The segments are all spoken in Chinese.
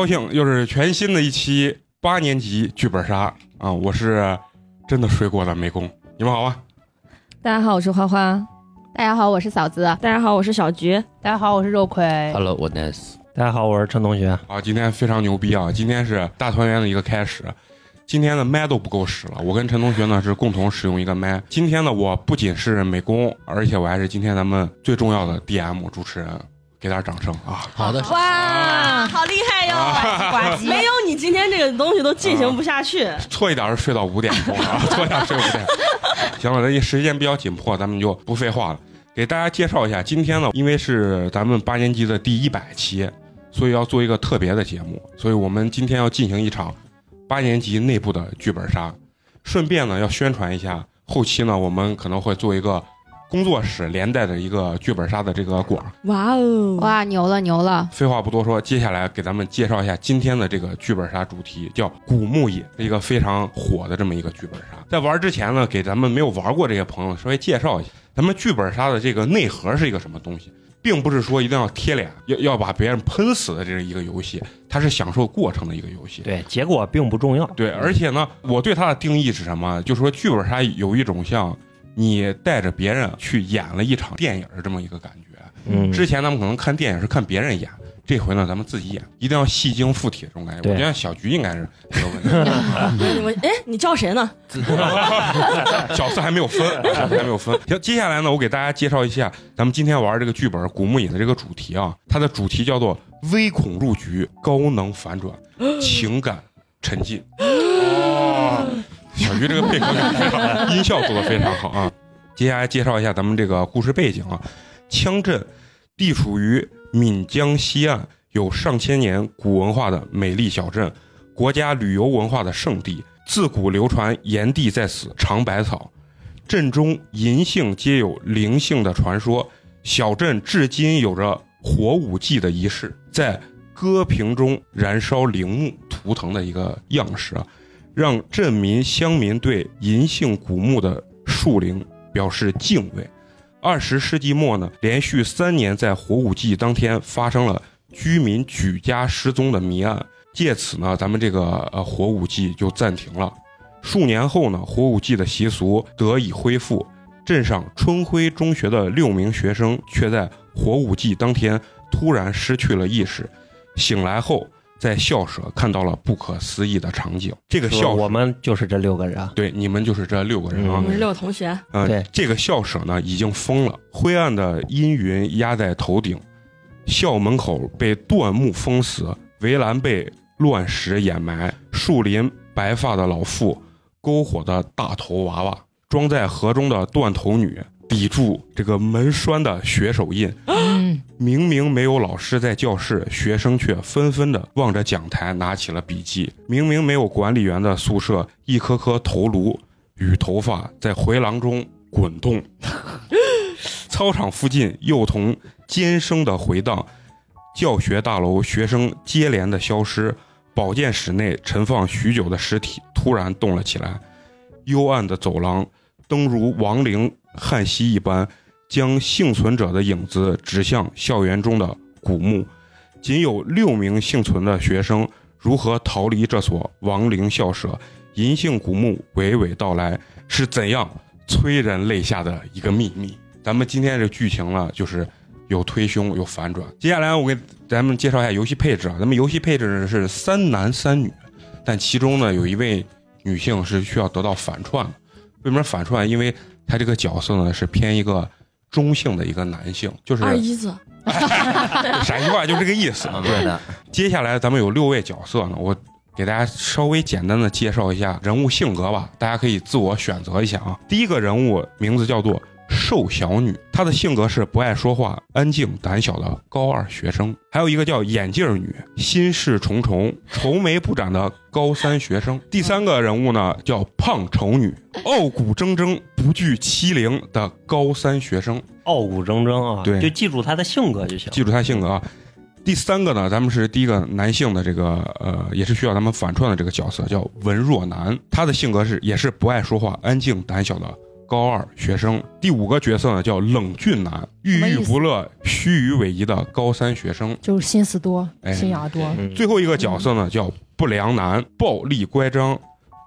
高兴，又是全新的一期八年级剧本杀啊！我是真的睡过的美工，你们好啊？大家好，我是花花。大家好，我是嫂子。大家好，我是小菊。大家好，我是肉葵。Hello，我 Nice。大家好，我是陈同学。啊，今天非常牛逼啊！今天是大团圆的一个开始。今天的麦都不够使了，我跟陈同学呢是共同使用一个麦。今天呢，我不仅是美工，而且我还是今天咱们最重要的 DM 主持人，给点掌声啊！好的，哇，好厉害哟！呱唧，没有你今天这个东西都进行不下去。错一点是睡到五点钟啊，错一点睡五点。行了，那时间比较紧迫，咱们就不废话了，给大家介绍一下。今天呢，因为是咱们八年级的第一百期，所以要做一个特别的节目，所以我们今天要进行一场八年级内部的剧本杀，顺便呢要宣传一下，后期呢我们可能会做一个工作室连带的一个剧本杀的这个馆。哇哦！哇，牛了牛了！废话不多说，接下来给咱们介绍一下今天的这个剧本杀主题，叫《古墓野》，一个非常火的这么一个剧本杀。在玩之前呢，给咱们没有玩过这些朋友稍微介绍一下，咱们剧本杀的这个内核是一个什么东西，并不是说一定要贴脸，要要把别人喷死的这是一个游戏，它是享受过程的一个游戏。对，结果并不重要。对，而且呢，我对它的定义是什么？就是说剧本杀有一种像你带着别人去演了一场电影的这么一个感觉。嗯，之前咱们可能看电影是看别人演，这回呢咱们自己演，一定要戏精附体这种感觉。我觉得小菊应该是没有问题，你们哎，你叫谁呢？角色还没有分，角色还没有分。行，接下来呢，我给大家介绍一下咱们今天玩这个剧本《古墓野》的这个主题啊，它的主题叫做“微恐入局，高能反转，情感沉浸”。哦，小鱼这个配合感非常，音效做的非常好啊。接下来介绍一下咱们这个故事背景啊，羌镇地处于岷江西岸，有上千年古文化的美丽小镇，国家旅游文化的圣地。自古流传“炎帝在此尝百草”，镇中银杏皆有灵性的传说。小镇至今有着火舞祭的仪式，在歌屏中燃烧陵墓图腾的一个样式啊，让镇民乡民对银杏古墓的树龄表示敬畏。二十世纪末呢，连续三年在火舞祭当天发生了居民举家失踪的谜案，借此呢，咱们这个呃火舞祭就暂停了。数年后呢，火舞祭的习俗得以恢复。镇上春晖中学的六名学生却在火舞祭当天突然失去了意识，醒来后在校舍看到了不可思议的场景。这个校舍我们就是这六个人啊。对你们就是这六个人啊嗯我，们是六个同学。呃，对这个校舍呢已经封了，灰暗的阴云压在头顶，校门口被断木封死，围栏被乱石掩埋，树林白发的老妇，篝火的大头娃娃，装在河中的断头女，抵住这个门栓的血手印。明明没有老师在教室，学生却纷纷的望着讲台拿起了笔记。明明没有管理员的宿舍，一颗颗头颅与头发在回廊中滚动。操场附近幼童尖声的回荡，教学大楼学生接连的消失，保健室内陈放许久的尸体突然动了起来。幽暗的走廊，灯如亡灵叹息一般，将幸存者的影子指向校园中的古墓。仅有六名幸存的学生如何逃离这所亡灵校舍？银杏古墓娓娓道来，是怎样催人泪下的一个秘密？咱们今天这剧情呢，就是有推凶，有反转。接下来我给咱们介绍一下游戏配置啊，咱们游戏配置呢是三男三女，但其中呢有一位女性是需要得到反串的。为什么反串？因为他这个角色呢是偏一个中性的一个男性，就是二一子，陕西话就这个意思。对的，接下来咱们有六位角色呢，我给大家稍微简单的介绍一下人物性格吧，大家可以自我选择一下啊。第一个人物名字叫做瘦小女，她的性格是不爱说话、安静胆小的高二学生。还有一个叫眼镜女，心事重重、愁眉不展的高三学生。第三个人物呢叫胖丑女，傲骨铮铮、不惧欺凌的高三学生。傲骨铮铮啊，对就记住她的性格就行。记住她性格啊。第三个呢，咱们是第一个男性的这个呃，也是需要咱们反串的这个角色，叫文若男。他的性格是也是不爱说话、安静胆小的高二学生。第五个角色呢叫冷峻男，郁郁不乐、虚与委蛇的高三学生，就是心思多、哎心眼儿多。嗯最后一个角色呢叫不良男，暴力乖张、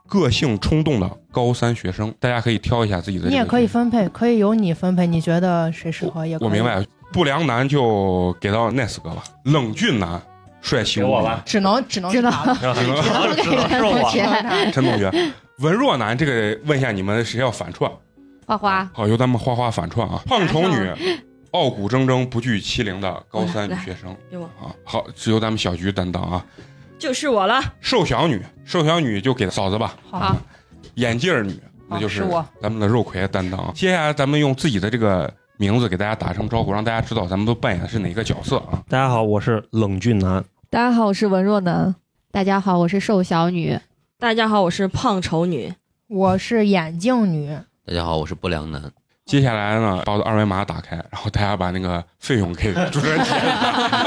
个性冲动的高三学生。大家可以挑一下自己的。你也可以。分配，可以由你分配，你觉得谁适合也可以。我明白，不良男就给到奈斯哥吧，冷峻男帅气无比给我吧，只能只能知道只能只能给只能是我同学 陈同学。文弱男这个问一下你们谁要反串？花花，好，由咱们花花反串啊。胖丑女，傲骨铮铮、不惧欺凌的高三女学生给我，啊。好，是由咱们小菊担当啊。就是我了。瘦小女，瘦小女就给嫂子吧。好，眼镜儿女，那就是是我咱们的肉葵担当。接下来咱们用自己的这个名字给大家打声招呼，让大家知道咱们都扮演的是哪个角色啊。大家好，我是冷峻男。大家好，我是文若男。大家好，我是瘦小女。大家好，我是胖丑女。我是眼镜女，大家好，我是不良男。接下来呢，把我的二维码打开，然后大家把那个费用给主持人填。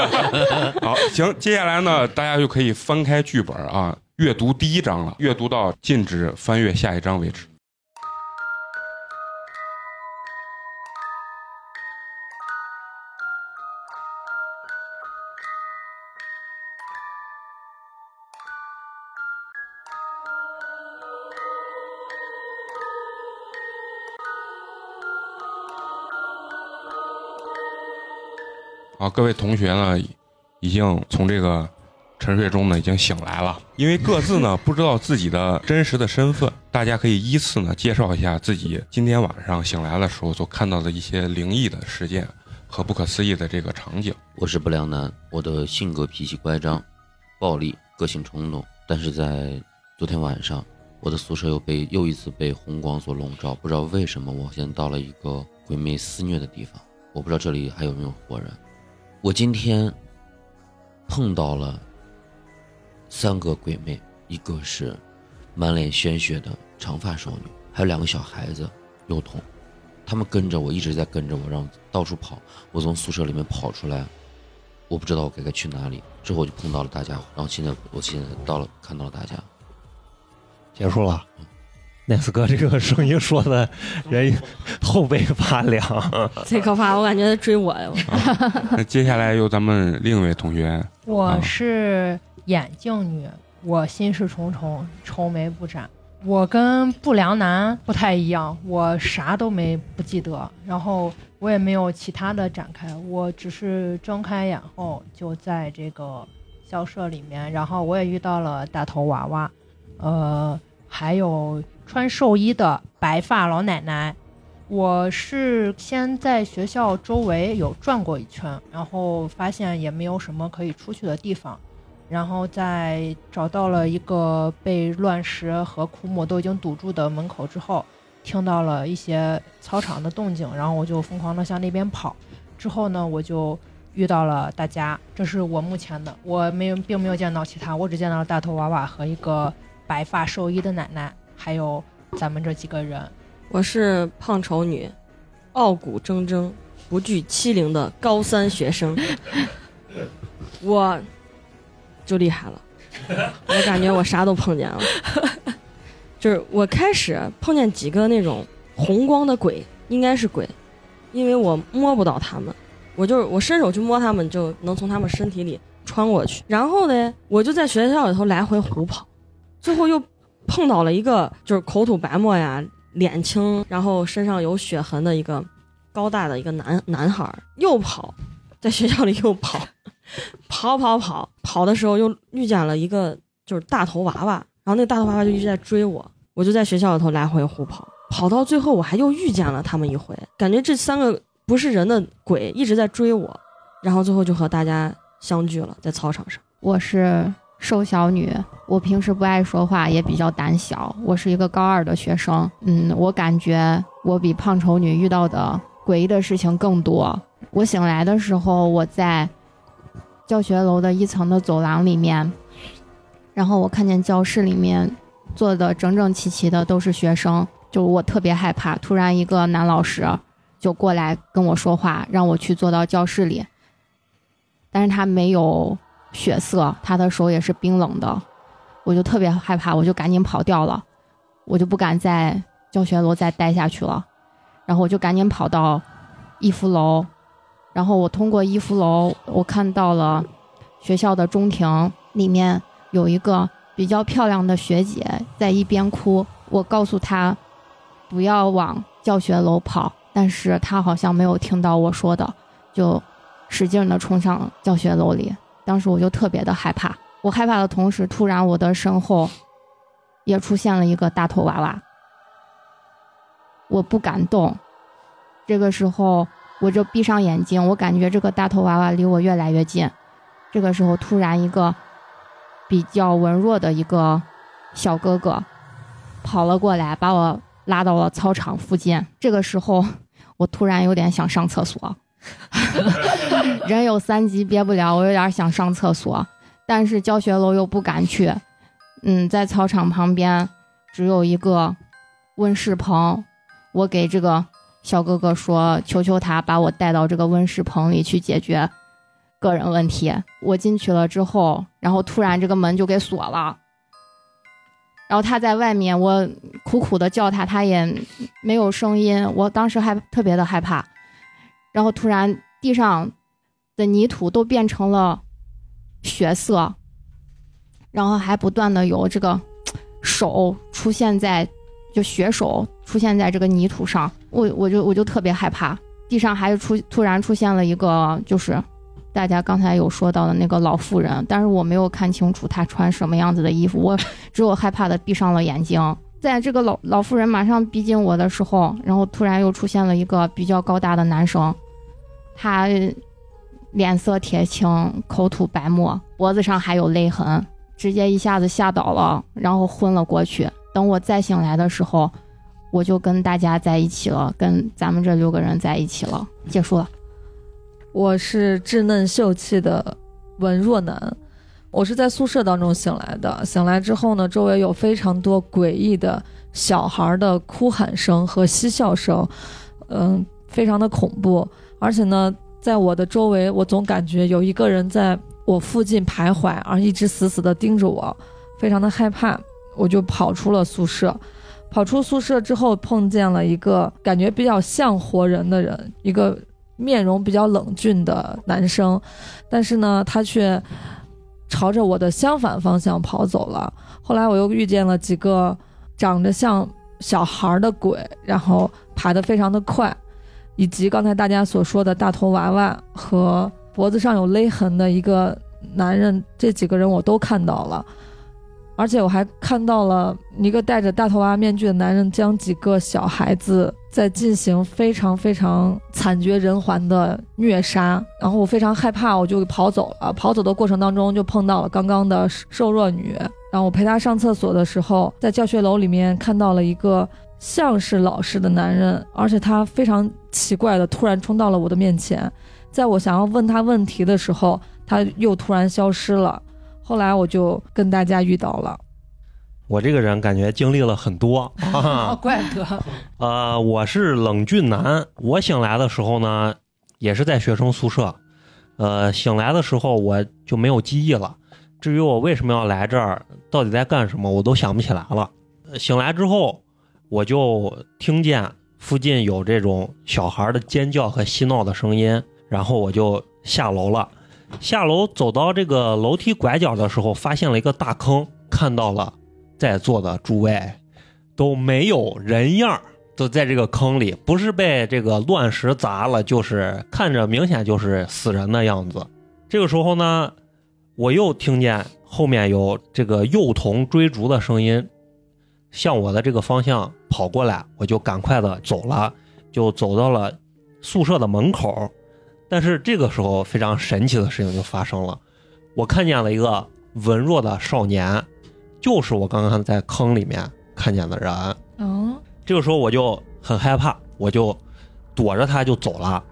好，行，接下来呢，大家就可以翻开剧本啊，阅读第一章了，阅读到禁止翻阅下一章为止。好，各位同学呢，已经从这个沉睡中呢已经醒来了，因为各自呢不知道自己的真实的身份，大家可以依次呢介绍一下自己今天晚上醒来的时候所看到的一些灵异的事件和不可思议的这个场景。我是不良男，我的性格脾气乖张、暴力、个性冲动，但是在昨天晚上，我的宿舍又被又一次被红光所笼罩，不知道为什么，我现在到了一个鬼魅肆虐的地方，我不知道这里还有没有活人。我今天碰到了三个鬼魅，一个是满脸鲜血的长发少女，还有两个小孩子幼童，他们跟着我，一直在跟着我，让我到处跑。我从宿舍里面跑出来，我不知道我该该去哪里。之后我就碰到了大家，然后现在我现在到了，看到了大家。结束了。奈斯哥这个声音说的，人后背发凉。贼可怕，我感觉他追我呀！那接下来由咱们另一位同学，我是眼镜女，我心事重重，愁眉不展。我跟不良男不太一样，我啥都没不记得，然后我也没有其他的展开，我只是睁开眼后就在这个校舍里面，然后我也遇到了大头娃娃，呃，还有穿寿衣的白发老奶奶。我是先在学校周围有转过一圈，然后发现也没有什么可以出去的地方，然后在找到了一个被乱石和枯木都已经堵住的门口之后，听到了一些操场的动静，然后我就疯狂的向那边跑。之后呢，我就遇到了大家，这是我目前的，我没有并没有见到其他，我只见到了大头娃娃和一个白发寿衣的奶奶，还有咱们这几个人。我是胖丑女，傲骨铮铮、不惧欺凌的高三学生。我就厉害了，我感觉我啥都碰见了。就是我开始碰见几个那种红光的鬼，应该是鬼，因为我摸不到他们，我就是我伸手去摸他们，就能从他们身体里穿过去。然后呢，我就在学校里头来回胡跑，最后又碰到了一个就是口吐白沫呀、脸青，然后身上有血痕的一个高大的一个男男孩，又跑，在学校里又跑，跑跑跑跑的时候又遇见了一个就是大头娃娃，然后那个大头娃娃就一直在追我，我就在学校里头来回胡跑，跑到最后我还又遇见了他们一回，感觉这三个不是人的鬼一直在追我，然后最后就和大家相聚了，在操场上。我是瘦小女，我平时不爱说话，也比较胆小。我是一个高二的学生，嗯，我感觉我比胖丑女遇到的诡异的事情更多。我醒来的时候，我在教学楼的一层的走廊里面，然后我看见教室里面坐的整整齐齐的都是学生，就我特别害怕。突然一个男老师就过来跟我说话，让我去坐到教室里，但是他没有血色，他的手也是冰冷的，我就特别害怕，我就赶紧跑掉了，我就不敢在教学楼再待下去了。然后我就赶紧跑到一福楼，然后我通过一福楼，我看到了学校的中庭里面有一个比较漂亮的学姐在一边哭，我告诉她不要往教学楼跑，但是她好像没有听到我说的，就使劲的冲上教学楼里。当时我就特别的害怕，我害怕的同时，突然我的身后也出现了一个大头娃娃，我不敢动。这个时候我就闭上眼睛，我感觉这个大头娃娃离我越来越近。这个时候突然一个比较文弱的一个小哥哥跑了过来，把我拉到了操场附近。这个时候我突然有点想上厕所，人有三急憋不了，我有点想上厕所，但是教学楼又不敢去。嗯，在操场旁边只有一个温室棚，我给这个小哥哥说：“求求他把我带到这个温室棚里去解决个人问题。”我进去了之后，然后突然这个门就给锁了，然后他在外面，我苦苦的叫他，他也没有声音。我当时还特别的害怕，然后突然地上的泥土都变成了血色，然后还不断的有这个手出现在，就血手出现在这个泥土上，我我就我就特别害怕。地上还出突然出现了一个，就是大家刚才有说到的那个老妇人，但是我没有看清楚她穿什么样子的衣服，我 只有害怕的闭上了眼睛。在这个老老妇人马上逼近我的时候，然后突然又出现了一个比较高大的男生，他脸色铁青，口吐白沫，脖子上还有勒痕，直接一下子吓倒了，然后昏了过去。等我再醒来的时候，我就跟大家在一起了，跟咱们这六个人在一起了。结束了。我是稚嫩秀气的文弱男，我是在宿舍当中醒来的。醒来之后呢，周围有非常多诡异的小孩的哭喊声和嬉笑声，嗯，非常的恐怖。而且呢，在我的周围，我总感觉有一个人在我附近徘徊，而一直死死的盯着我，非常的害怕。我就跑出了宿舍。跑出宿舍之后，碰见了一个感觉比较像活人的人，一个面容比较冷峻的男生，但是呢，他却朝着我的相反方向跑走了。后来我又遇见了几个长得像小孩的鬼，然后爬得非常的快，以及刚才大家所说的大头娃娃和脖子上有勒痕的一个男人，这几个人我都看到了。而且我还看到了一个戴着大头娃娃面具的男人将几个小孩子在进行非常非常惨绝人寰的虐杀，然后我非常害怕，我就跑走了。跑走的过程当中就碰到了刚刚的瘦弱女，然后我陪她上厕所的时候，在教学楼里面看到了一个像是老实的男人，而且他非常奇怪的突然冲到了我的面前，在我想要问他问题的时候，他又突然消失了。后来我就跟大家遇到了，我这个人感觉经历了很多哦，啊。怪不得呃，我是冷峻男。我醒来的时候呢，也是在学生宿舍。呃，醒来的时候我就没有记忆了。至于我为什么要来这儿，到底在干什么，我都想不起来了。呃醒来之后，我就听见附近有这种小孩的尖叫和嬉闹的声音，然后我就下楼了。下楼走到这个楼梯拐角的时候，发现了一个大坑，看到了在座的诸位都没有人样，都在这个坑里，不是被这个乱石砸了，就是看着明显就是死人的样子。这个时候呢，我又听见后面有这个幼童追逐的声音，向我的这个方向跑过来，我就赶快的走了，就走到了宿舍的门口。但是这个时候非常神奇的事情就发生了，我看见了一个文弱的少年，就是我刚刚在坑里面看见的人。嗯，这个时候我就很害怕，我就躲着他就走了。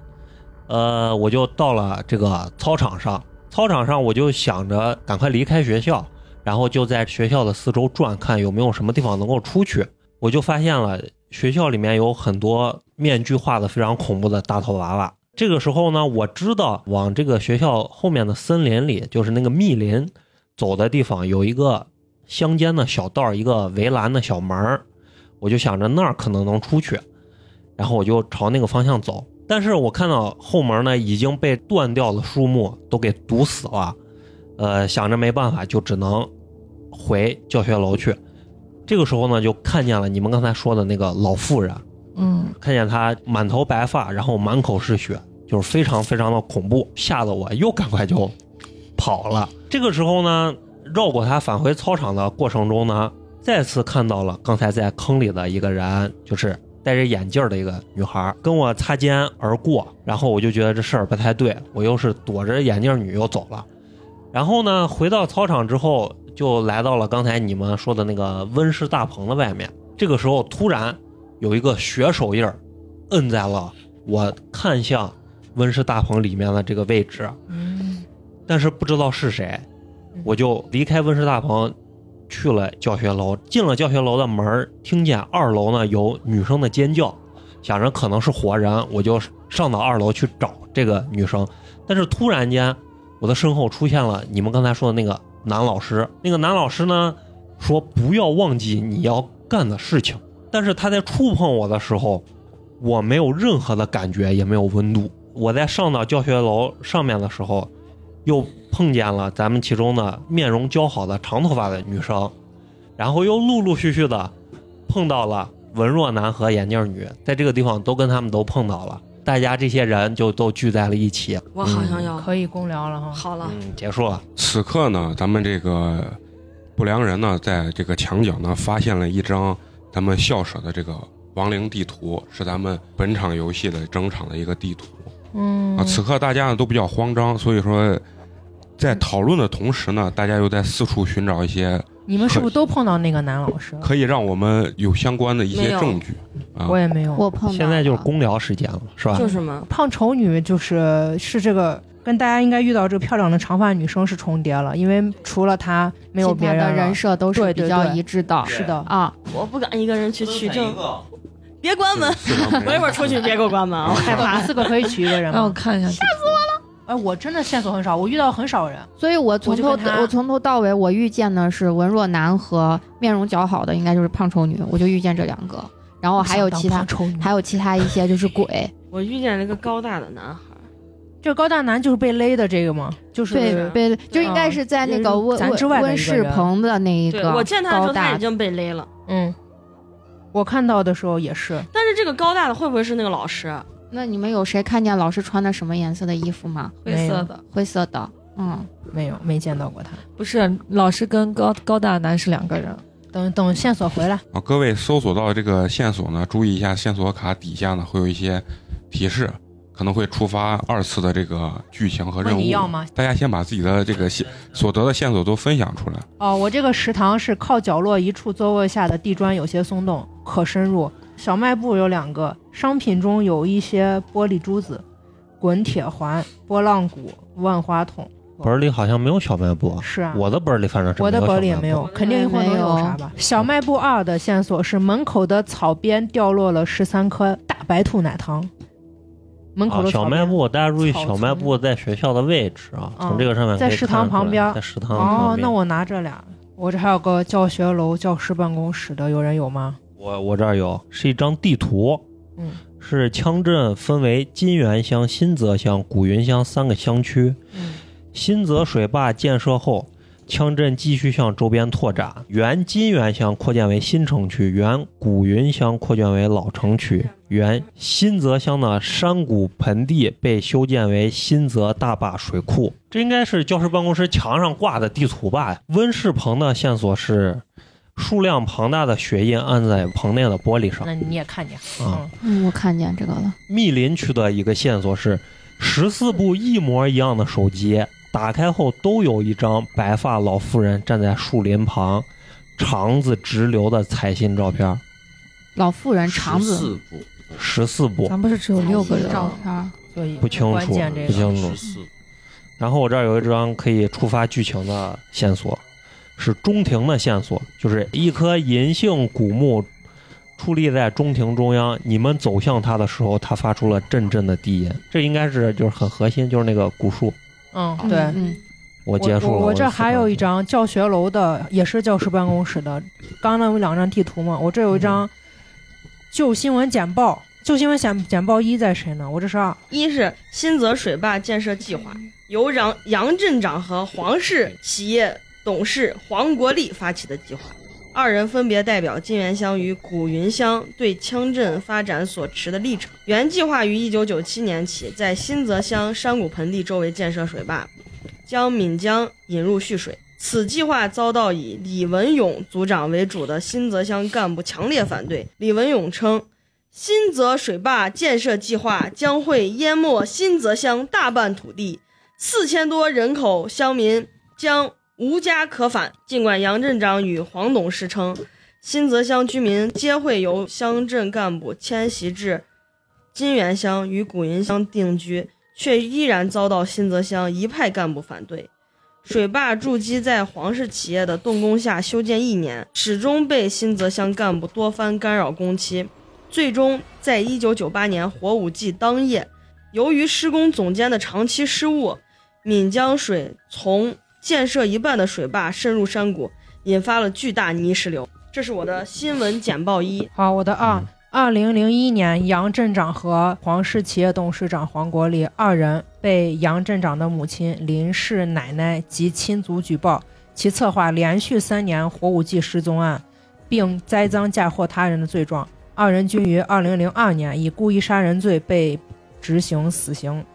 呃，我就到了这个操场上，操场上我就想着赶快离开学校，然后就在学校的四周转，看有没有什么地方能够出去。我就发现了学校里面有很多面具画的非常恐怖的大头娃娃。这个时候呢，我知道往这个学校后面的森林里，就是那个密林走的地方，有一个乡间的小道，一个围栏的小门。我就想着那儿可能能出去。然后我就朝那个方向走。但是我看到后门呢已经被断掉的树木都给堵死了，呃，想着没办法，就只能回教学楼去。这个时候呢，就看见了你们刚才说的那个老妇人，嗯，看见她满头白发，然后满口是血，就是非常非常的恐怖，吓得我又赶快就跑了。这个时候呢，绕过她返回操场的过程中呢，再次看到了刚才在坑里的一个人，就是戴着眼镜的一个女孩，跟我擦肩而过，然后我就觉得这事儿不太对，我又是躲着眼镜女又走了。然后呢，回到操场之后，就来到了刚才你们说的那个温室大棚的外面。这个时候，突然有一个血手印儿摁在了我看向温室大棚里面的这个位置，嗯但是不知道是谁，我就离开温室大棚，去了教学楼。进了教学楼的门儿，听见二楼呢有女生的尖叫，想着可能是活人，我就上到二楼去找这个女生。但是突然间，我的身后出现了你们刚才说的那个男老师。那个男老师呢说不要忘记你要干的事情，但是他在触碰我的时候，我没有任何的感觉，也没有温度。我在上到教学楼上面的时候，又碰见了咱们其中的面容姣好的长头发的女生，然后又陆陆续续的碰到了文若男和眼镜女，在这个地方都跟他们都碰到了，大家这些人就都聚在了一起。我好像要可以公聊了哈。好了，嗯，结束了。此刻呢，咱们这个不良人呢，在这个墙角呢，发现了一张咱们校舍的这个亡灵地图，是咱们本场游戏的整场的一个地图嗯啊。此刻大家呢都比较慌张，所以说在讨论的同时呢，大家又在四处寻找一些你们是不是都碰到那个男老师？可以让我们有相关的一些证据啊我。也没有。我碰到现在就是公聊时间了，是吧？就是嘛，胖丑女就是是这个跟大家应该遇到这个漂亮的长发女生是重叠了，因为除了她没有其他的别人的人设都是比较一致的。是的，啊，我不敢一个人去取证，别关门，我一会儿出去别给我关门啊，我害怕。四个可以取一个人吗 让我？看一下，吓死哎，我真的线索很少，我遇到很少人。所以我从头我从头到尾我遇见的是文若男和面容姣好的，应该就是胖丑女，我就遇见这两个，然后还有其他，还有其他一些就是鬼，我遇见了一个高大的男孩，这高大男就是被勒的这个吗？就是被被就应该是在那个温温温室人棚的那一个我见他的时候大他已经被勒了，嗯，我看到的时候也是，但是这个高大的会不会是那个老师？那你们有谁看见老师穿的什么颜色的衣服吗？灰色的，灰色的，嗯，没有没见到过他。不是老师跟高高大男是两个人。等等线索回来，啊，各位搜索到这个线索呢，注意一下线索卡底下呢会有一些提示，可能会触发二次的这个剧情和任务。问你要吗？大家先把自己的这个线所得的线索都分享出来。哦，我这个食堂是靠角落一处座位下的地砖有些松动，可深入。小卖部有两个，商品中有一些玻璃珠子、滚铁环、波浪鼓、万花筒。本儿里好像没有小卖部，是啊，我的本儿里反正是我的有本里也没有肯定一会儿能有啥吧。小卖部二的线索是门口的草边掉落了十三颗大白兔奶糖。门口啊，的小卖部，大家注意，小卖部在学校的位置啊，嗯从这个上面在食堂旁边在食堂哦旁，边。哦那我拿这俩。我这还有个教学楼、教师办公室的，有人有吗？我我这儿有，是一张地图，嗯，是羌镇分为金源乡、新泽乡、古云乡三个乡区。嗯新泽水坝建设后，羌镇继续向周边拓展，原金源乡扩建为新城区，原古云乡扩建为老城区，原新泽乡的山谷盆地被修建为新泽大坝水库。这应该是教师办公室墙上挂的地图吧？温室棚的线索是。数量庞大的血印按在棚内的玻璃上。那你也看见？啊。嗯，嗯，我看见这个了，密林区的一个线索是，十四部一模一样的手机打开后都有一张白发老妇人站在树林旁，肠子直流的彩信照片，老妇人肠子四子？部，十四部。咱不是只有六个人照吗？片，所以不清楚不清楚，然后我这儿有一张可以触发剧情的线索，是中庭的线索，就是一棵银杏古木矗立在中庭中央，你们走向它的时候，它发出了阵阵的低音，这应该是就是很核心，就是那个古树。嗯，嗯对。嗯，我结束了。我我这还有一张张教学楼的，也是教师办公室的。刚刚那有两张地图嘛，我这有一张旧新闻简报，旧新闻简简报一在谁呢？我这是二。一是新泽水坝建设计划，由杨杨镇长和黄氏企业董事黄国立发起的计划，二人分别代表金源乡与古云乡对羌镇发展所持的立场。原计划于1997年起在新泽乡山谷盆地周围建设水坝，将岷江引入蓄水。此计划遭到以李文勇组长为主的新泽乡干部强烈反对。李文勇称，新泽水坝建设计划将会淹没新泽乡大半土地，四千多人口乡民将无家可返。尽管杨镇长与黄董事称，新泽乡居民皆会由乡镇干部迁徙至金源乡与古云乡定居，却依然遭到新泽乡一派干部反对。水坝筑基在黄氏企业的动工下修建一年，始终被新泽乡干部多番干扰工期。最终，在一九九八年火舞季当夜，由于施工总监的长期失误，岷江水从建设一半的水坝渗入山谷，引发了巨大泥石流。这是我的新闻简报一。好，我的二嗯。二零零一年，杨镇长和黄氏企业董事长黄国立二人被杨镇长的母亲林氏奶奶及亲族举报，其策划连续三年火舞季失踪案，并栽赃嫁祸他人的罪状。二人均于二零零二年以故意杀人罪被执行死刑。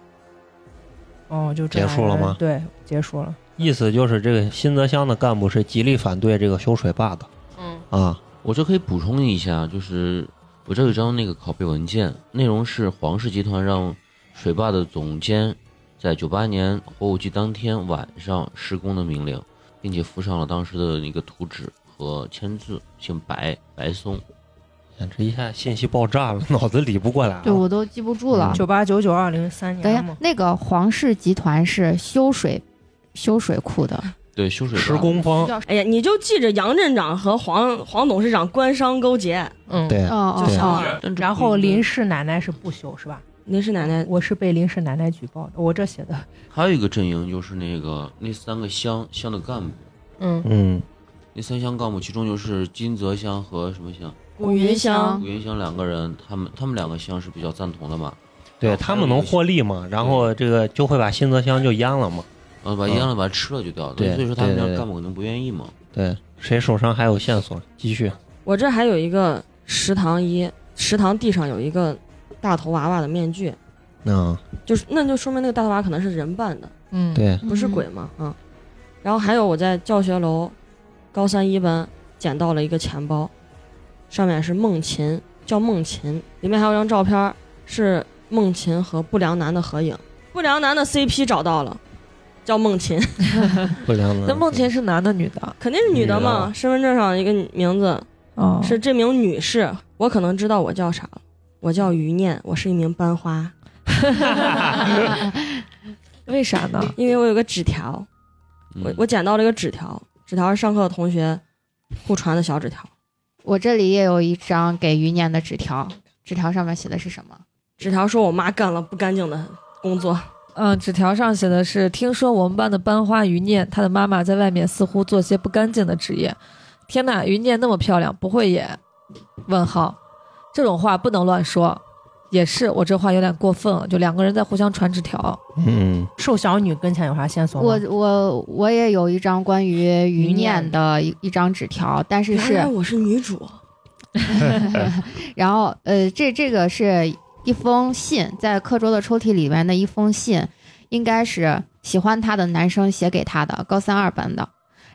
哦，就这结束了吗对，结束了。意思就是这个新泽乡的干部是极力反对这个修水坝的嗯，啊。我这可以补充一下，就是我这有一张那个拷贝文件，内容是黄氏集团让水坝的总监在九八年火舞季当天晚上施工的命令，并且附上了当时的那个图纸和签字，姓白，白松。这一下信息爆炸了，脑子理不过来了。对我都记不住了。九八九九二零三等一下，，那个黄氏集团是修水修水库的，对，修水坝施工方。哎呀，你就记着杨镇长和黄黄董事长官商勾结，嗯，对哦就行哦了。然后林氏奶奶是不修是吧？林氏奶奶，我是被林氏奶奶举报的，我这写的。还有一个阵营就是那个那三个乡乡的干部，嗯，嗯，那三乡干部其中就是金泽乡和什么乡？古云乡。古云乡两个人，他们他们两个乡是比较赞同的嘛，对他们能获利嘛，然后这个就会把新泽乡就淹了嘛。然后把淹了把它吃了就掉了，对所以说他们家干部可能不愿意嘛。对，谁手上还有线索？继续。我这还有一个食堂一，食堂地上有一个大头娃娃的面具，嗯，就是那就说明那个大头娃可能是人扮的，嗯，对，不是鬼嘛，嗯。然后还有我在教学楼高三一班捡到了一个钱包，上面是梦琴，叫梦琴，里面还有张照片，是梦琴和不良男的合影，不良男的 CP 找到了，叫梦琴，不良的。那梦琴是男的女的？肯定是女的嘛，的。身份证上一个名字哦，是这名女士，我可能知道我叫啥了，我叫余念，我是一名班花，为啥呢？因为我有个纸条，我嗯。我捡到了一个纸条，纸条是上课的同学互传的小纸条，我这里也有一张给余念的纸条，纸条上面写的是什么？纸条说我妈干了不干净的工作，嗯，纸条上写的是：听说我们班的班花余念，她的妈妈在外面似乎做些不干净的职业。天哪，余念那么漂亮，不会也？问号，这种话不能乱说。也是，我这话有点过分了，就两个人在互相传纸条。嗯，瘦小女跟前有啥线索吗？我我我也有一张关于余余念念的一一张纸条，但是是我是女主，然后呃，这这个是一封信，在课桌的抽屉里面的一封信，应该是喜欢他的男生写给他的，高三二班的。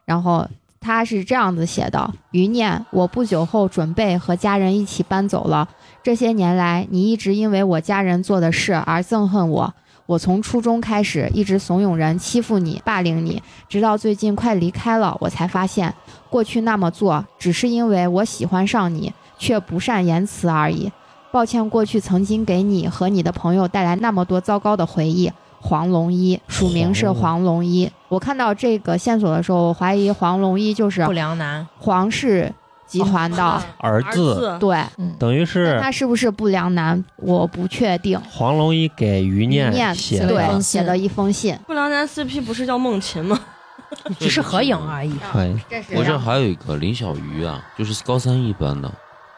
然后他是这样子写的：余念，我不久后准备和家人一起搬走了。这些年来，你一直因为我家人做的事而憎恨我。我从初中开始一直怂恿人欺负你、霸凌你，直到最近快离开了，我才发现，过去那么做只是因为我喜欢上你，却不善言辞而已。抱歉，过去曾经给你和你的朋友带来那么多糟糕的回忆。黄龙一，署名是黄龙一。我看到这个线索的时候，我怀疑黄龙一就是不良男，黄氏集团的，儿儿子对，等于是他是不是不良男，我不确定。黄龙一给余念念写了一对封信写的一封信，不良男 CP 不是叫梦琴吗？只是合影而已。我这还有一个林小鱼啊，就是高三一班的，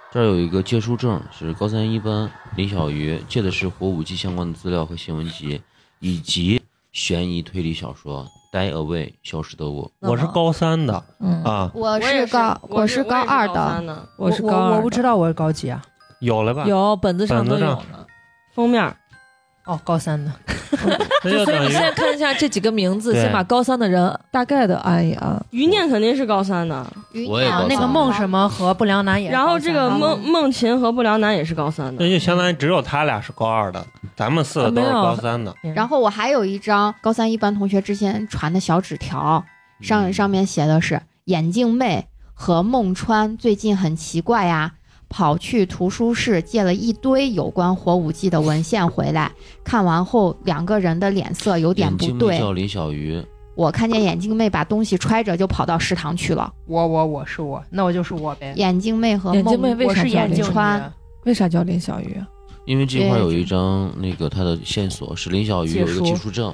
这儿有一个借书证，是高三一班李小鱼借的是火舞季相关的资料和新闻集，以及悬疑推理小说《Die Away》消失的我。我是高三的嗯，啊，我是高我是高二的，我是高二我我不知道我是高几啊？有了吧？有本子上都本子上有呢。封面哦，高三的。那就所以你现在看一下这几个名字，先把高三的人大概的按一按。余念肯定是高三的，我也高三那个孟什么和不良男也是高三的。然后这个孟孟琴和不良男也是高三的那，就相当于只有他俩是高二的，咱们四个都是高三的。嗯然后我还有一张高三一班同学之前传的小纸条，上上面写的是眼镜妹和孟川最近很奇怪呀，跑去图书室借了一堆有关火舞季的文献回来，看完后两个人的脸色有点眼镜妹不对。叫林小鱼，我看见眼镜妹把东西揣着就跑到食堂去了。我我我是我，那我就是我呗。眼镜妹和眼镜妹为啥叫林是眼镜。川为啥叫林小鱼？因为这块有一张那个他的线索是林小鱼有一个借书借书证，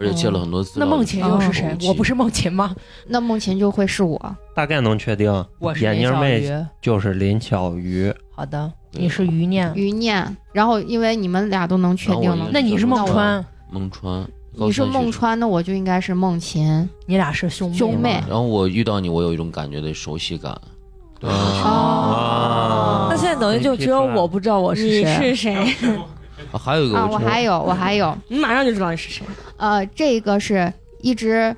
而且借了很多资料。那孟琴又是谁哦？我不是孟琴吗？那孟琴就会是我。大概能确定我是林小眼镜妹鱼。就是林巧瑜，好的，你是余念，余念，然后因为你们俩都能确定了那你是孟川，孟川，你是。孟川，那我就应该是孟琴。你俩是兄兄妹然后我遇到你，我有一种感觉的熟悉感。对，啊那现在等于就只有我不知道我是你谁。是谁？啊还有一个啊，我还有，我还有，你马上就知道你是谁。呃，这个是一只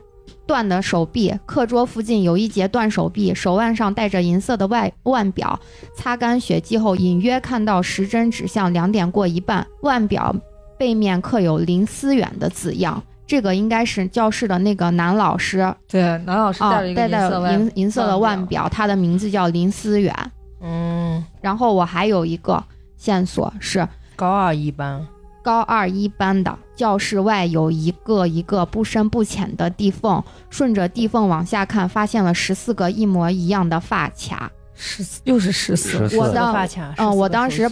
断的手臂，课桌附近有一节断手臂，手腕上戴着银色的外腕表，擦干血迹后，隐约看到时针指向两点过一半，腕表背面刻有林思远的字样。这个应该是教室的那个男老师对，男老师啊，戴了一个戴戴银银银色的腕腕表，他的名字叫林思远。嗯，然后我还有一个线索是高二一班，高二一班的教室外有一个一个不深不浅的地缝，顺着地缝往下看，发现了十四个一模一样的发卡。十四，又是十四。我的发卡，嗯我当时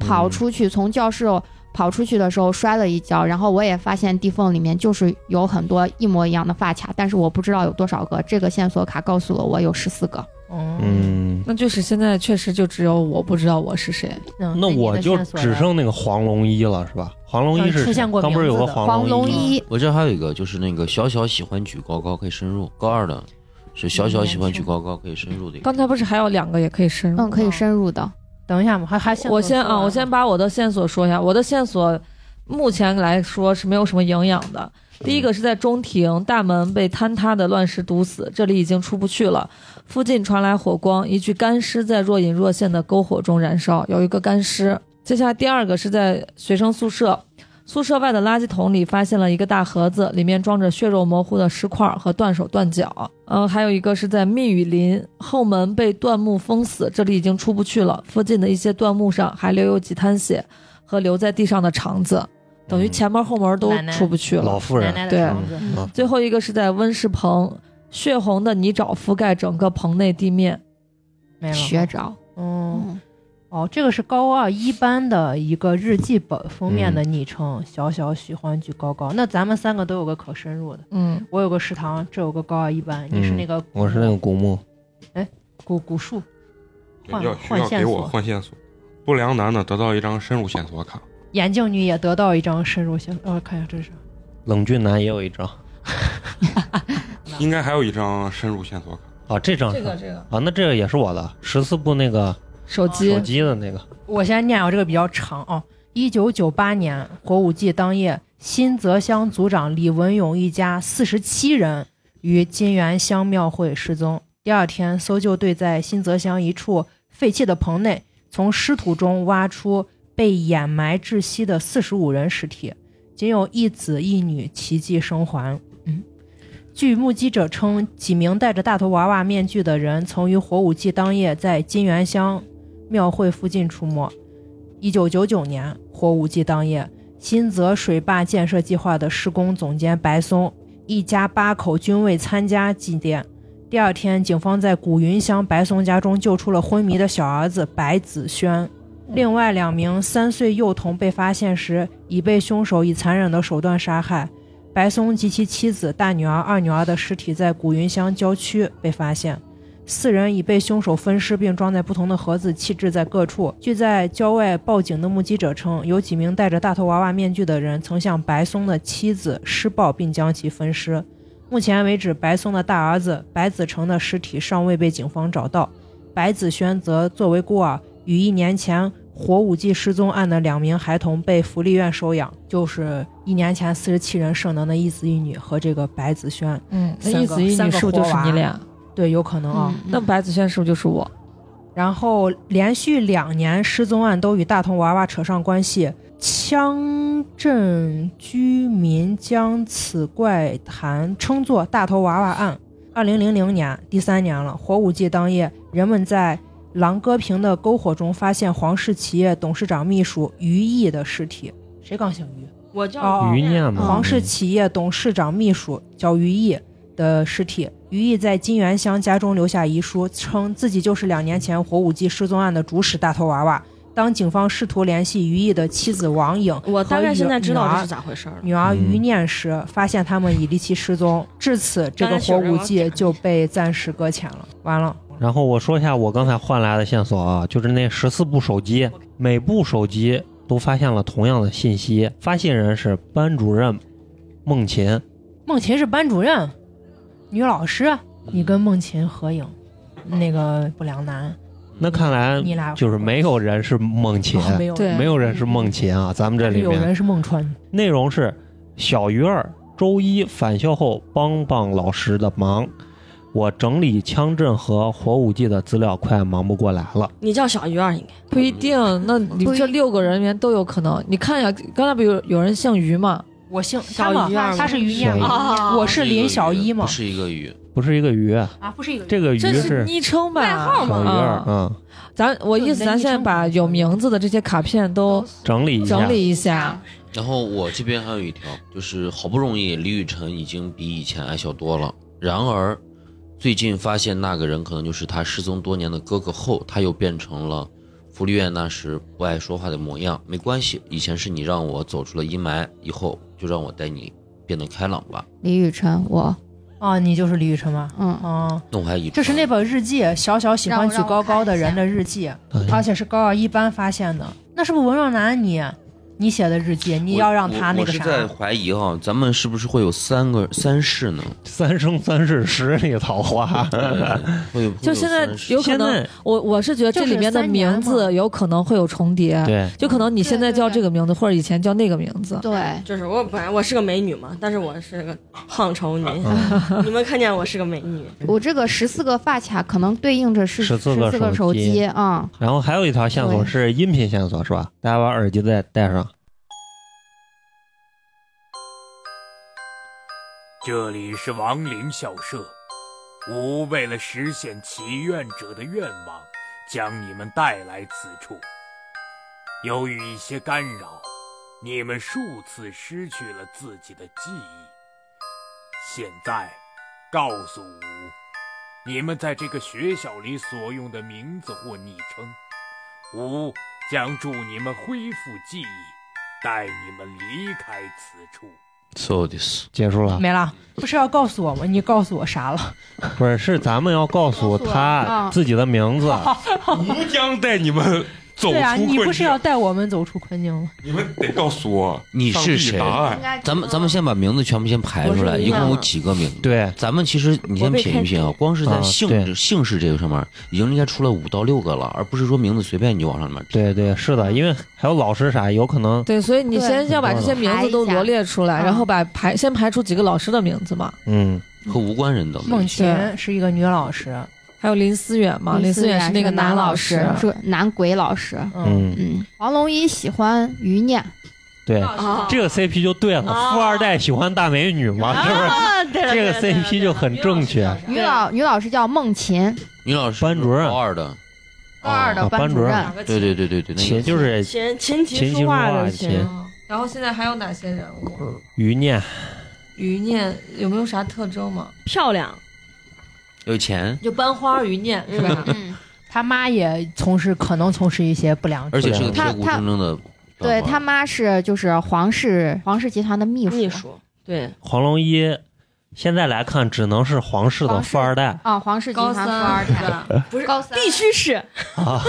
跑出去，从教室跑出去的时候摔了一跤，然后我也发现地缝里面就是有很多一模一样的发卡，但是我不知道有多少个。这个线索卡告诉了我有十四个。嗯嗯，那就是现在确实就只有我不知道我是谁。嗯那我就只剩那个黄龙一了，是吧？黄龙一是嗯出现过刚不是有个黄黄龙龙一，我这还有一个，就是那个小小喜欢举高高可以深入，高二的是小小喜欢举高高可以深入的一个。刚才不是还有两个也可以深入？嗯，可以深入的。等一下嘛，还还我先啊，我先把我的线索说一下。我的线索目前来说是没有什么营养的。第一个是在中庭，大门被坍塌的乱石堵死，这里已经出不去了。附近传来火光，一具干尸在若隐若现的篝火中燃烧，有一个干尸。接下来第二个是在学生宿舍，宿舍外的垃圾桶里发现了一个大盒子，里面装着血肉模糊的尸块和断手断脚。嗯，还有一个是在密雨林后门被断木封死，这里已经出不去了。附近的一些断木上还留有几滩血和留在地上的肠子，等于前门后门都出不去了。老妇人对嗯最后一个是在温室棚，血红的泥沼覆盖整个棚内地面。没了。吗。学长，嗯，嗯，哦，这个是高二一班的一个日记本封面嗯。的昵称，小小喜欢举高高。那咱们三个都有个可深入的，嗯，我有个食堂，这有个高二一班，你是嗯。那个我是那个古墓，哎古古树，换要需换线要给我索换线索。不良男呢得到一张深入线索卡，眼镜女也得到一张深入线，哦，看一下这是。啥冷峻男也有一张 应该还有一张深入线索卡。啊，这张是这个这个啊，那这个也是我的十四部那个手机手机的那个，我先念，我这个比较长啊。一九九八年火舞季当夜，新泽乡族长李文勇一家四十七人于金源乡庙会失踪。第二天，搜救队在新泽乡一处废弃的棚内，从尸土中挖出被掩埋窒息的四十五人尸体，仅有一子一女奇迹生还。据目击者称，几名戴着大头娃娃面具的人曾于火舞季当夜在金源乡庙会附近出没。一九九九年火舞季当夜，新泽水坝建设计划的施工总监白松一家八口均未参加祭奠。第二天，警方在古云乡白松家中救出了昏迷的小儿子白子轩。另外两名三岁幼童被发现时，已被凶手以残忍的手段杀害。白松及其妻子、大女儿、二女儿的尸体在古云乡郊区被发现。四人已被凶手分尸并装在不同的盒子，弃置在各处。据在郊外报警的目击者称，有几名戴着大头娃娃面具的人曾向白松的妻子施暴，并将其分尸。目前为止，白松的大儿子白子成的尸体尚未被警方找到，白子轩则作为孤儿，与一年前火舞季失踪案的两名孩童被福利院收养，就是一年前四十七人圣能的一子一女和这个白子轩。嗯，那一子一女是不是就是你俩？对，有可能啊。嗯那白子轩是不是就是我？然后连续两年失踪案都与大头娃娃扯上关系，乡镇居民将此怪谈称作“大头娃娃案”。二零零零年，第三年了，火舞季当夜，人们在郎戈平的篝火中发现黄氏企业董事长秘书于毅的尸体。谁刚姓于？我叫哦余念嘛，黄氏企业董事长秘书叫于毅的尸体。于毅在金源乡家中留下遗书，称自己就是两年前火舞季失踪案的主使大头娃娃。当警方试图联系于毅的妻子王颖我大概现在知道这是是咋回事了。女儿嗯于念时，发现他们已离奇失踪。至此，这个火舞季就被暂时搁浅了。完了，然后我说一下我刚才换来的线索啊，就是那十四部手机，每部手机都发现了同样的信息，发信人是班主任孟琴。孟琴是班主任，女老师，你跟孟琴合影，那个不良男，那看来你俩就是没有人是孟琴，哦没有没有人是孟琴啊。咱们这里面有人是孟川。内容是小鱼儿周一返校后帮帮老师的忙，我整理枪阵和火舞季的资料，快忙不过来了。你叫小鱼儿应该。不一定，那你这六个人员都有可能。你看一下，刚才不有有人姓于吗？我姓小他嘛鱼儿他是于念小鱼嘛，啊我是林小一嘛不，是一个鱼，不是一个鱼，啊，不是一个这个鱼这是昵称吧？代号嘛小鱼儿啊，嗯，咱我意思，咱现在把有名字的这些卡片都整理一下整。理一下。然后我这边还有一条，就是好不容易李雨辰已经比以前矮小多了，然而最近发现那个人可能就是他失踪多年的哥哥后，他又变成了福利院那时不爱说话的模样。没关系，以前是你让我走出了阴霾，以后就让我带你变得开朗吧。李宇春，我，啊，你就是李宇春吗？嗯，啊，那我还以这是那本日记，小小喜欢举高高的人的日记，而且是高二一班发现的。那是不是文若楠你你写的日记？你要让他那个我我是在？怀疑哈，咱们是不是会有三个三世呢？三生三世十里桃花，就现在有可能，现在我我是觉得这里面的名字有可能会有重叠，对就可能你现在叫这个名字，或者以前叫那个名字。对，就是我本来我是个美女嘛，但是我是个胖丑女。嗯你们看见我是个美女，我这个十四个发卡可能对应着是14四个个手机啊。然后还有一条线索是音频线索，是吧？大家把耳机再戴上。这里是亡灵校舍，吾为了实现祈愿者的愿望，将你们带来此处。由于一些干扰，你们数次失去了自己的记忆。现在，告诉吾，你们在这个学校里所用的名字或昵称，吾将助你们恢复记忆，带你们离开此处。So this 结束了，没了，不是要告诉我吗？你告诉我啥了？不是，是咱们要告诉他啊自己的名字。吾将带你们走对啊，你不是要。带我们走出困境吗？你们得告诉我你是谁答案。咱们咱们先把名字全部先排出来，一共有几个名字？对，咱们其实你先品一品啊，光是在啊姓姓氏这个上面，已经应该出了五到六个了，而不是说名字随便你就往上面填。对对，是的，因为还有老师啥，有可能，对，所以你先要把这些名字都罗列出来，然后把排先排出几个老师的名字嘛。嗯，和无关人等的孟璇是一个女老师，还有林思远嘛，林思远是是那个男老师，是男鬼老师。嗯，嗯，嗯，黄龙一喜欢余念，对，啊这个 CP 就对了，啊富二代喜欢大美女嘛，是不是？啊，对这个 CP 就很正确。女老女老师叫孟琴，女老师班主任高二的，高二的啊班主任班主任。两个对对对对对，那个且就是琴琴棋琴棋书画的琴，然后现在还有哪些人物？余念，余念有没有啥特征吗？漂亮，有钱，就班花余念是吧？嗯，他妈也从事可能从事一些不良而且是个他铁骨铮铮的。对他妈是就是皇室皇室集团的秘书。秘书，对，黄龙一现在来看，只能是皇室的富二代啊，皇室集高团富二三代，不是高三必须是啊。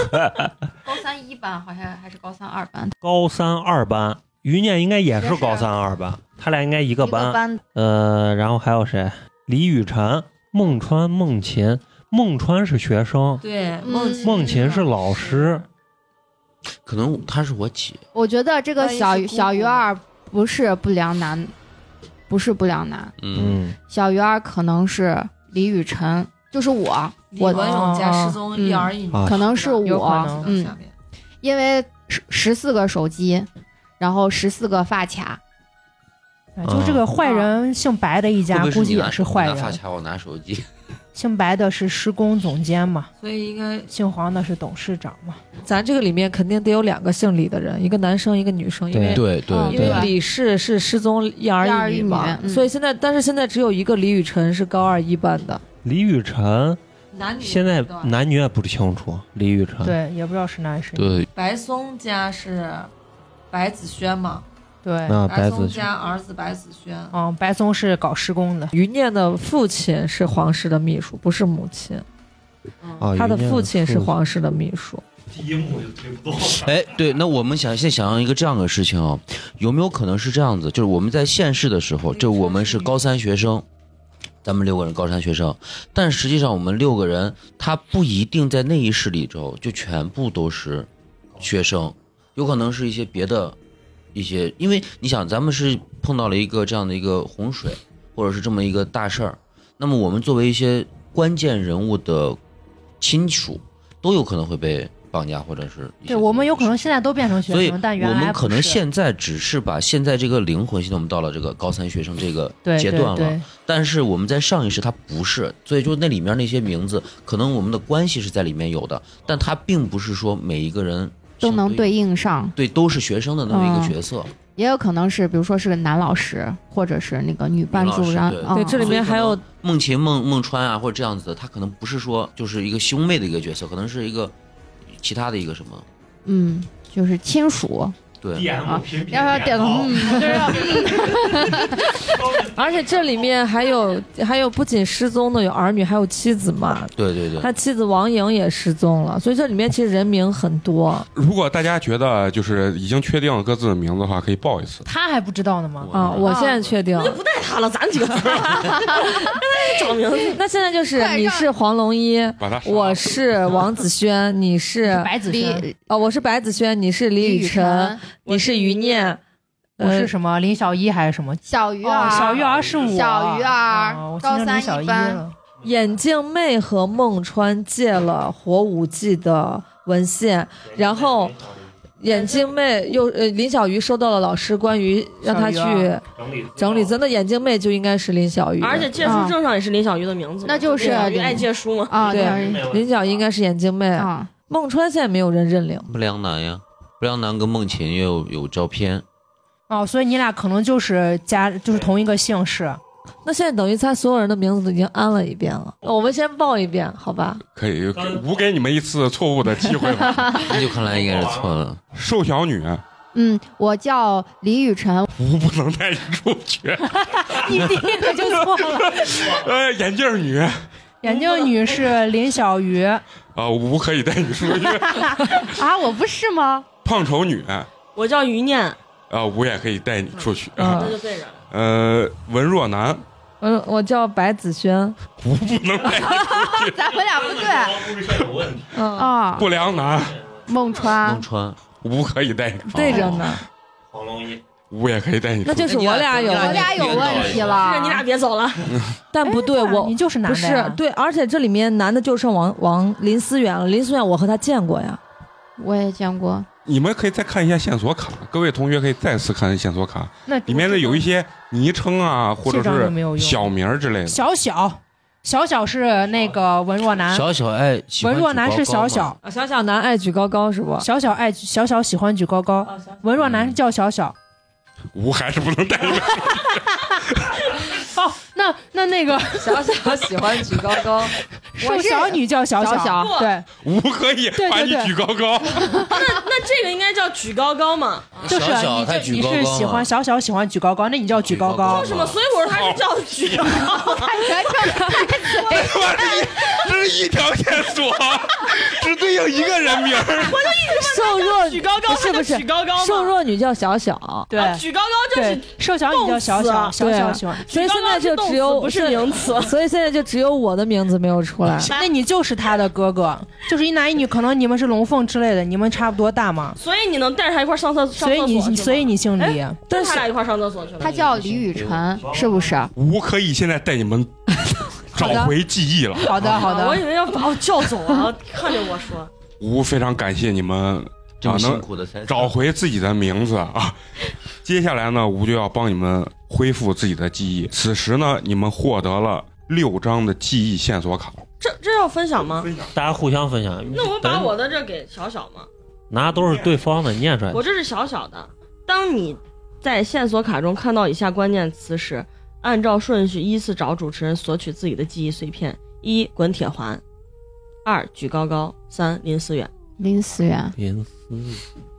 高三一班，好像还是高三二班，高三二班，余念应该也是高三二班，他俩应该一个一班。个班呃，然后还有谁？李雨辰、孟川、孟琴。孟川是学生，对孟琴是老师。可能她是我姐，我觉得这个小小鱼儿不是不良男，不是不良男，嗯，嗯，小鱼儿可能是李雨辰，就是我，我李文勇加失踪嗯一儿一女，啊可能是我，嗯，因为十十四个手机，然后十四个发卡，就这个坏人姓白的一家，估计也是坏人。拿发卡，我拿手机。姓白的是施工总监嘛，所以应该姓黄的是董事长嘛。咱这个里面肯定得有两个姓李的人，一个男生，一个女生，因为对对嗯因为李氏是失踪一儿一女嘛所以现在但是现在只有一个李雨辰是高二一班的，李雨辰男女现在男女也不清楚。李雨辰，对，也不知道是男是女。对，白松家是白子轩嘛，对，那白子家儿子白子轩，嗯，白松是搞施工的。余念的父亲是皇室的秘书，不是母亲，啊，他的父亲是皇室的秘书。第一幕就推不动。哎，对，那我们想现在想象一个这样的事情啊，有没有可能是这样子？就是我们在现世的时候，就我们是高三学生，咱们六个人高三学生，但实际上我们六个人，他不一定在那一世里头就全部都是学生，有可能是一些别的一些，因为你想，咱们是碰到了一个这样的一个洪水，或者是这么一个大事儿，那么我们作为一些关键人物的亲属，都有可能会被绑架，或者是对我们有可能现在都变成学所以生，但原我们可能现在只是把现在这个灵魂，现在我们到了这个高三学生这个阶段了，但是我们在上一世他不是，所以就那里面那些名字，可能我们的关系是在里面有的，但他并不是说每一个人相都能对应上，对都是学生的那么一个嗯。角色。也有可能是比如说是个男老师，或者是那个女班主任对，这里面还有孟琴、孟孟川啊，或者这样子的，他可能不是说就是一个兄妹的一个角色，可能是一个其他的一个什么，嗯，就是亲属，对，啊要不要点头。嗯，就是要而且这里面还有还有不仅失踪的有儿女，还有妻子嘛。对对对，他妻子王莹也失踪了，所以这里面其实人名很多。如果大家觉得就是已经确定了各自的名字的话，可以报一次。他还不知道呢吗？啊。我现在确定那，不带他了，咱几个 找名字。那现在就是你是黄龙一，我是王子轩，你是白子轩，李哦，我是白子轩，你是李雨辰，，你是余念，我是什么林小一还是什么？哦小鱼儿，小鱼儿是我，小鱼儿高三一一班。眼镜妹和孟川借了火舞记的文献，然后眼镜妹又呃林小鱼收到了老师关于让她去整理整理，真的眼镜妹就应该是林小鱼，而且借书证上也是林小鱼的名字嘛，那就是林林小鱼爱借书嘛。啊，对对。林小鱼应该是眼镜妹，啊，孟川现在没有人认领。不良男呀，不良男跟孟琴也有有照片，哦，所以你俩可能就是家，就是同一个姓氏。那现在等于他所有人的名字都已经安了一遍了，我们先报一遍，好吧？可以无给你们一次错误的机会吧。那就看来应该是错了。瘦小女，嗯，我叫李雨辰，无不能带你出去。你第一个就错了。呃，眼镜女啊，眼镜女是林小鱼，啊无可以带你出去。啊，我不是吗？胖丑女。我叫余念，啊，我也可以带你出去。嗯这就对着了。呃，文若男，嗯，我叫白子轩，无不能带你出去。咱们俩不对。有问题。嗯，啊，不良男，孟川。孟，川，无可以带你出去。对着呢，黄龙一，无也可以带你出去。那就是我俩有我问题，俩有问题了，是你俩别走了，但不对，我你就是男不的不是对，而且这里面男的就剩王王林思远了，林思远我和他见过呀，我也见过，你们可以再看一下线索卡，各位同学可以再次看线索卡，那里面的有一些昵称啊，或者是小名儿之类的。小小小小是那个文若男，小小爱文若男是小小，啊小小男爱举高高是不？小小爱小小喜欢举高高，文若男叫小小。无还是不能带你们。哦，那那那个 小小喜欢举高高，瘦小女叫小小小对，无可以把你举高高。那那这个应该叫举高高嘛？就是你这你是喜欢小小喜欢举高高，那你叫举高高。为什么？所以我说他是叫举高高。这是一条线索，只对应一个人名儿。瘦弱举高高不是不是举高高瘦弱女叫小小，对啊举高高就是对，瘦小女叫小小，小小喜欢。所以现在就只有不是名词。所以现在就只有我的名字没有出来。那你就是他的哥哥，就是一男一女，可能你们是龙凤之类的，你们差不多大嘛，所以你能带着他一块儿上厕所所以你所以你姓李。但是他俩一块儿上厕所去了。他叫李雨辰，是不是？吴可以现在带你们 找回记忆了。好的好的，我以为要把我叫走了，看着我说。吴非常感谢你们这么辛啊能苦的才找回自己的名字啊！接下来呢，吴就要帮你们恢复自己的记忆。此时呢，你们获得了六张的记忆线索卡。这这要分享吗？大家互相分享。那我把我的这给小小吗，拿都是对方的，念出来我。这是小小的。当你在线索卡中看到以下关键词时，按照顺序依次找主持人索取自己的记忆碎片：一、滚铁环；二、举高高；三、林思远。林思远，林思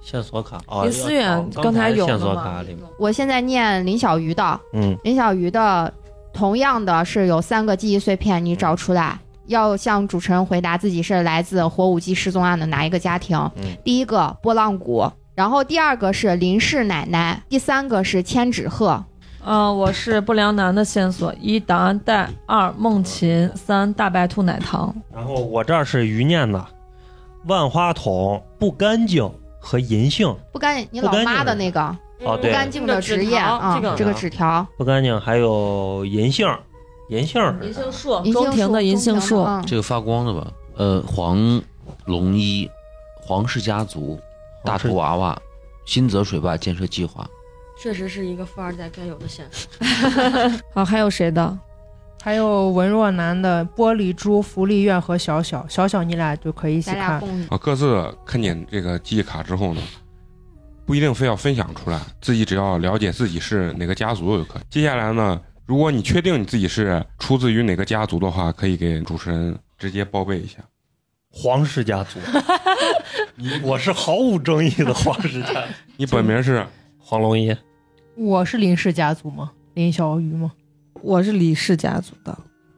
线索卡哦，林思远刚才有线索卡里面，我现在念林小鱼的，嗯，林小鱼的同样的是有三个记忆碎片，你找出来。要向主持人回答自己是来自火舞姬失踪案的哪一个家庭。嗯第一个波浪鼓，然后第二个是林氏奶奶，第三个是千纸鹤。嗯，我是不良男的线索：一档案袋，二梦琴，三大白兔奶糖。然后我这儿是余念的，万花筒不干净和银杏。不干净，你老妈的那个。哦对。不干净的职业啊，这个纸条，不干净，还有银杏，银杏银杏树，银杏中庭的银杏树。这个发光的吧？呃，黄龙一，皇室家族，大头娃娃，新泽水坝建设计划。确实是一个富二代该有的线索。好，还有谁的？还有文若男的玻璃珠、福利院和小小，小小你俩就可以一起看。啊，各自看见这个记忆卡之后呢，不一定非要分享出来，自己只要了解自己是哪个家族就可以。接下来呢，如果你确定你自己是出自于哪个家族的话，可以给主持人直接报备一下。皇室家族，你我是毫无争议的皇室家族。你本名是黄龙一，我是林氏家族吗？林小鱼吗？我是李氏家族的。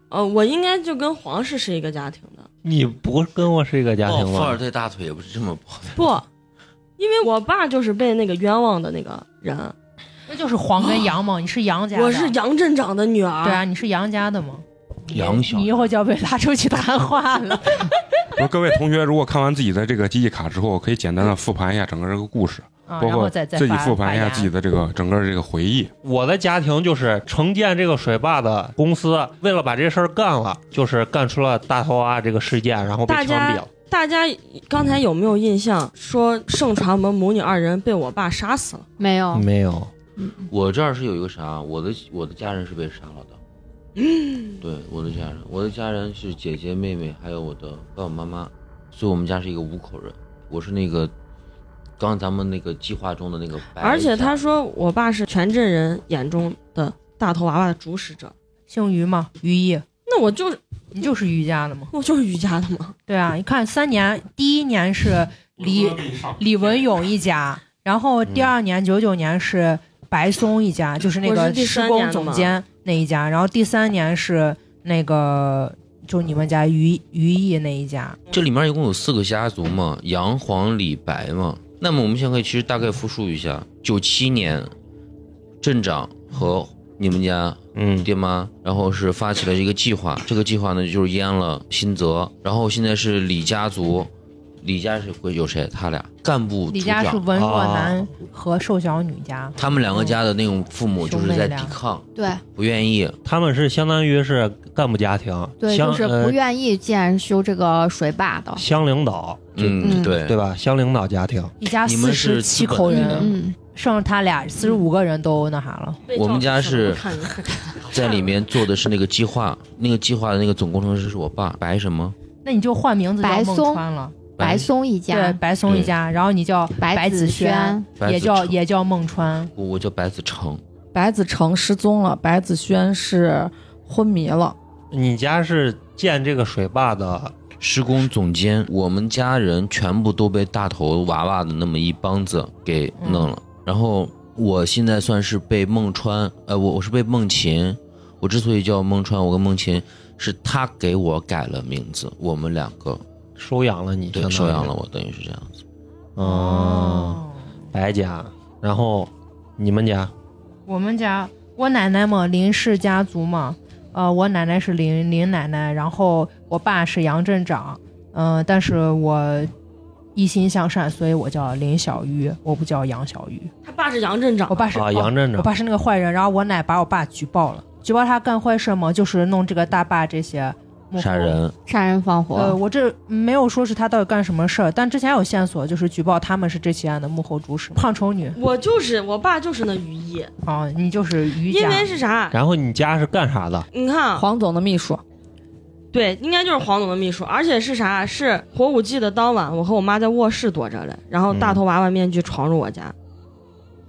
呃，我应该就跟皇室是一个家庭的，你不跟我是一个家庭哦，富二吗？代大腿也不是这么抱的。不，因为我爸就是被那个冤枉的那个人，那就是黄跟杨嘛，你是杨家的，我是杨镇长的女儿。对啊，你是杨家的吗。杨小你以后就要被拉出去谈话了。各位同学，如果看完自己的这个记忆卡之后，可以简单的复盘一下整个这个故事，啊，包括自己复盘一下自己的这个整个这个回忆。我的家庭就是承建这个水坝的公司，为了把这事儿干了，就是干出了大头娃这个事件，然后被大家枪毙了。大家刚才有没有印象？说盛传我们母女二人被我爸杀死了。没有，没有，我这儿是有一个啥，我的我的家人是被杀了的。对，我的家人，我的家人是姐姐、妹妹，还有我的爸爸妈妈，所以我们家是一个五口人。我是那个刚咱们那个计划中的那个白，而且他说我爸是全镇人眼中的大头娃娃的主使者。姓于嘛，于毅，那我就是你就是于家的嘛。我就是于家的嘛。对啊，你看三年，第一年是李李文勇一家，然后第二年九九年是白松一家，就是那个施工总监那一家，然后第三年是那个就你们家于于毅那一家。这里面一共有四个家族嘛，杨、黄、李、白嘛。那么我们现在可以其实大概复述一下：九七年，镇长和你们家嗯，爹妈，然后是发起了一个计划，这个计划呢就是淹了新泽，然后现在是李家族，李家是归有谁？他俩干部李，家是文若啊。男和瘦小女家，他们两个家的那种父母就是在抵抗，对。不愿意。他们是相当于是干部家庭，对，就是不呃愿意建修这个水坝的。乡领导，嗯，嗯对。对吧？乡领导家庭，一家四十七口人嗯，剩他俩四十五个人都那啥了。我们家是 在里面做的是那个计划，那个计划的那个总工程师是我爸白什么？那你就换名字叫孟白松。川了，白松一家对，白松一家，然后你叫白子子轩轩，也叫也叫孟川。我我叫白子成，白子成失踪了，白子轩是昏迷了。你家是建这个水坝的施工总监，我们家人全部都被大头娃娃的那么一帮子给弄了。然后我现在算是被孟川，呃，我我是被孟琴。我之所以叫孟川，我跟孟琴是他给我改了名字，我们两个收养了你，对收养了我，等于是这样子。哦，白家，然后你们家？我们家我奶奶嘛，林氏家族嘛，呃，我奶奶是林林奶奶，然后我爸是杨镇长，嗯、但是我一心向善，所以我叫林小鱼，我不叫杨小鱼。他爸是杨镇长。我，爸是、啊，哦杨镇长，我爸是那个坏人，然后我奶把我爸举报了，举报他干坏事嘛，就是弄这个大坝这些杀。人，杀人放火，呃，我这没有说是他到底干什么事儿，但之前有线索，就是举报他们是这起案的幕后主使。胖丑女我就是我爸就是那于毅，啊，你就是于因。为是啥？然后你家是干啥的？你看啊，黄总的秘书，对，应该就是黄总的秘书，而且是啥？是火舞祭的当晚，我和我妈在卧室躲着嘞，然后大头娃娃面具闯入我家，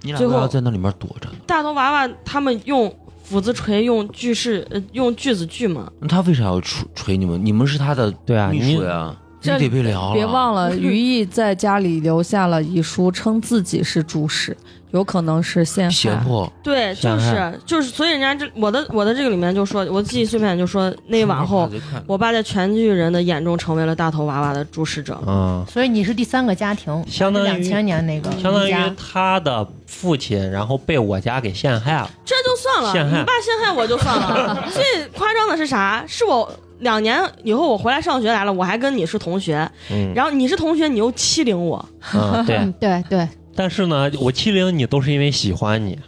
你俩最后在那里面躲着？大头娃娃他们用斧子锤，用锯式，呃，用锯子锯嘛。那他为啥要锤锤你们？你们是他的对啊，秘你书呀，你这得被聊了。别忘了，于毅在家里留下了遗书，称自己是主使，有可能是陷害。胁迫，对，就陷害是就是，所以人家这我的我的这个里面就说，我记忆碎片就说那晚后，我爸在全剧人的眼中成为了大头娃娃的注视者。嗯，所以你是第三个家庭，相当于两千年那个相当于他的父亲，然后被我家给陷害了。这就算了，陷害你爸陷害我就算了。最夸张的是啥？是我两年以后我回来上学来了，我还跟你是同学，嗯然后你是同学，你又欺凌我，嗯，对。嗯，对对，但是呢，我欺凌你都是因为喜欢你。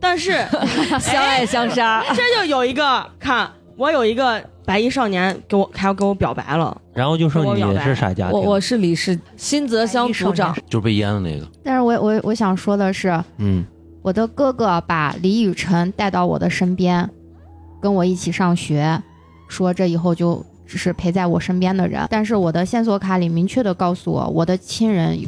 但是 相爱相杀，这就有一个看我有一个白衣少年给我还要跟我表白了，然后就剩你是啥家庭？我我是李氏新泽乡组长，就是被淹的那个。但是我我我想说的是，嗯我的哥哥把李雨辰带到我的身边，跟我一起上学，说这以后就只是陪在我身边的人。但是我的线索卡里明确的告诉我，我的亲人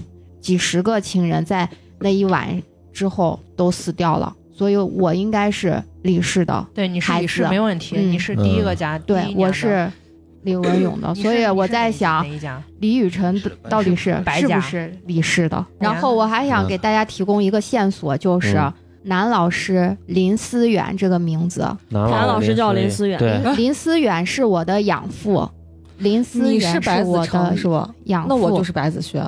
几十个亲人在那一晚之后都死掉了，所以我应该是李氏的。对，你是李氏没问题，嗯你是第一个家，第对我是李文勇的，所以我在想？李雨辰到底是是不是李氏的？然后我还想嗯给大家提供一个线索，就是嗯男老师林思远这个名字。男男老师叫林思远对，林思远是我的养父，林思远是我的？养父。那我就是白子轩。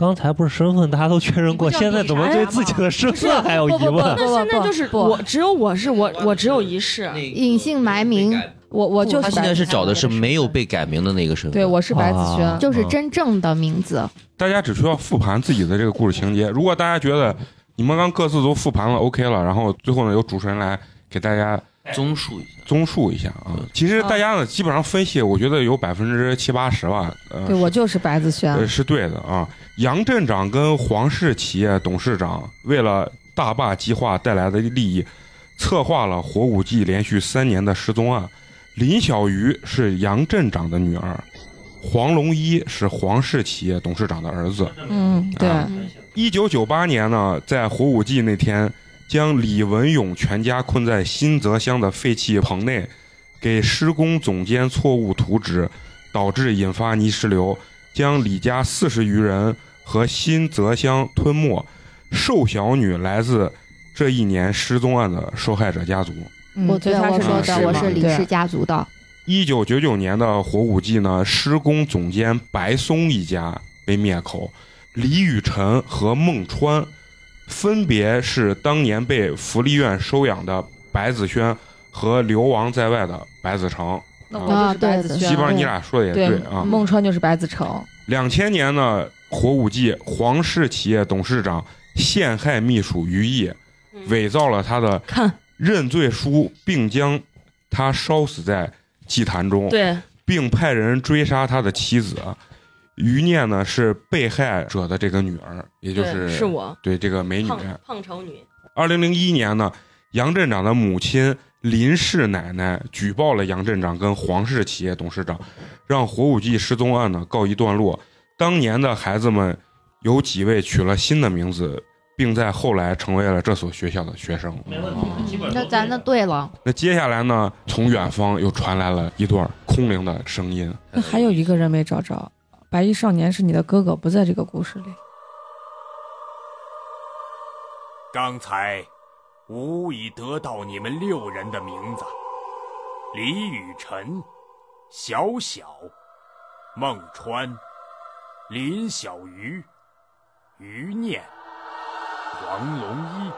刚才不是身份大家都确认过，现在怎么对自己的身份还有疑不不不问？那现在就是我只有我是我我只有一世，隐姓埋名，我我就他现在是找的是没有被改名的那个身份。对，我是白子啊轩。就是真正的名字。大家只需要复盘自己的这个故事情节。如果大家觉得你们刚各自都复盘了，OK 了，然后最后呢由主持人来给大家综述一下。综述一下啊。其实大家呢基本上分析，我觉得有百分之七八十吧，呃，对我就是白子轩。呃，是对的啊。杨镇长跟黄氏企业董事长为了大坝计划带来的利益，策划了火舞季连续三年的失踪案。林小鱼是杨镇长的女儿，黄龙一是黄氏企业董事长的儿子。嗯，对，一九九八年呢，在火舞季那天，将李文勇全家困在新泽乡的废弃棚内，给施工总监错误图纸，导致引发泥石流，将李家四十余人和新泽乡吞没。瘦小女来自这一年失踪案的受害者家族。嗯我对最开始我说的，我是李氏家族的。一九九九年的火舞季呢，施工总监白松一家被灭口，李雨辰和孟川分别是当年被福利院收养的白子轩和流亡在外的白子成。那啊我就是白子对轩。基本上你俩说的也对对啊。孟川就是白子成。两千年呢，火舞季黄氏企业董事长陷害秘书于毅，伪造了他的认罪书，并将他烧死在祭坛中。对并派人追杀他的妻子。余念呢是被害者的这个女儿，也就是是我对这个美女。胖胖丑女，二零零一年呢，杨镇长的母亲林氏奶奶举报了杨镇长跟黄氏企业董事长，让火舞季失踪案呢告一段落。当年的孩子们有几位取了新的名字，并在后来成为了这所学校的学生。没问题那咱的对了，那接下来呢，从远方又传来了一段空灵的声音。那还有一个人没找着，白衣少年是你的哥哥，不在这个故事里。刚才吾已得到你们六人的名字：李雨辰、小小、孟川、林小鱼、余念、黄龙一。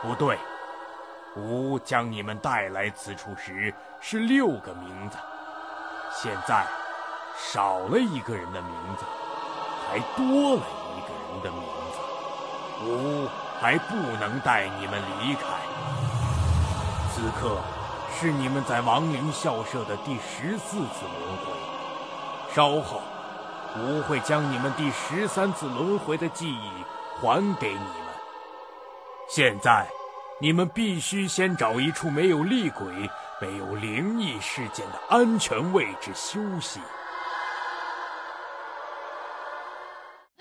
不对，吾将你们带来此处时是六个名字，现在少了一个人的名字，还多了一个人的名字。吾还不能带你们离开。此刻是你们在亡灵校舍的第十四次轮回，稍后吾会将你们第十三次轮回的记忆还给你们。现在，你们必须先找一处没有厉鬼、没有灵异事件的安全位置休息。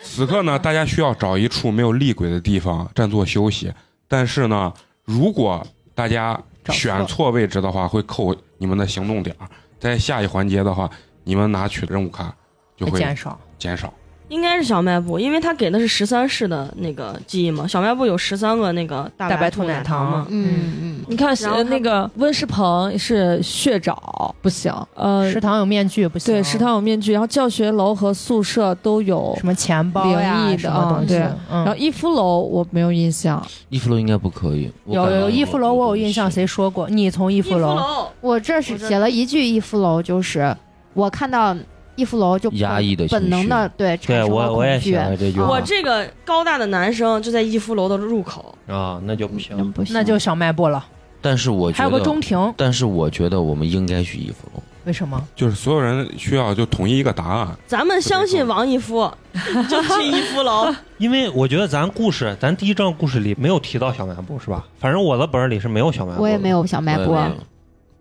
此刻呢，大家需要找一处没有厉鬼的地方暂作休息。但是呢，如果大家选错位置的话，会扣你们的行动点。在下一环节的话，你们拿取任务卡就会减少。减少。应该是小卖部，因为他给的是十三式的那个记忆嘛。小卖部有十三个那个大大白兔兔奶糖嘛。嗯嗯，你看，那个温世鹏是血爪不行，呃，食堂有面具不行，对，食堂有面具，然后教学楼和宿舍都有什么钱包呀灵异的什么东西，对嗯然后逸夫楼我没有印象，逸夫楼应该不可以。有有逸夫楼，我有印象，谁说过？你从逸逸夫楼，楼，我这是写了一句逸夫楼，就是我看到逸夫楼就压抑的本能的对产对生了我我也我这个高大的男生就在逸夫楼的入口。啊，那就不行。嗯不行，那就小卖部了。但是我还有个，中庭，但是我觉得我们应该去逸夫楼。为什么？就是所有人需要就统一一个答案。咱们相信王一夫，就去逸夫楼。因为我觉得咱故事，咱第一章故事里没有提到小卖部，是吧？反正我的本儿里是没有小卖部。我也没。有小卖部我也没有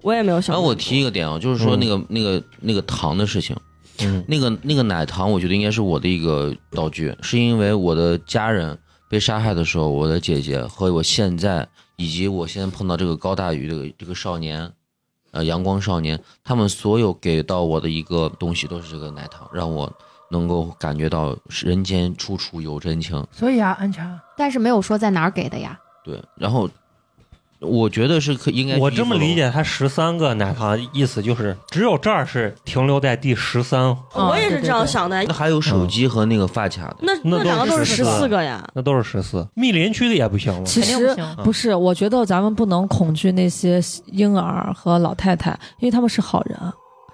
我也没有想过。然后我提一个点啊，就是说嗯那个、那个那个糖的事情，嗯那个那个奶糖，我觉得应该是我的一个道具，是因为我的家人被杀害的时候，我的姐姐和我现在以及我现在碰到这个高大宇这个这个少年，呃，阳光少年，他们所有给到我的一个东西都是这个奶糖，让我能够感觉到人间处处有真情。所以啊，安全，但是没有说在哪儿给的呀。对，然后我觉得是可应该我这么理，解，他十三个奶糖意思就是只有这儿是停留在第十三，我也是这样想的那。还有手机和那个发卡的。那那两个都是十都是14四个呀。那都是十四。密林区的也不行吗？其实不是，我觉得咱们不能恐惧那些婴儿和老太太，因为他们是好人，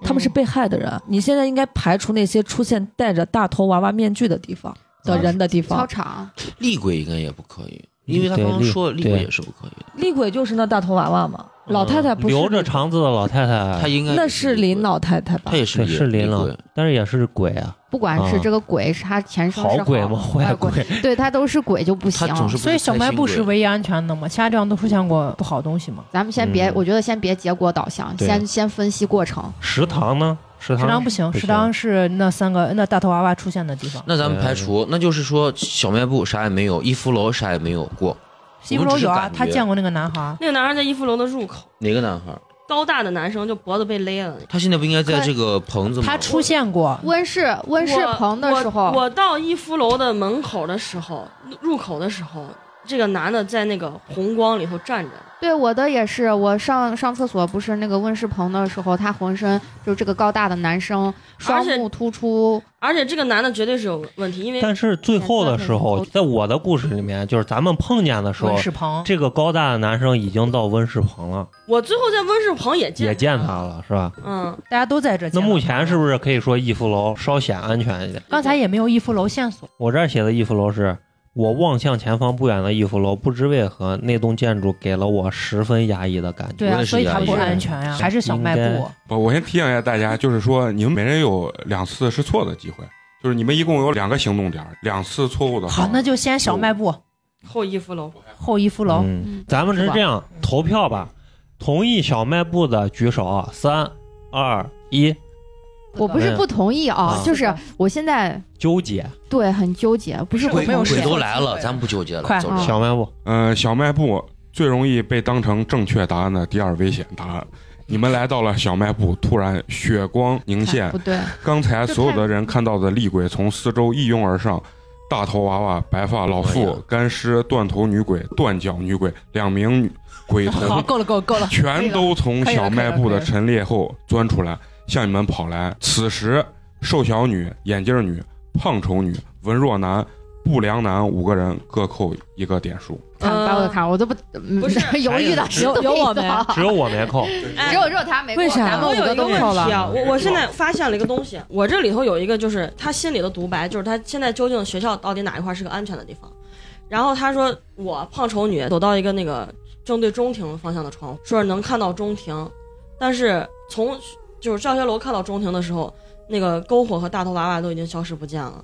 他们是被害的人。你现在应该排除那些出现戴着大头娃娃面具的地方的人的地方操。场厉鬼应该也不可以，因为他刚刚说了厉鬼也是不可以的。厉鬼就是那大头娃娃嘛，老太太不是留着肠子的老太太，她应该那是林老太太吧他？也是是林老鬼，但是也是鬼啊，不管是啊这个鬼是他前生是好鬼吗？坏坏鬼。对他都是鬼就不行所以小卖部是唯一安全的嘛？其他地方都出现过不好东西嘛？咱们先别，嗯我觉得先别结果导向，先先分析过程。食堂呢？食堂食堂不行，食堂是那三个那大头娃娃出现的地方。那咱们排除，那就是说小卖部啥也没有，逸夫楼啥也没有过。逸夫楼有啊，他见过那个男孩，那个男孩在逸夫楼的入口，哪个男孩？高大的男生就脖子被勒了。他现在不应该在这个棚子吗？他出现过。温室温室棚的时候，我我到逸夫楼的门口的时候，入口的时候，这个男的在那个红光里头站着。对我的也是，我上上厕所不是那个温室棚的时候，他浑身就这个高大的男生，双目突出，而且这个男的绝对是有问题，因为但是最后的时候，在我的故事里面，就是咱们碰见的时候温，世鹏，这个高大的男生已经到温室棚了，我最后在温室棚也见也见他他了，是吧？嗯，大家都在这。那目前是不是可以说逸夫楼稍显安全一点？刚才也没有逸夫楼线索？我这儿写的逸夫楼是。我望向前方不远的逸夫楼，不知为何那栋建筑给了我十分压抑的感觉。对所以它不安全呀，还是小卖部。不，我先提醒一下大家，就是说你们每人有两次试错的机会，就是你们一共有两个行动点，两次错误的话。好，那就先小卖部后逸夫楼。后逸夫楼。咱们是这样投票吧，同意小卖部的举手，三二一，我不是不同意啊啊，就是我现在纠结对很纠结，不是我鬼鬼没有鬼都来了，咱不纠结了，快走啊。小卖部，呃，小卖部最容易被当成正确答案的第二危险答案。你们来到了小卖部，突然血光凝现。不，对，刚才所有的人看到的厉鬼从四周一拥而上，大头娃娃、白发老哎妇、干尸、断头女鬼、断脚女鬼两名女鬼好，童，够了，够了，够了，全都从小卖部的陈列后钻出来，向你们跑来。此时，瘦小女、眼镜女、胖丑女、文弱男、不良男五个人各扣一个点数。看把我的卡，我都不嗯 不是犹豫的有有我没只有我没扣，哎只有只有他没扣，为啥咱们五我有一个问个都扣题啊，了。我我现在发现了一个东西，我这里头有一个就是他心里的独白，就是他现在究竟学校到底哪一块是个安全的地方。然后他说我胖丑女走到一个那个正对中庭方向的窗户，说是能看到中庭，但是从就是教学楼看到中庭的时候，那个篝火和大头娃娃都已经消失不见了，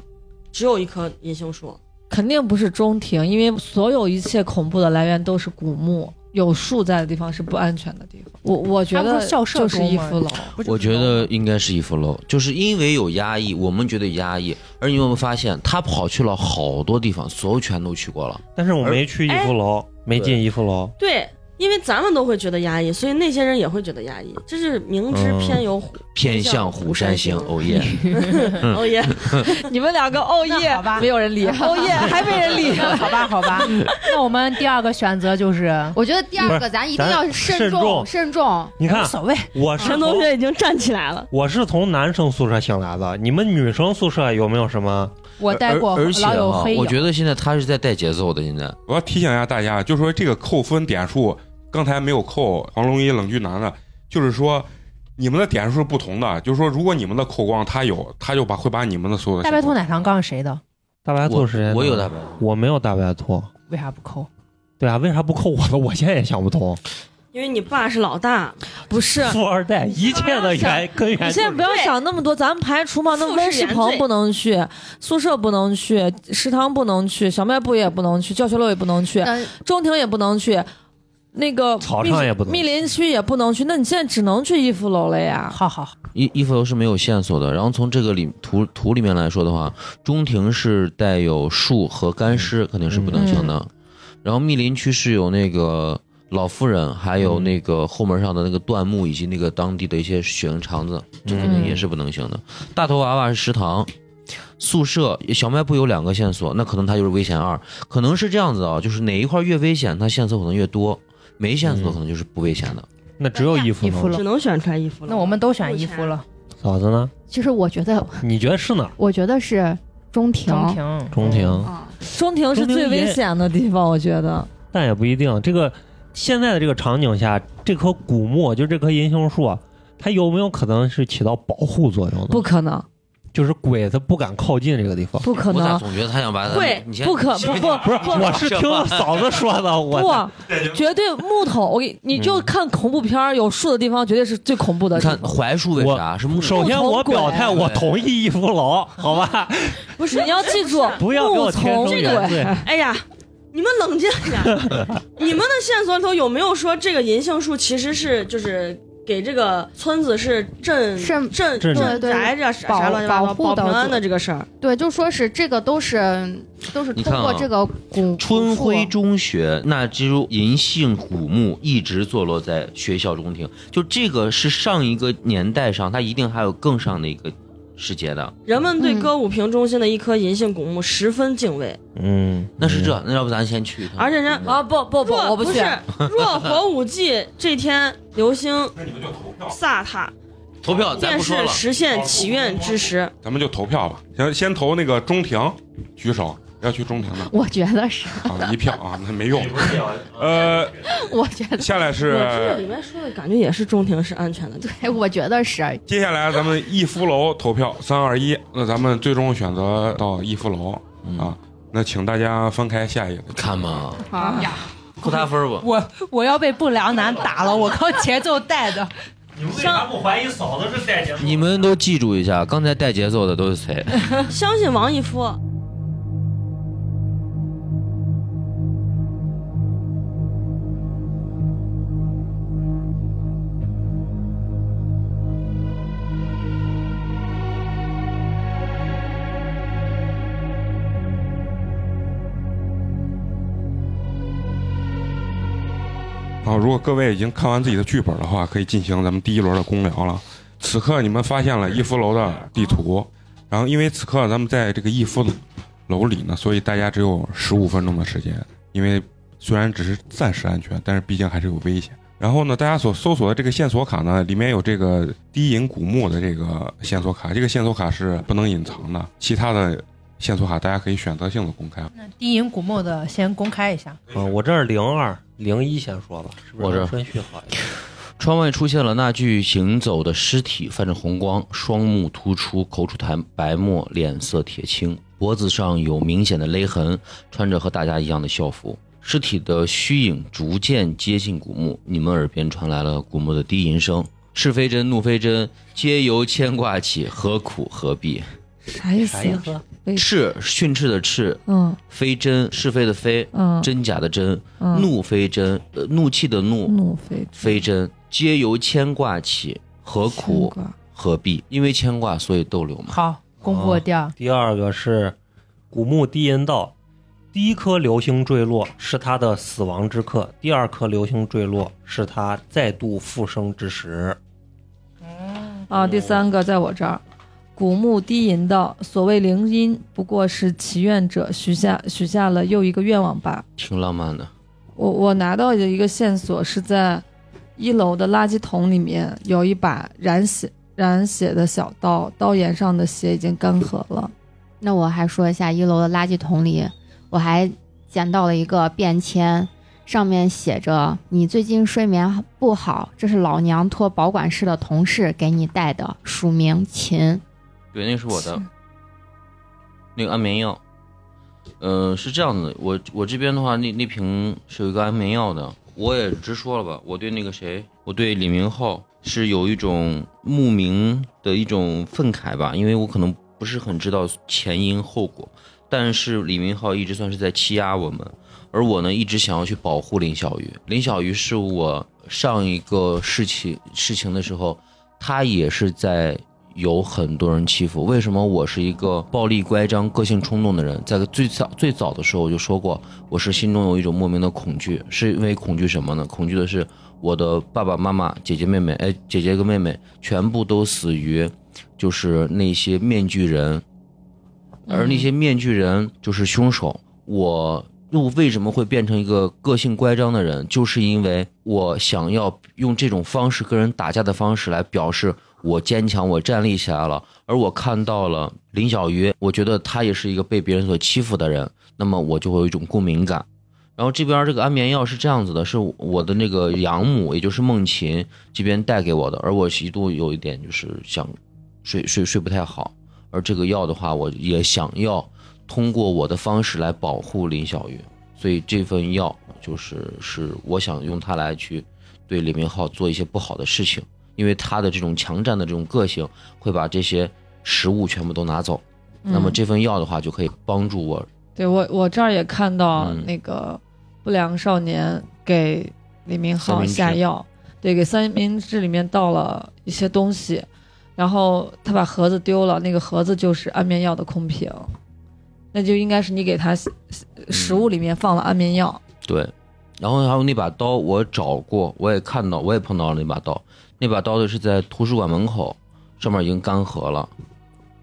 只有一棵银杏树。肯定不是中庭，因为所有一切恐怖的来源都是古墓，有树在的地方是不安全的地方。我我觉得校舍就是一夫楼，我觉得应该是一副楼，就是因为有压抑，我们觉得压抑，而你有没有发现，他跑去了好多地方，所有全都去过了。但是我没去一夫楼，没进一夫楼，对，因为咱们都会觉得压抑，所以那些人也会觉得压抑，这是明知偏有虎，偏向虎山行，欧耶！欧 耶！你们两个欧耶那好吧，没有人理，欧 耶，还没人理。好吧，好吧，那我们第二个选择就是我觉得第二个咱一定要慎慎重慎重。你看无，所谓，我是陈同学已经站起来了。我是从男生宿舍醒来的，你们女生宿舍有没有什么？我带过而而且哈老有黑，我觉得现在他是在带节奏的。现在我要提醒一下大家，就说这个扣分点数，刚才没有扣黄龙一冷峻男的，就是说你们的点数是不同的。就是说，如果你们的扣光他有，他就把会把你们的所有的大白兔奶糖刚是谁的？大白兔我是谁的？我有大白，我没有大白兔。为啥不扣？对啊，为啥不扣我的？我现在也想不通。因为你爸是老大，不是，富二代，一切的源。你现在不要想那么多，咱们排除嘛，那复温室棚不能去，宿舍不能去，食堂不能去，小卖部也不能去，教学楼也不能去，嗯，中庭也不能去，那个草场也不能密林区也不能去，那你现在只能去逸夫楼了呀。好好，好一一副楼是没有线索的。然后从这个里图图里面来说的话，中庭是带有树和干尸，肯定是不能行的。然后密林区是有那个老妇人，还有那个后门上的那个断木，以及那个当地的一些血型肠子，这肯定也是不能行的。大头娃娃是食堂。宿舍小卖部有两个线索，那可能它就是危险二，可能是这样子啊，就是哪一块越危险，它线索可能越多，没线索可能就是不危险的。那只有一福楼。一福楼只能选出来一夫了。那我们都选衣服了，嫂子呢？其实我觉得，你觉得是哪儿？我觉得是中庭。中庭，中庭，啊，中庭是最危险的地方，我觉得。但也不一定。这个现在的这个场景下，这棵古木，就这棵银杏树，它有没有可能是起到保护作用的？不，可能，就是鬼他不敢靠近这个地方。不可能，我咋总觉得他想把咱会你先不可不不不是，我是听嫂子说的，我不，绝对木头。我给你就看恐怖片儿，有树的地方绝对是最恐怖的你看。槐树为啥是木？首先我表态，我同意一福楼，好吧？不是，你要记住，不要给木我天从生原罪。哎呀，你们冷静一下，你们的线索里头有没有说这个银杏树其实是就是给这个村子是镇镇镇镇对对。宅这啥保啥乱七八糟保护的保平安的这个事儿？对，就说是这个都是都是通过这个古春晖中学那只银杏古木一直坐落在学校中庭，就这个是上一个年代上，它一定还有更上的一个世界的。人们对嗯歌舞坪中心的一棵银杏古木十分敬畏，嗯，那是这，那要不咱先去一趟？而且人啊！不不不，我不去。若火舞季这天流星那你们就投票，飒沓，投票，咱便是不说了。实现祈愿之时。咱们就投票吧。行先投那个中庭，举手要去中庭的我觉得是，啊，一票啊，那没用。呃，我觉得，下来我这个里是面说的感觉也是中庭是安全的，对，哎，我觉得是。接下来咱们逸夫楼投票，三二一，那咱们最终选择到逸夫楼啊。那请大家翻开下一个。看嘛，啊呀，扣他分吧。我我要被不良男打了，我靠节奏带的。你们为啥不怀疑嫂子是带节奏？你们都记住一下，刚才带节奏的都是谁？相信王一夫。啊，如果各位已经看完自己的剧本的话，可以进行咱们第一轮的公聊了。此刻你们发现了逸夫楼的地图，然后因为此刻咱们在这个逸夫楼里呢，所以大家只有十五分钟的时间。因为虽然只是暂时安全，但是毕竟还是有危险。然后呢，大家所搜索的这个线索卡呢，里面有这个低银古墓的这个线索卡，这个线索卡是不能隐藏的，其他的线索卡大家可以选择性的公开。那低银古墓的先公开一下。嗯，我这是零二零一先说吧，是不是顺序好一点？窗外出现了那具行走的尸体，泛着红光，双目突出，口吐痰白沫，脸色铁青，脖子上有明显的勒痕，穿着和大家一样的校服。尸体的虚影逐渐接近古墓，你们耳边传来了古墓的低吟声：“是非真，怒非真，皆由牵挂起，何苦何必啥意思啥？意思？赤训斥的斥，嗯非真是非的非，嗯真假的真，嗯，怒非真，呃，怒气的怒，怒非非真，皆由牵挂起，何苦何必？因为牵挂，所以逗留嘛。好，公布第二。第二个是古墓低音道，第一颗流星坠落是他的死亡之刻，第二颗流星坠落是他再度复生之时。啊，第三个在我这儿，古墓低吟道：“所谓灵音，不过是祈愿者许下许下了又一个愿望吧。挺浪漫的。我我拿到的一个线索是在一楼的垃圾桶里面有一把染血染血的小刀，刀沿上的血已经干涸了。那我还说一下，一楼的垃圾桶里，我还捡到了一个便签，上面写着“你最近睡眠不好，这是老娘托保管室的同事给你带的”，署名秦。对，那是我的 那个安眠药。呃，是这样子，我我这边的话，那那瓶是有一个安眠药的。我也直说了吧，我对那个谁，我对李明浩是有一种慕名的一种愤慨吧，因为我可能不是很知道前因后果，但是李明浩一直算是在欺压我们，而我呢一直想要去保护林小鱼。林小鱼是我上一个事情事情的时候，他也是在有很多人欺负。为什么我是一个暴力乖张、个性冲动的人？在最早最早的时候我就说过，我是心中有一种莫名的恐惧，是因为恐惧什么呢？恐惧的是我的爸爸妈妈、姐姐妹妹，哎，姐姐跟妹妹全部都死于就是那些面具人，而那些面具人就是凶手。我又为什么会变成一个个性乖张的人？就是因为我想要用这种方式跟人打架的方式来表示我坚强，我站立起来了。而我看到了林小鱼，我觉得他也是一个被别人所欺负的人，那么我就会有一种共鸣感。然后这边这个安眠药是这样子的，是我的那个养母，也就是梦琴这边带给我的，而我一度有一点就是想睡睡睡不太好，而这个药的话，我也想要通过我的方式来保护林小鱼，所以这份药就是是我想用它来去对李明浩做一些不好的事情，因为他的这种强占的这种个性会把这些食物全部都拿走，那么嗯这份药的话就可以帮助我对我我这儿也看到嗯那个不良少年给李明浩下药，对，给三明治里面倒了一些东西，然后他把盒子丢了，那个盒子就是安眠药的空瓶，那就应该是你给他食食物里面放了安眠药。对，然后还有那把刀，我找过，我也看到，我也碰到了那把刀。那把刀的是在图书馆门口，上面已经干涸了。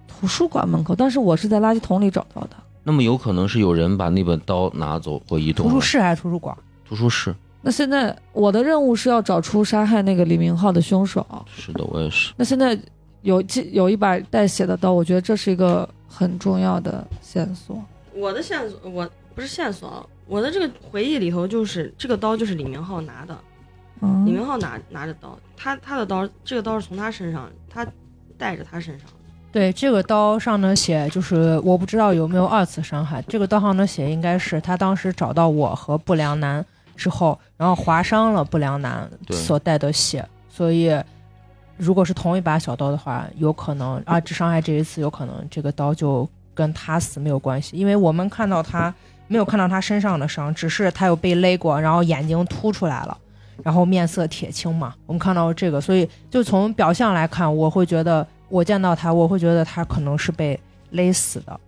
图书馆门口，但是我是在垃圾桶里找到的。那么有可能是有人把那把刀拿走或移动了。图书室还是图书馆？图书室，那现在我的任务是要找出杀害那个李明浩的凶手。是的，我也是。那现在有这有一把带血的刀，我觉得这是一个很重要的线索。我的线索，我不是线索，啊，我的这个回忆里头就是这个刀就是李明浩拿的，嗯李明浩拿拿着刀，他他的刀，这个刀是从他身上，他带着他身上。对，这个刀上的血就是我不知道有没有二次伤害。这个刀上的血应该是他当时找到我和不良男之后，然后划伤了不良男所带的血，所以如果是同一把小刀的话，有可能二次伤害这一次有可能这个刀就跟他死没有关系，因为我们看到他没有看到他身上的伤，只是他有被勒过，然后眼睛凸出来了。然后面色铁青嘛，我们看到这个，所以就从表象来看，我会觉得我见到他，我会觉得他可能是被勒死的，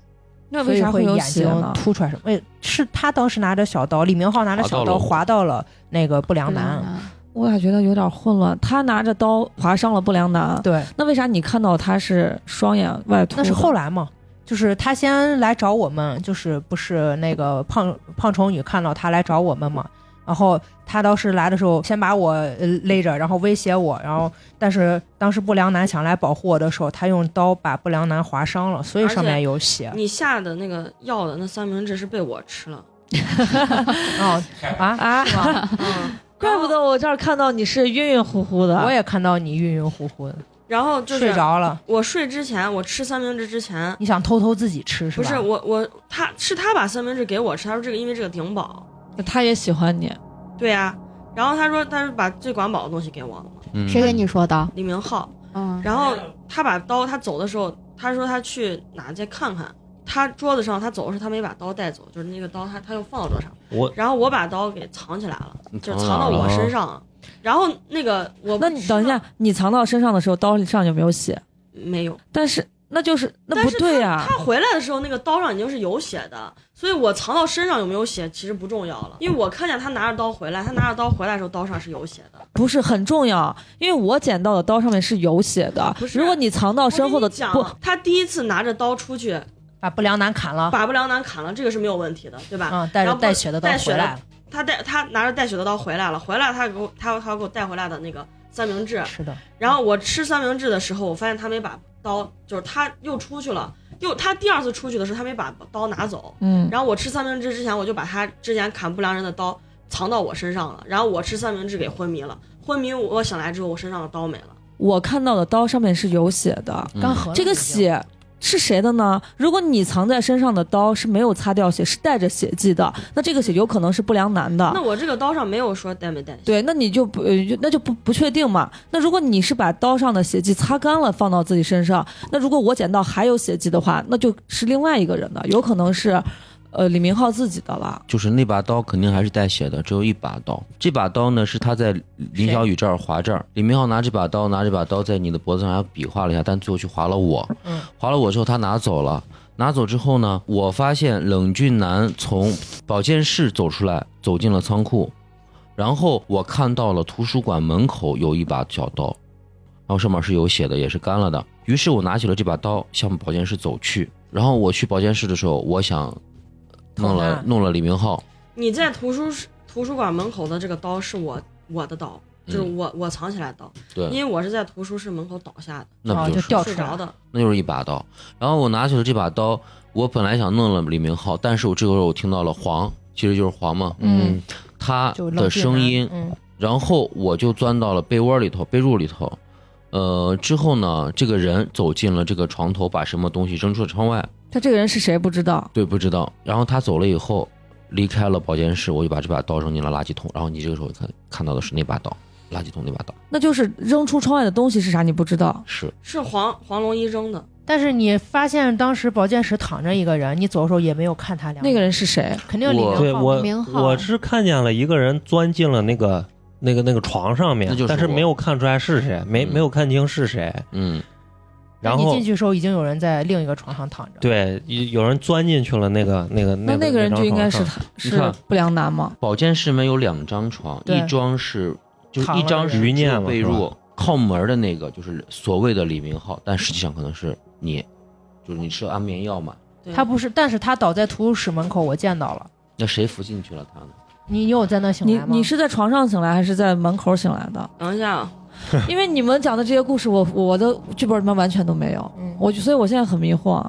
那为啥有会眼睛血呢？凸出来什么？哎，是他当时拿着小刀，李明浩拿着小刀划到了那个不良男。我咋觉得有点混乱。他拿着刀划伤了不良男，对，那为啥你看到他是双眼外凸的？那是后来嘛，就是他先来找我们，就是不是那个胖胖丑女看到他来找我们嘛，然后他当时来的时候先把我呃勒着，然后威胁我，然后但是当时不良男想来保护我的时候，他用刀把不良男划伤了，所以上面有血。你下的那个药的那三明治是被我吃了，哦啊 啊，是吗？嗯，怪不得我这儿看到你是晕晕乎乎的。我也看到你晕晕乎乎的，然后就是睡着了。我睡之前，我吃三明治之前，你想偷偷自己吃是吧？不是我我他是他把三明治给我吃，他说这个因为这个顶饱，他也喜欢你，对呀、然后他说他是把最管饱的东西给我了嘛，嗯谁给你说的？李明浩，嗯，然后他把刀他走的时候，他说他去哪再看看。他桌子上，他走的时候他没把刀带走，就是那个刀他他又放到桌上，我然后我把刀给藏起来了，你就藏到我身上了。然后那个我那你等一下，你藏到身上的时候，刀上有没有血？没有，但是那就是那不是对呀、他回来的时候，那个刀上已经是有血的，所以我藏到身上有没有血其实不重要了，因为我看见他拿着刀回来，他拿着刀回来的时候，刀上是有血的。不是很重要，因为我捡到的刀上面是有血的不。是如果你藏到身后的不，他第一次拿着刀出去把不良男砍了，把不良男砍了，这个是没有问题的，对吧？嗯，带着然后带血的刀带血的回来了，他带他拿着带血的刀回来了，回来他给我他他给我带回来的那个三明治，是的，然后我吃三明治的时候，我发现他没把刀，就是他又出去了，又他第二次出去的时候，他没把刀拿走。嗯，然后我吃三明治之前，我就把他之前砍不良人的刀藏到我身上了，然后我吃三明治给昏迷了，昏迷我醒来之后，我身上的刀没了。我看到的刀上面是有血的，嗯刚嗯这个血是谁的呢？如果你藏在身上的刀是没有擦掉血，是带着血迹的，那这个血有可能是不良男的那。我这个刀上没有说带没带血。对，那你就不呃那就不不确定嘛。那如果你是把刀上的血迹擦干了放到自己身上，那如果我捡到还有血迹的话，那就是另外一个人的，有可能是，呃李明浩自己的了。就是那把刀肯定还是带血的，只有一把刀。这把刀呢是他在林小雨这儿划这儿，李明浩拿这把刀，拿这把刀在你的脖子上还比划了一下，但最后去划了我。嗯，划了我之后他拿走了，拿走之后呢，我发现冷峻男从保健室走出来，走进了仓库，然后我看到了图书馆门口有一把小刀，然后上面是有血的，也是干了的。于是我拿起了这把刀向保健室走去，然后我去保健室的时候，我想弄了弄了李明浩。你在图书室图书馆门口的这个刀是我我的刀，就是嗯我、我藏起来的刀，对，因为我是在图书室门口倒下的，哦那不就是。掉出来。睡着的。那就是一把刀。然后我拿起了这把刀，我本来想弄了李明浩，但是我这个时候我听到了黄，其实就是黄嘛，嗯，他的声音，嗯，然后我就钻到了被窝里头、被褥里头。呃，之后呢，这个人走进了这个床头，把什么东西扔出了窗外，他这个人是谁不知道。对，不知道。然后他走了以后，离开了保健室，我就把这把刀扔进了垃圾桶。然后你这个时候看看到的是那把刀，垃圾桶那把刀，那就是扔出窗外的东西是啥？你不知道？是是黄黄龙一扔的，但是你发现当时保健室躺着一个人，你走的时候也没有看他俩那个人是谁？肯定李我明浩对我明浩我是看见了一个人钻进了那个那个那个床上面那就是，但是没有看出来是谁，没嗯没有看清是谁。嗯，然后你进去的时候已经有人在另一个床上躺着，对有有人钻进去了那个那个那那那个人就应该是他，是不良男吗？保健室里面有两张床，一张是就一张是人余念被褥，靠门的那个就是所谓的李明浩，但实际上可能是你，就是你吃了安眠药嘛？对他不是，但是他倒在图书室门口，我见到了。那谁扶进去了他呢？你你有在那醒你来吗？你是在床上醒来还是在门口醒来的？等一下啊，因为你们讲的这些故事，我我的剧本里面完全都没有，嗯。我就所以我现在很迷惑。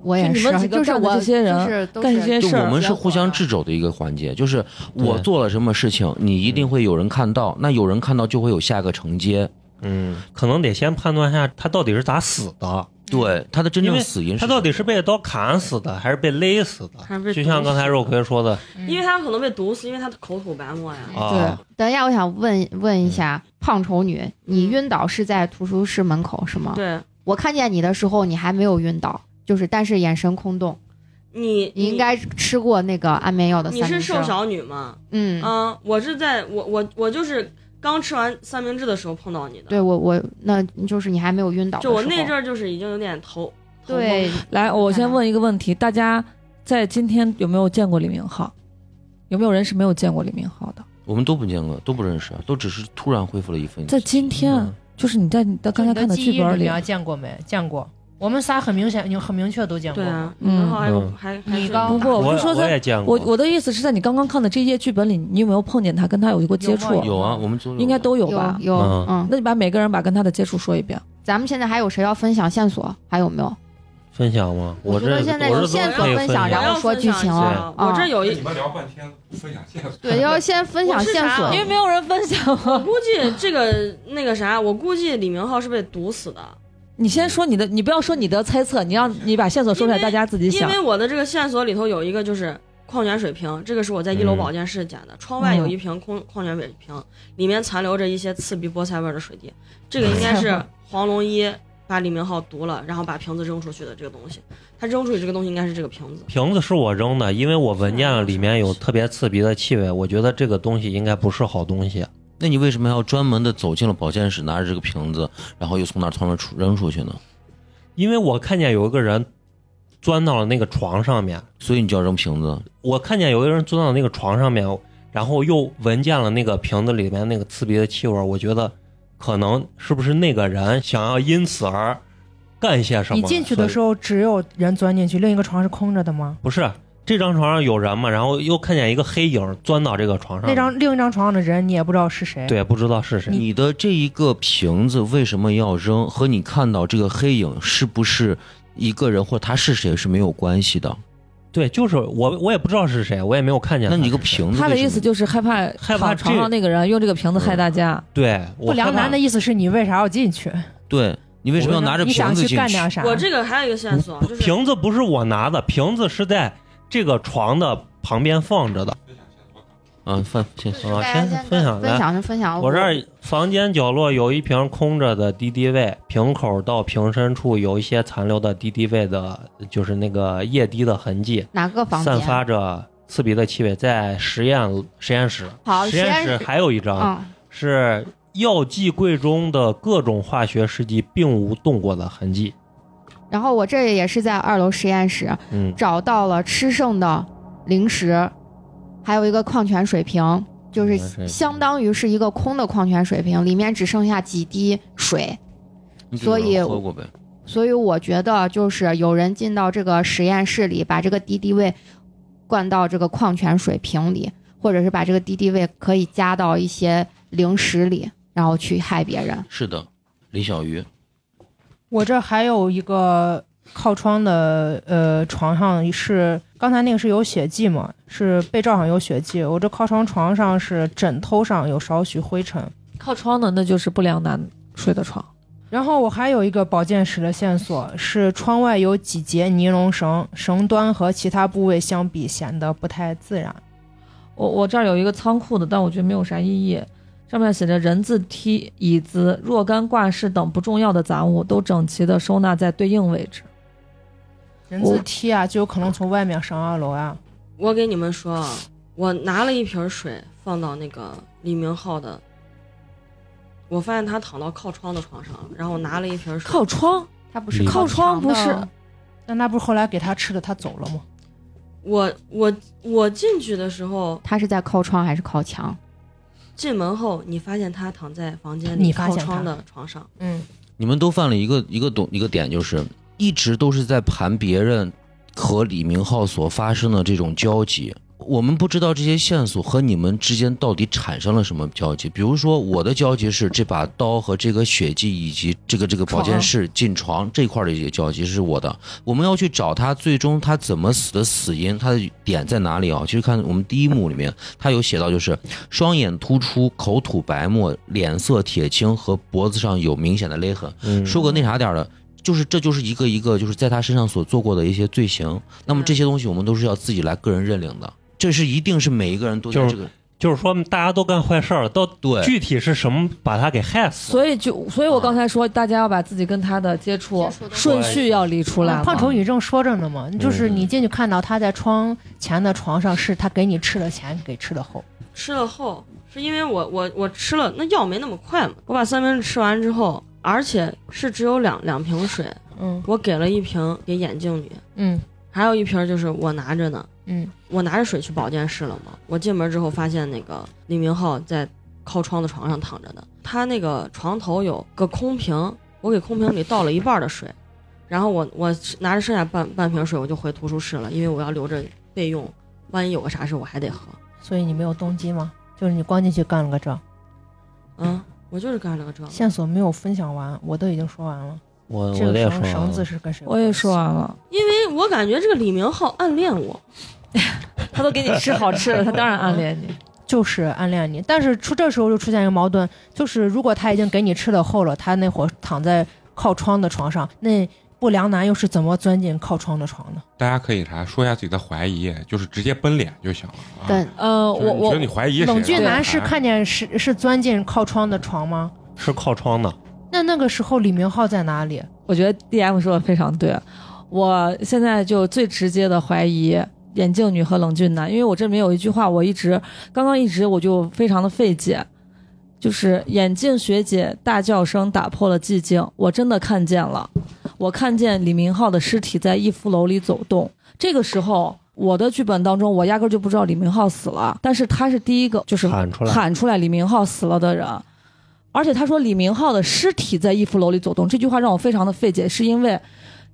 我也是就你们几，个就是我这些人是干这些事儿。我们是互相制肘的一个环节，就是我做了什么事情，你一定会有人看到，那有人看到就会有下一个承接。嗯，可能得先判断一下他到底是咋死的，对，他的真正死因是他到底是被刀砍死的，还是被勒死的？还是被就像刚才肉葵说的嗯因为他可能被毒死，因为他口吐白沫呀。对啊，等一下，我想问问一下胖丑女，你晕倒是在图书室门口是吗？对我看见你的时候，你还没有晕倒，就是但是眼神空洞。你，你应该吃过那个安眠药的你三明治。是瘦小女吗？嗯，嗯，我是在我我我就是刚吃完三明治的时候碰到你的。对我我那就是你还没有晕倒。就我那阵儿就是已经有点头对，来，我先问一个问题，大家在今天有没有见过李明浩？有没有人是没有见过李明浩的？我们都不见过，都不认识，都只是突然恢复了一份。在今天，嗯就是你在你的刚才看的剧本里，见过没？见过。我们仨很明显，你很明确都见过。对啊，嗯。然后还有嗯。还还是你刚我就说在我也见过。我，我的意思是在你刚刚看的这些剧本里，你有没有碰见他，跟他有过接触？有？有啊，我们应该都有有吧？有嗯。嗯，那你把每个人把跟他的接触说一遍。咱们现在还有谁要分享线索？还有没有？分享吗？我这觉得现在有线索分享然后说剧情啊，啊。我这有一你们聊半天不分享线索，对，要先分享线索。因为没有人分享。我估计这个那个啥，我估计李明浩是被毒死的，你先说你的，你不要说你的猜测，你让你把线索说出来，大家自己想因。为我的这个线索里头有一个就是矿泉水瓶，这个是我在一楼嗯保健室捡的，窗外有一瓶空矿泉水瓶，里面残留着一些刺鼻菠菜味儿的水滴，这个应该是 黄龙一把李明浩毒了，然后把瓶子扔出去的这个东西，他扔出去这个东西应该是这个瓶子。瓶子是我扔的，因为我闻见了里面有特别刺鼻的气味，我觉得这个东西应该不是好东西。那你为什么要专门的走进了保健室，拿着这个瓶子，然后又从那儿专门出扔出去呢？因为我看见有一个人钻到了那个床上面，所以你就要扔瓶子。我看见有一个人钻到那个床上面，然后又闻见了那个瓶子里面那个刺鼻的气味，我觉得可能是不是那个人想要因此而干些什么？你进去的时候候只有人钻进去，另一个床是空着的吗？不是这张床上有人吗，然后又看见一个黑影钻到这个床上，那张另一张床上的人你也不知道是谁。，对不知道是谁。你的这一个瓶子为什么要扔，和你看到这个黑影是不是一个人或者他是谁是没有关系的。对，就是我，我也不知道是谁，我也没有看见。那你个瓶子，他的意思就是害怕害怕躺床上那个人用这个瓶子害大家。对不良男的意思是你为啥要进去？对你为什么要拿着瓶子进去？干点啥？我这个还有一个线索，就是瓶子不是我拿的，瓶子是在这个床的旁边放着的。嗯，分先啊先分分享分享就分享。我这儿房间角落有一瓶空着的敌敌畏，瓶口到瓶身处有一些残留的敌敌畏的，就是那个液滴的痕迹，哪个房间？散发着刺鼻的气味。在实验实验室，好实验室实验室还有一张、嗯，是药剂柜中的各种化学试剂并无动过的痕迹。然后我这也是在二楼实验室嗯，找到了吃剩的零食，还有一个矿泉水瓶，就是矿泉水瓶相当于是一个空的矿泉水瓶，里面只剩下几滴水。你所以喝过呗？所以我觉得就是有人进到这个实验室里，把这个敌敌畏灌到这个矿泉水瓶里，或者是把这个敌敌畏可以加到一些零食里，然后去害别人。是的，李小鱼，我这还有一个靠窗的呃床上是刚才那个是有血迹嘛，是被罩上有血迹。我这靠窗床上是枕头上有少许灰尘。靠窗的那就是不良男睡的床。然后我还有一个保健室的线索是窗外有几节尼龙绳，绳端和其他部位相比显得不太自然。我我这儿有一个仓库的，但我觉得没有啥意义。上面写着人字梯、椅子、若干挂饰等不重要的杂物都整齐的收纳在对应位置。人字梯啊，就有可能从外面上二楼啊。我给你们说啊，我拿了一瓶水放到那个李明浩的，我发现他躺到靠窗的床上，然后我拿了一瓶水。靠窗，他不是靠窗不是墙的但那不是后来给他吃的，他走了吗？我我我进去的时候，他是在靠窗还是靠墙？进门后你发现他躺在房间里靠窗的床上，嗯，你们都犯了一个一个懂一个点，就是一直都是在盘别人和李明浩所发生的这种交集。我们不知道这些线索和你们之间到底产生了什么交集。比如说，我的交集是这把刀和这个血迹以及这个这个保健室进床这块的一个交集是我的。我们要去找他最终他怎么死的死因，他的点在哪里啊？其实看我们第一幕里面，他有写到就是双眼突出，口吐白沫，脸色铁青和脖子上有明显的勒痕。嗯说个那啥点儿的，就是这就是一个一个就是在他身上所做过的一些罪行。那么这些东西我们都是要自己来个人认领的，这是一定是每一个人都在就是这个就是说大家都干坏事儿了，到对具体是什么把他给害死？所以就所以我刚才说，大家要把自己跟他的接触顺序要理出来。胖丑女正说着呢嘛，就是嗯你进去看到他在窗前的床上，是他给你吃的前给吃的后。吃了后是因为我我我吃了那药没那么快嘛，我把三明治吃完之后，而且是只有两两瓶水，嗯我给了一瓶给眼镜女，嗯还有一瓶就是我拿着呢。嗯我拿着水去保健室了嘛。我进门之后发现那个李明浩在靠窗的床上躺着呢，他那个床头有个空瓶，我给空瓶里倒了一半的水，然后我我拿着剩下半半瓶水我就回图书室了，因为我要留着备用，万一有个啥事我还得喝。所以你没有动机吗？就是你光进去干了个这，嗯，我就是干了个这。线索没有分享完，我都已经说完了。我这个我也说绳绳子，是跟谁？我也说完。了，因为我感觉这个李明浩暗恋我，他都给你吃好吃的，他当然暗恋你。就是暗恋你，但是出这时候就出现一个矛盾，就是如果他已经给你吃了后了，他那会儿躺在靠窗的床上，那不良男又是怎么钻进靠窗的床的？大家可以啥说一下自己的怀疑，就是直接奔脸就行了。啊、对，呃，我我觉得你怀疑谁冷峻男是啊看见是是钻进靠窗的床吗？是靠窗的，那那个时候李明浩在哪里？我觉得 D M 说的非常对，我现在就最直接的怀疑眼镜女和冷峻男，因为我这里面有一句话，我一直刚刚一直我就非常的费解，就是眼镜学姐大叫声打破了寂静，我真的看见了，我看见李明浩的尸体在逸夫楼里走动，这个时候。我的剧本当中，我压根就不知道李明浩死了，但是他是第一个就是喊出来。喊出来李明浩死了的人，而且他说李明浩的尸体在逸夫楼里走动，这句话让我非常的费解，是因为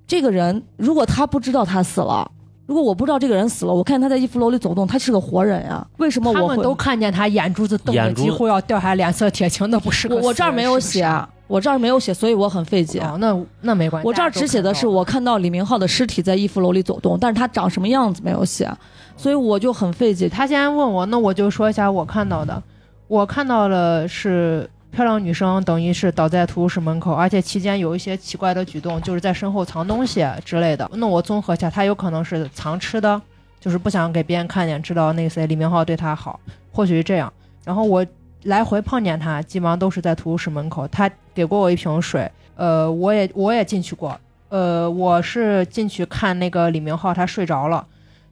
这个人如果他不知道他死了，如果我不知道这个人死了，我看见他在逸夫楼里走动，他是个活人呀，为什么他们都看见他眼珠子瞪得几乎要掉下来，脸色铁青那，不是个我我这儿没有写，啊我这儿没有写，所以我很费解。哦，那那没关系。我这儿只写的是我看到李明浩的尸体在逸夫楼里走动，但是他长什么样子没有写，所以我就很费解。他既然问我，那我就说一下我看到的。我看到了是漂亮女生，等于是倒在图书室门口，而且期间有一些奇怪的举动，就是在身后藏东西之类的。那我综合一下，他有可能是藏吃的，就是不想给别人看见，知道那个谁李明浩对他好，或许是这样。然后我来回碰见他，基本上都是在图书室门口。他给过我一瓶水，呃，我也我也进去过，呃，我是进去看那个李明浩，他睡着了，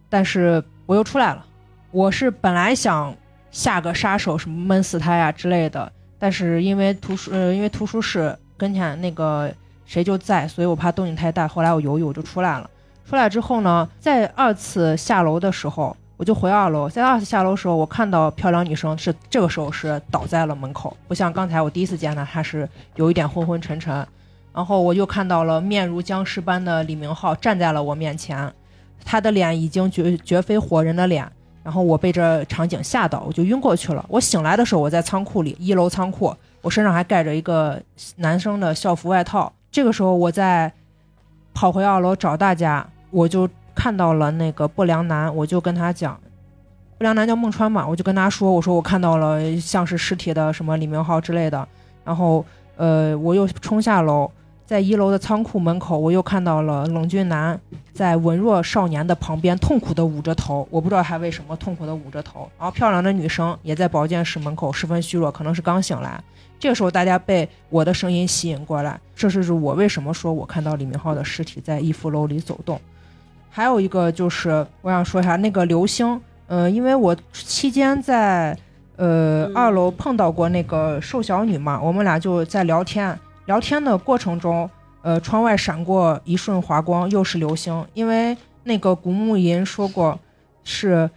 但是我又出来了。我是本来想下个杀手，什么闷死他呀之类的，但是因为图书呃，因为图书室跟前那个谁就在，所以我怕动静太大。后来我犹豫，我就出来了。出来之后呢，在二次下楼的时候，我就回二楼。在二次下楼的时候，我看到漂亮女生是这个时候是倒在了门口，不像刚才我第一次见她，她是有一点昏昏沉沉。然后我又看到了面如僵尸般的李明浩站在了我面前，他的脸已经绝绝非活人的脸。然后我被这场景吓到，我就晕过去了。我醒来的时候，我在仓库里，一楼仓库，我身上还盖着一个男生的校服外套。这个时候，我在跑回二楼找大家，我就看到了那个不良男，我就跟他讲，不良男叫孟川嘛，我就跟他说，我说我看到了像是尸体的什么李明浩之类的。然后，呃，我又冲下楼，在一楼的仓库门口，我又看到了冷峻男在文弱少年的旁边痛苦的捂着头，我不知道他为什么痛苦的捂着头。然后漂亮的女生也在保健室门口十分虚弱，可能是刚醒来。这个时候，大家被我的声音吸引过来，这是我为什么说我看到李明浩的尸体在逸夫楼里走动。还有一个就是，我想说一下那个流星，呃，因为我期间在呃二楼碰到过那个瘦小女嘛，我们俩就在聊天，聊天的过程中，呃，窗外闪过一瞬华光，又是流星。因为那个古木吟说过，是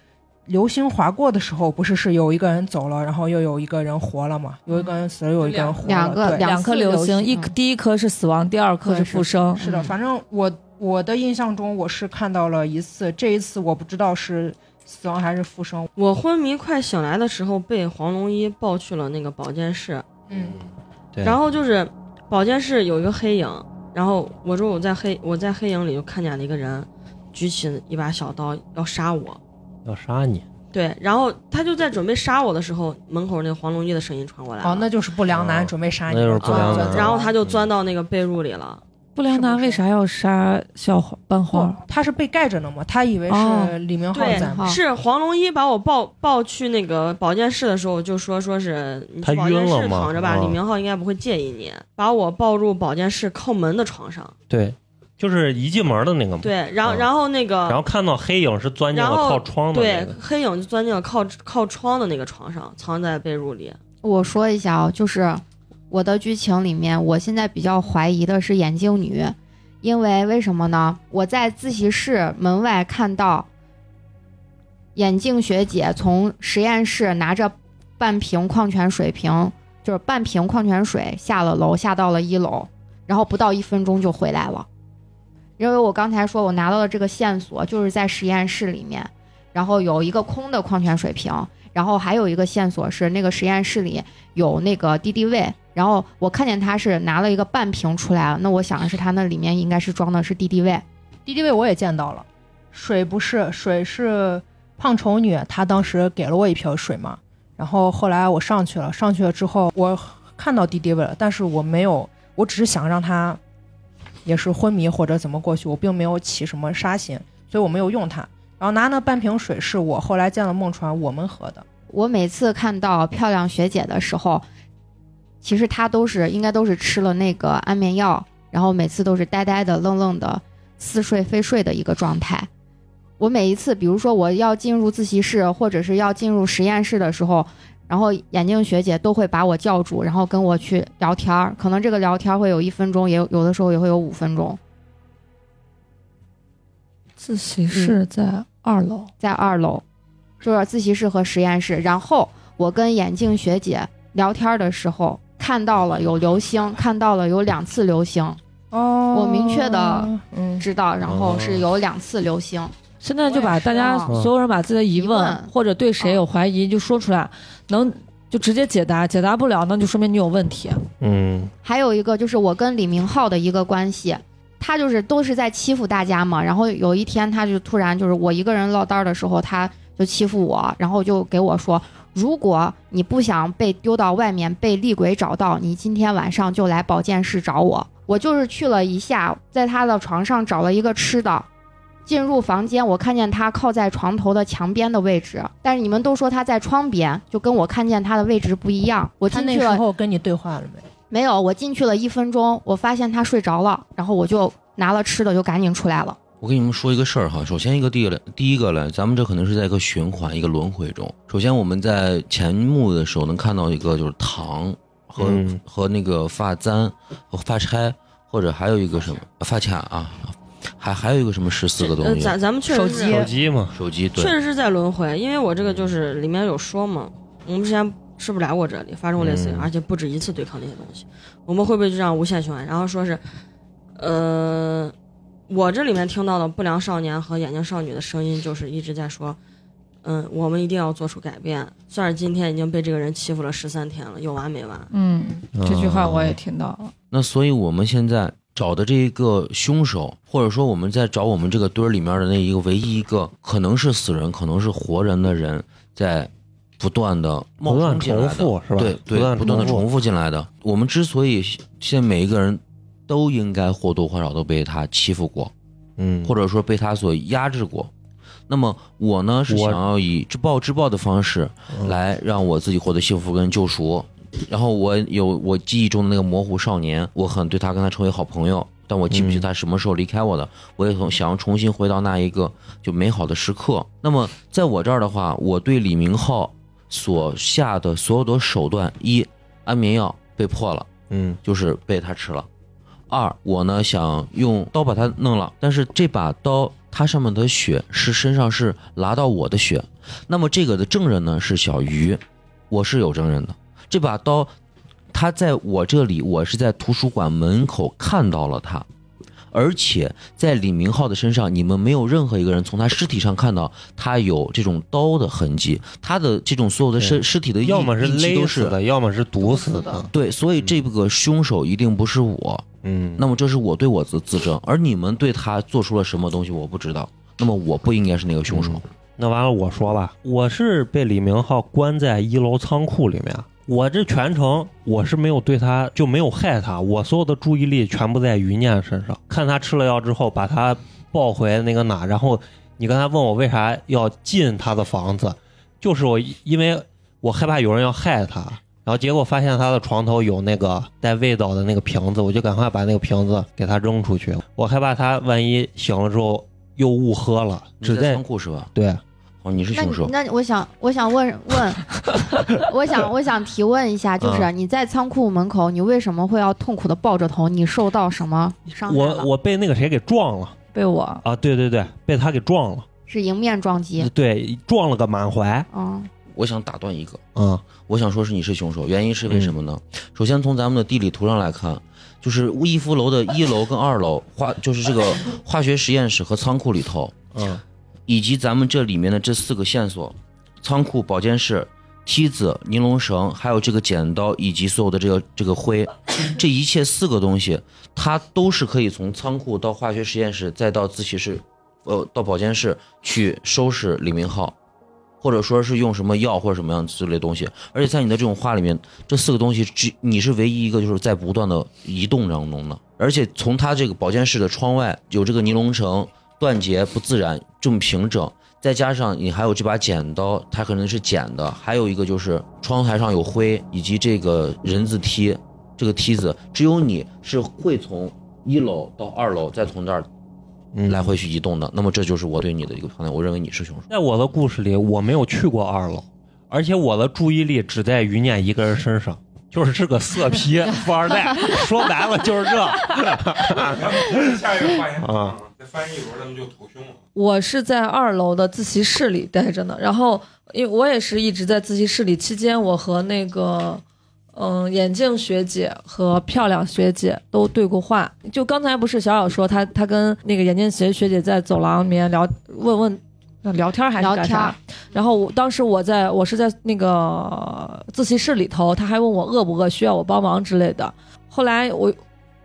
流星划过的时候，不是是有一个人走了，然后又有一个人活了嘛？有一个人死了，有一个人活了。两个两颗流流星，一嗯第一颗是死亡，第二颗是复生。是的，嗯反正我我的印象中，我是看到了一次，这一次我不知道是死亡还是复生。我昏迷快醒来的时候，被黄龙一抱去了那个保健室，嗯，对，然后就是保健室有一个黑影，然后我说我在黑我在黑影里就看见了一个人举起一把小刀要杀我，要杀你，对，然后他就在准备杀我的时候，门口那个黄龙一的声音传过来了，哦，那就是不良男哦准备杀你那就是，不良男啊然后他就钻到那个被褥里了，不良男为啥要杀校花班不花？，他是被盖着呢吗，他以为哦是李明浩对在嘛。是黄龙一把我抱抱去那个保健室的时候，就说说是你他去保健晕了吗室躺着吧，啊李明浩应该不会介意你，把我抱入保健室靠门的床上，对，就是一进门的那个嘛。对，然后嗯然后那个然后看到黑影是钻进了靠窗的那对，黑影就钻进了靠靠窗的那个床上，藏在被褥里。我说一下啊，就是我的剧情里面，我现在比较怀疑的是眼镜女，因为为什么呢？我在自习室门外看到眼镜学姐从实验室拿着半瓶矿泉水瓶，就是半瓶矿泉水下了楼，下到了一楼，然后不到一分钟就回来了。因为我刚才说我拿到的这个线索就是在实验室里面，然后有一个空的矿泉水瓶，然后还有一个线索是那个实验室里有那个敌敌畏，然后我看见他是拿了一个半瓶出来了，那我想的是他那里面应该是装的是敌敌畏。敌敌畏我也见到了，水不是水是胖丑女，她当时给了我一瓶水嘛，然后后来我上去了，上去了之后我看到敌敌畏了，但是我没有，我只是想让他也是昏迷或者怎么过去，我并没有起什么杀心，所以我没有用它。然后拿那半瓶水是我后来见了孟川我们喝的，我每次看到漂亮学姐的时候，其实他都是应该都是吃了那个安眠药，然后每次都是呆呆的、愣愣的、似睡非睡的一个状态。我每一次，比如说我要进入自习室或者是要进入实验室的时候，然后眼镜学姐都会把我叫住，然后跟我去聊天儿，可能这个聊天会有一分钟，也有有的时候也会有五分钟，自习室在二楼，在二楼，就是自习室和实验室。然后我跟眼镜学姐聊天的时候，看到了有流星，看到了有两次流星，哦。我明确的嗯，知道，然后是有两次流星。现在就把大家所有人把自己的疑问疑问。或者对谁有怀疑就说出来，能就直接解答，解答不了那就说明你有问题。嗯。还有一个就是我跟李明浩的一个关系，他就是都是在欺负大家嘛。然后有一天他就突然就是我一个人落单的时候，他就欺负我，然后就给我说，如果你不想被丢到外面被厉鬼找到，你今天晚上就来保健室找我。我就是去了一下，在他的床上找了一个吃的。进入房间，我看见他靠在床头的墙边的位置，但是你们都说他在窗边，就跟我看见他的位置不一样。我他那时进去了，候跟你对话了没？没有，我进去了一分钟，我发现他睡着了，然后我就拿了吃的就赶紧出来了。我跟你们说一个事儿哈，首先一个第一个第一个呢，咱们这可能是在一个循环、一个轮回中。首先我们在前幕的时候能看到一个就是糖和、嗯。和那个发簪和发钗，或者还有一个什么发卡啊，还还有一个什么十四个东呃，西，咱咱们确实手机。手机嘛，手机对。确，实是在轮回，因为我这个就是里面有说嘛，我们之前是不是来过这里，发生过类似，嗯。而且不止一次对抗那些东西，我们会不会就这样无限循环？然后说是，呃，我这里面听到的不良少年和眼镜少女的声音，就是一直在说，嗯，我们一定要做出改变。虽然今天已经被这个人欺负了十三天了，有完没完？嗯，这句话我也啊听到了。那所以我们现在找的这一个凶手，或者说我们在找我们这个堆儿里面的那一个唯一一个可能是死人，可能是活人的人，在不断的冒不断充进来的重复是吧？对不断的重重复进来的。我们之所以现在每一个人都应该或多或少都被他欺负过，嗯，或者说被他所压制过。那么我呢是想要以知暴自暴的方式嗯来让我自己获得幸福跟救赎。然后我有我记忆中的那个模糊少年，我很对他跟他成为好朋友，但我记不清嗯他什么时候离开我的。我也从想要重新回到那一个就美好的时刻。那么在我这儿的话，我对李明浩所下的所有的手段，一安眠药被破了。嗯就是被他吃了。二，我呢想用刀把他弄了，但是这把刀它上面的血是身上是拿到我的血，那么这个的证人呢是小鱼，我是有证人的。这把刀，他在我这里，我是在图书馆门口看到了他。而且在李明浩的身上，你们没有任何一个人从他尸体上看到他有这种刀的痕迹，他的这种所有的尸尸体的要么是勒死的，要么是毒死的。对，所以这个凶手一定不是我。嗯，那么这是我对我的自证，而你们对他做出了什么东西我不知道。那么我不应该是那个凶手。那完了，我说吧，我是被李明浩关在一楼仓库里面。我这全程我是没有对他就没有害他，我所有的注意力全部在余念身上。看他吃了药之后，把他抱回那个哪，然后你刚才问我为啥要进他的房子，就是我因为我害怕有人要害他，然后结果发现他的床头有那个带味道的那个瓶子，我就赶快把那个瓶子给他扔出去。我害怕他万一醒了之后又误喝了，只在仓库是吧？对。哦，你是那凶手。那我想我想问问，我想我想提问一下，就是嗯你在仓库门口，你为什么会要痛苦的抱着头？你受到什么伤害我了？我被那个谁给撞了被我啊！对对对，被他给撞了，是迎面撞击。对，撞了个满怀。嗯，我想打断一个，嗯我想说是你是凶手，原因是为什么呢？首先从咱们的地理图上来看，就是逸夫楼的一楼跟二楼化，就是这个化学实验室和仓库里头，嗯以及咱们这里面的这四个线索：仓库、保健室、梯子、尼龙绳，还有这个剪刀以及所有的这个这个灰，这一切四个东西，它都是可以从仓库到化学实验室，再到自习室，呃，到保健室去收拾李明浩。或者说是用什么药或者什么样之类东西，而且在你的这种画里面，这四个东西只你是唯一一个就是在不断的移动当中的，而且从它这个保健室的窗外有这个尼龙绳断节不自然，这么平整，再加上你还有这把剪刀，它可能是剪的，还有一个就是窗台上有灰，以及这个人字梯，这个梯子只有你是会从一楼到二楼，再从这儿嗯，来回去移动的，那么这就是我对你的一个判断，我认为你是凶手。在我的故事里，我没有去过二楼，而且我的注意力只在于念一个人身上，就是这个色批 富二代。说白了就是这。下一个发言啊，再翻译一轮，咱们就投凶了。我是在二楼的自习室里待着呢，然后因为我也是一直在自习室里，期间我和那个嗯眼镜学姐和漂亮学姐都对过话。就刚才不是小小说她她跟那个眼镜学学姐在走廊里面聊问问。聊天还是聊干啥天？然后我当时我在我是在那个自习室里头，他还问我饿不饿，需要我帮忙之类的。后来我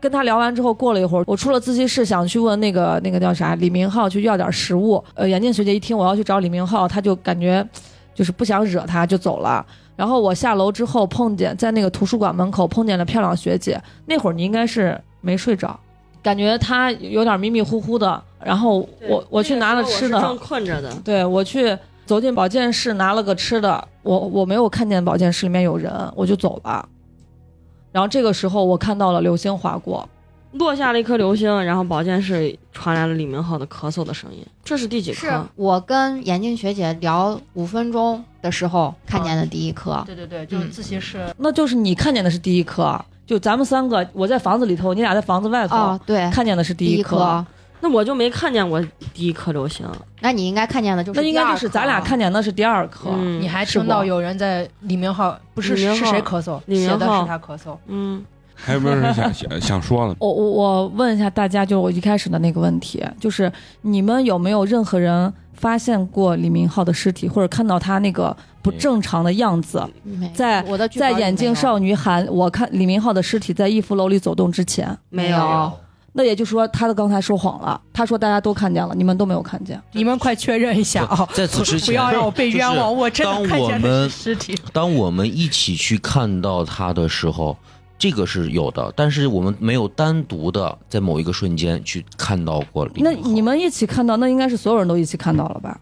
跟他聊完之后，过了一会儿，我出了自习室，想去问那个那个叫啥李明浩去要点食物。呃，眼镜学姐一听我要去找李明浩，他就感觉就是不想惹他，就走了。然后我下楼之后碰见在那个图书馆门口碰见了漂亮学姐，那会儿你应该是没睡着，感觉她有点迷迷糊糊的。然后我我去拿了吃的，正困着的，对我去走进保健室拿了个吃的，我我没有看见保健室里面有人，我就走了。然后这个时候我看到了流星划过，落下了一颗流星，然后保健室传来了李明浩的咳嗽的声音。这是第几是颗？我跟眼镜学姐聊五分钟的时候看见的第一颗。对对对，就是自习室。那就是你看见的是第一颗，就咱们三个，我在房子里头，你俩在房子外头、哦，对，看见的是第一颗。那我就没看见过第一颗流星。那你应该看见的就是那应该就是咱俩看见的是第二颗。嗯你还听到有人在李明浩不是浩是谁咳嗽，李明写的浩是他咳嗽。嗯，还有没有人想想想说的？我我我问一下大家，就我一开始的那个问题，就是你们有没有任何人发现过李明浩的尸体，或者看到他那个不正常的样子？在我的在眼镜少女喊我看李明浩的尸体在逸夫楼里走动之前，没有。那也就是说他的刚才说谎了。他说大家都看见了，你们都没有看见。你们快确认一下啊！在此之 前，不要让我被冤枉，我真的当看见的是尸体。当我们一起去看到他的时候，这个是有的，但是我们没有单独的在某一个瞬间去看到过那你们一起看到，那应该是所有人都一起看到了吧？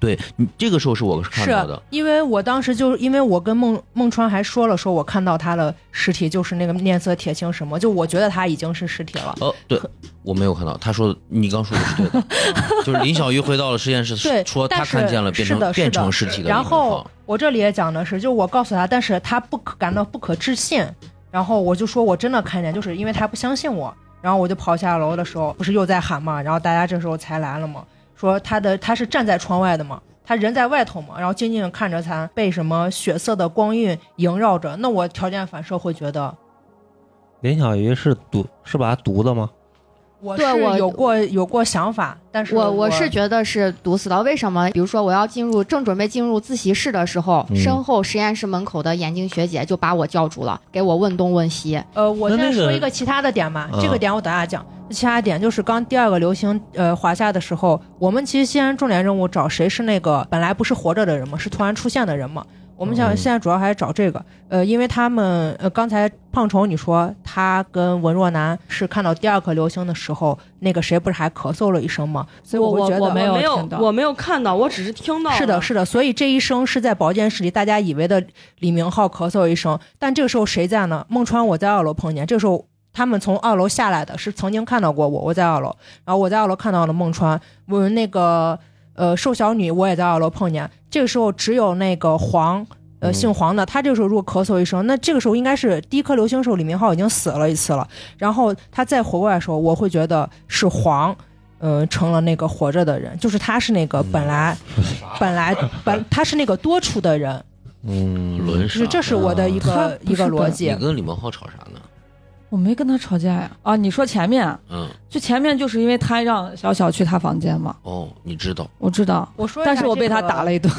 对你这个时候是我看到的，因为我当时就因为我跟孟孟川还说了，说我看到他的尸体就是那个面色铁青什么，就我觉得他已经是尸体了。哦，对，我没有看到。他说你刚说的是对的，就是林小鱼回到了实验室，对说他看见了变成变成尸体的然后我这里也讲的是，就我告诉他，但是他不可感到不可置信，然后我就说我真的看见，就是因为他不相信我，然后我就跑下楼的时候，不是又在喊嘛，然后大家这时候才来了嘛，说他的他是站在窗外的嘛。他人在外头嘛，然后静静看着他被什么血色的光晕萦绕着，那我条件反射会觉得林小鱼是毒是把他毒的吗？我是有过有过想法，但是我我我是觉得是堵死的。为什么？比如说我要进入正准备进入自习室的时候，嗯身后实验室门口的眼镜学姐就把我叫住了，给我问东问西。呃，我先说一个其他的点吧，嗯这个点我等下讲。其他点就是刚第二个流星呃滑下的时候，我们其实西安重点任务找谁是那个本来不是活着的人嘛，是突然出现的人嘛。我们想嗯现在主要还是找这个，呃，因为他们呃刚才胖虫你说他跟文若楠是看到第二颗流星的时候，那个谁不是还咳嗽了一声吗？所以我觉得我没有我没有听到，我没有看到，我只是听到。是的，是的，所以这一声是在保健室里大家以为的李明浩咳嗽一声，但这个时候谁在呢？孟川我在二楼碰见，这个时候他们从二楼下来的是曾经看到过我，我在二楼，然后我在二楼看到了孟川，我们那个呃瘦小女我也在二楼碰见，这个时候只有那个黄。呃，嗯姓黄的，他这个时候如果咳嗽一声，那这个时候应该是第一颗流星时候李明浩已经死了一次了，然后他再活过来的时候，我会觉得是黄，呃，成了那个活着的人，就是他是那个本来、本来本他是那个多出的人，嗯，轮就是这是我的一他个一个逻辑你。跟李明浩吵啥呢？我没跟他吵架呀。啊，你说前面，嗯，就前面就是因为他让小小去他房间嘛，哦，你知道，我知道，我说但是我被他打了一顿。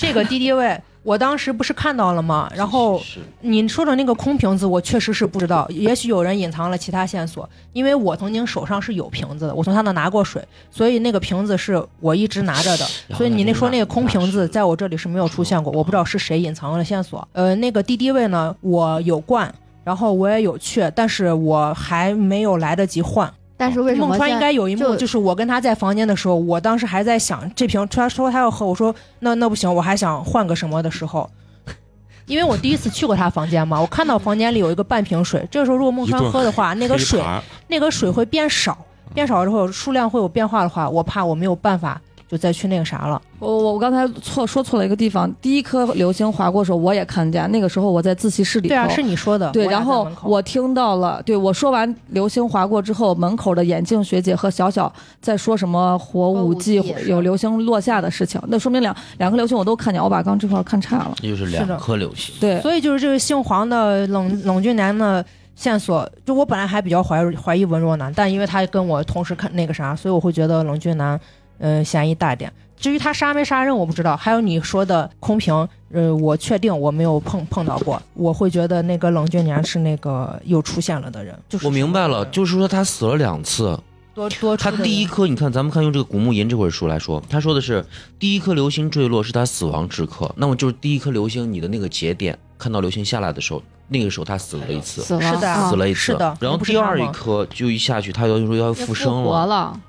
这个敌敌畏，我当时不是看到了吗？然后你说的那个空瓶子，我确实是不知道，也许有人隐藏了其他线索，因为我曾经手上是有瓶子的，我从他那拿过水，所以那个瓶子是我一直拿着的。所以你那说那个空瓶子在我这里是没有出现过，我不知道是谁隐藏了线索。呃，那个敌敌畏呢，我有灌，然后我也有去，但是我还没有来得及换。但是为什么孟川应该有一幕，就就是我跟他在房间的时候，我当时还在想这瓶，他说他要喝，我说那那不行，我还想换个什么的时候，因为我第一次去过他房间嘛，我看到房间里有一个半瓶水，这个时候如果孟川 喝的话，那个水那个水会变少，变少之后数量会有变化的话，我怕我没有办法就再去那个啥了。我我我刚才错说错了一个地方，第一颗流星划过的时候我也看见，那个时候我在自习室里头。对啊，是你说的。对，然后我听到了，对我说完流星划过之后，门口的眼镜学姐和小小在说什么火舞季有流星落下的事情，那说明两两颗流星我都看见，我把刚这块儿看差了。那就是两颗流星。对，所以就是这个姓黄的冷冷峻男的线索，就我本来还比较怀怀疑文若男，但因为他跟我同时看那个啥，所以我会觉得冷峻男，嗯、嫌疑大点。至于他杀没杀人，我不知道。还有你说的空瓶，呃，我确定我没有碰碰到过。我会觉得那个冷峻年是那个又出现了的人，就是我明白了，就是说他死了两次。多多出他第一颗，你看，咱们看用这个古墓吟这本书来说，他说的是第一颗流星坠落是他死亡之刻，那么就是第一颗流星你的那个节点，看到流星下来的时候，那个时候他死了一次，死的啊死了一次，是的然后第二一颗就一下去，他要说要要复生活，了，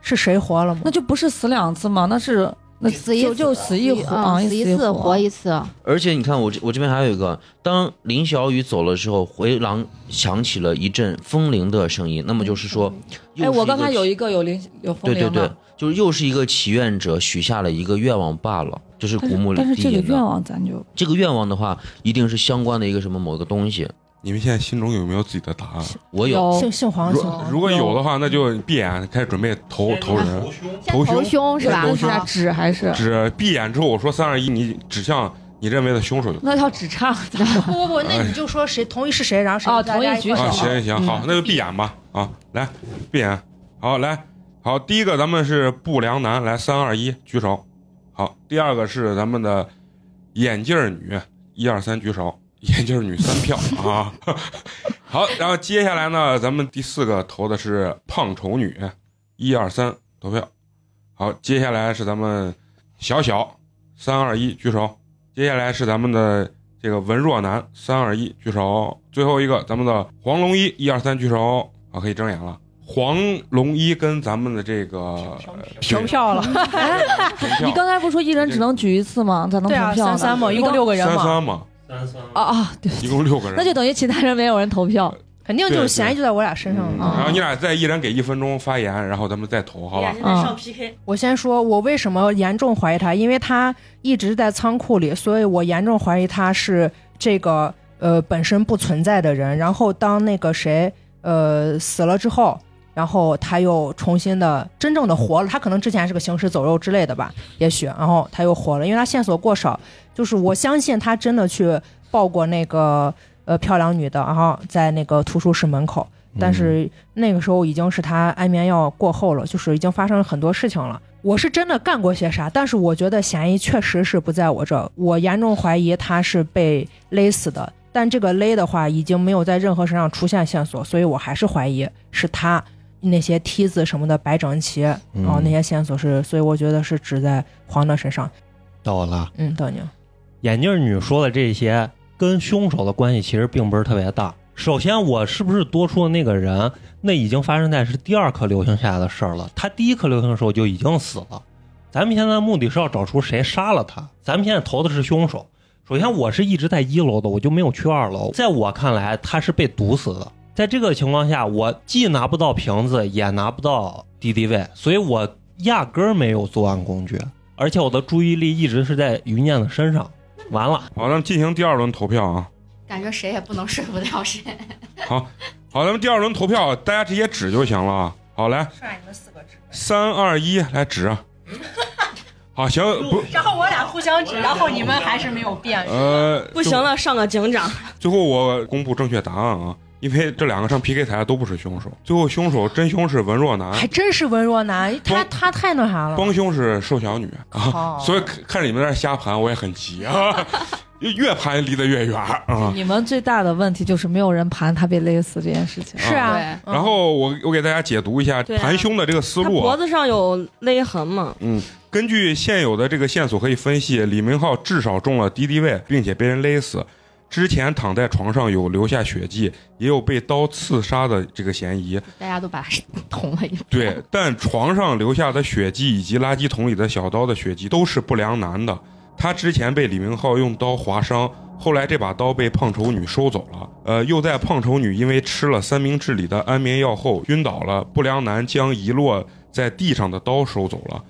是谁活了吗那？就不是死两次吗？那是那死一就就死死一活啊，啊，死一次活一次。而且你看我这我这边还有一个，当林小雨走了之后，回廊响起了一阵风铃的声音，那么就是说，又哎，我刚才有一个有铃有风铃对对对，，就是又是一个祈愿者许下了一个愿望罢了，就是古墓里但是这个愿望咱就这个愿望的话，一定是相关的一个什么某个东西。你们现在心中有没有自己的答案？我有，姓姓黄，如姓黄。如果有的话，那就闭眼开始准备投投人，头头胸胸是吧？是啊指还是指闭眼之后，我说三二一，你指向你认为的凶手就那叫指叉？不不不，那你就说谁同意是谁，然后谁哦同意举手行行行，好，那就闭眼吧。啊，来，闭眼。好，来，好，第一个咱们是不良男，来，三二一，举手。好，第二个是咱们的眼镜女，一二三，举手。眼镜女三票啊。好，然后接下来呢，咱们第四个投的是胖丑女，一二三，投票。好，接下来是咱们小小，三二一，举手。接下来是咱们的这个文若男，三二一，举手。最后一个，咱们的黄龙一，一二三，举手。啊，可以睁眼了。黄龙一跟咱们的这个 平票了。平票你刚才不是说一人只能举一次吗？咋能对啊，投票呢三三嘛，一共六个人嘛，三三嘛，三三啊啊，对，一共六个人，那就等于其他人没有人投票。肯定就是嫌疑就在我俩身上嗯了。然后你俩再一人给一分钟发言，然后咱们再投，好吧？嗯上 PK，我先说，我为什么严重怀疑他，因为他一直在仓库里，所以我严重怀疑他是这个呃本身不存在的人。然后当那个谁呃死了之后，然后他又重新的真正的活了。他可能之前是个行尸走肉之类的吧，也许，然后他又活了，因为他线索过少。就是我相信他真的去抱过那个呃漂亮女的，然后在那个图书室门口。但是那个时候已经是他安眠药过后了，就是已经发生了很多事情了。我是真的干过些啥，但是我觉得嫌疑确实是不在我这儿，我严重怀疑他是被勒死的。但这个勒的话，已经没有在任何身上出现线索，所以我还是怀疑是他那些梯子什么的摆整齐，然后那些线索是，所以我觉得是指在黄的身上。到我了。嗯，到你。眼镜女说的这些跟凶手的关系其实并不是特别大。首先，我是不是多出的那个人？那已经发生在是第二颗流星下的事儿了。他第一颗流星的时候就已经死了。咱们现在目的是要找出谁杀了他。咱们现在投的是凶手。首先，我是一直在一楼的，我就没有去二楼。在我看来，他是被毒死的。在这个情况下，我既拿不到瓶子，也拿不到敌敌畏，所以我压根儿没有作案工具，而且我的注意力一直是在于念的身上。完了，好，咱们进行第二轮投票啊。感觉谁也不能说服了谁。好，好，咱们第二轮投票，大家直接指就行了啊。好，来，刷你们四个指，三二一，来指。好，行，不，然后我俩互相指，然后你们还是没有变。呃，不行了，上个警长。最后我公布正确答案啊，因为这两个上 PK 台的都不是凶手，最后凶手真凶是文若男，还真是文若男，他他太那啥了。帮凶是瘦小女啊，所以看看着你们在那瞎盘，我也很急啊，越盘离得越远啊。你们最大的问题就是没有人盘他被勒死这件事情。是啊，嗯然后我我给大家解读一下盘凶的这个思路啊，脖子上有勒痕嘛？嗯，根据现有的这个线索可以分析，李明浩至少中了敌敌畏，并且被人勒死。之前躺在床上有留下血迹，也有被刀刺杀的这个嫌疑。大家都把他捅了一顿。对，但床上留下的血迹以及垃圾桶里的小刀的血迹都是不良男的。他之前被李明浩用刀划伤，后来这把刀被胖丑女收走了。呃，又在胖丑女因为吃了三明治里的安眠药后晕倒了，不良男将遗落在地上的刀收走了。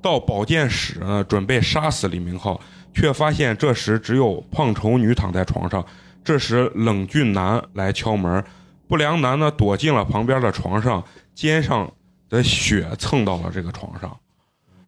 到保健室呢，准备杀死李明浩，却发现这时只有胖丑女躺在床上。这时冷峻男来敲门，不良男呢躲进了旁边的床上，肩上的血蹭到了这个床上。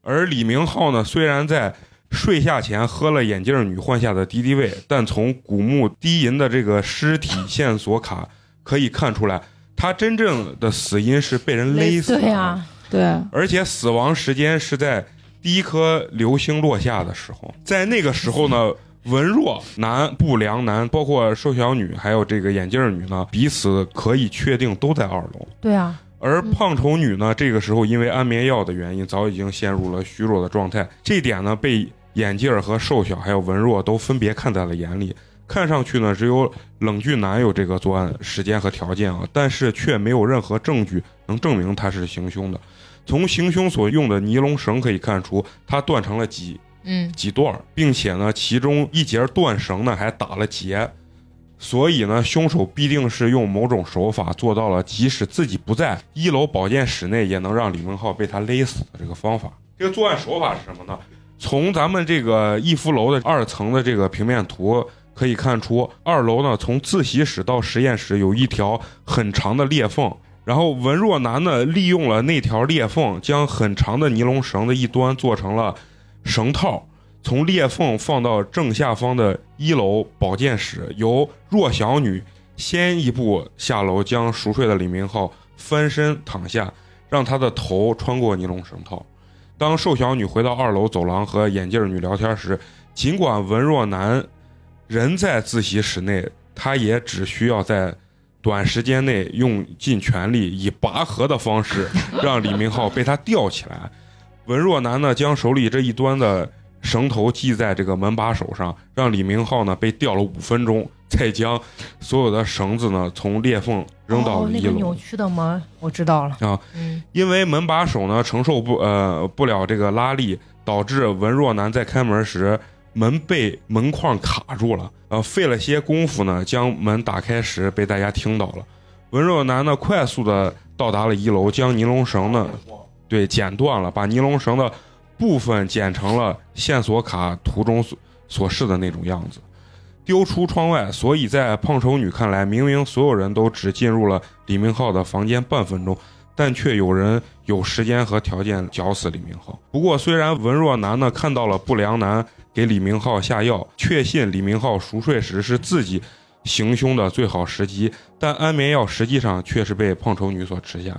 而李明浩呢，虽然在睡下前喝了眼镜女换下的敌敌畏，但从古墓低银的这个尸体线索卡可以看出来，他真正的死因是被人勒死的。对呀，对，而且死亡时间是在第一颗流星落下的时候，在那个时候呢，文弱男、不良男，包括瘦小女，还有这个眼镜女呢，彼此可以确定都在二楼。对啊，而胖丑女呢，这个时候因为安眠药的原因，早已经陷入了虚弱的状态。这点呢，被眼镜儿和瘦小还有文弱都分别看在了眼里。看上去呢，只有冷峻男有这个作案时间和条件啊，但是却没有任何证据能证明他是行凶的。从行凶所用的尼龙绳可以看出，它断成了几嗯，几段，并且呢，其中一节断绳呢还打了结，所以呢，凶手必定是用某种手法做到了，即使自己不在一楼保健室内，也能让李文浩被他勒死的这个方法。这个作案手法是什么呢？从咱们这个逸夫楼的二层的这个平面图可以看出，二楼呢从自习室到实验室有一条很长的裂缝，然后文若男呢利用了那条裂缝，将很长的尼龙绳的一端做成了绳套，从裂缝放到正下方的一楼保健室，由弱小女先一步下楼，将熟睡的李明浩翻身躺下，让他的头穿过尼龙绳套。当瘦小女回到二楼走廊和眼镜女聊天时，尽管文若男人在自习室内，他也只需要在短时间内用尽全力，以拔河的方式 让李明浩被他吊起来。文若男呢，将手里这一端的绳头系在这个门把手上，让李明浩呢被吊了五分钟，再将所有的绳子呢从裂缝扔到一楼。那个扭曲的门，我知道了啊，嗯，因为门把手呢承受不呃不了这个拉力，导致文若男在开门时门被门框卡住了。呃，费了些功夫呢，将门打开时被大家听到了。文若男呢快速的到达了一楼，将尼龙绳呢对剪断了，把尼龙绳的部分剪成了线索卡图中所所示的那种样子，丢出窗外。所以在胖丑女看来，明明所有人都只进入了李明浩的房间半分钟。但却有人有时间和条件绞死李明浩。不过，虽然文若男呢看到了不良男给李明浩下药，确信李明浩熟睡时是自己行凶的最好时机，但安眠药实际上却是被胖丑女所吃下。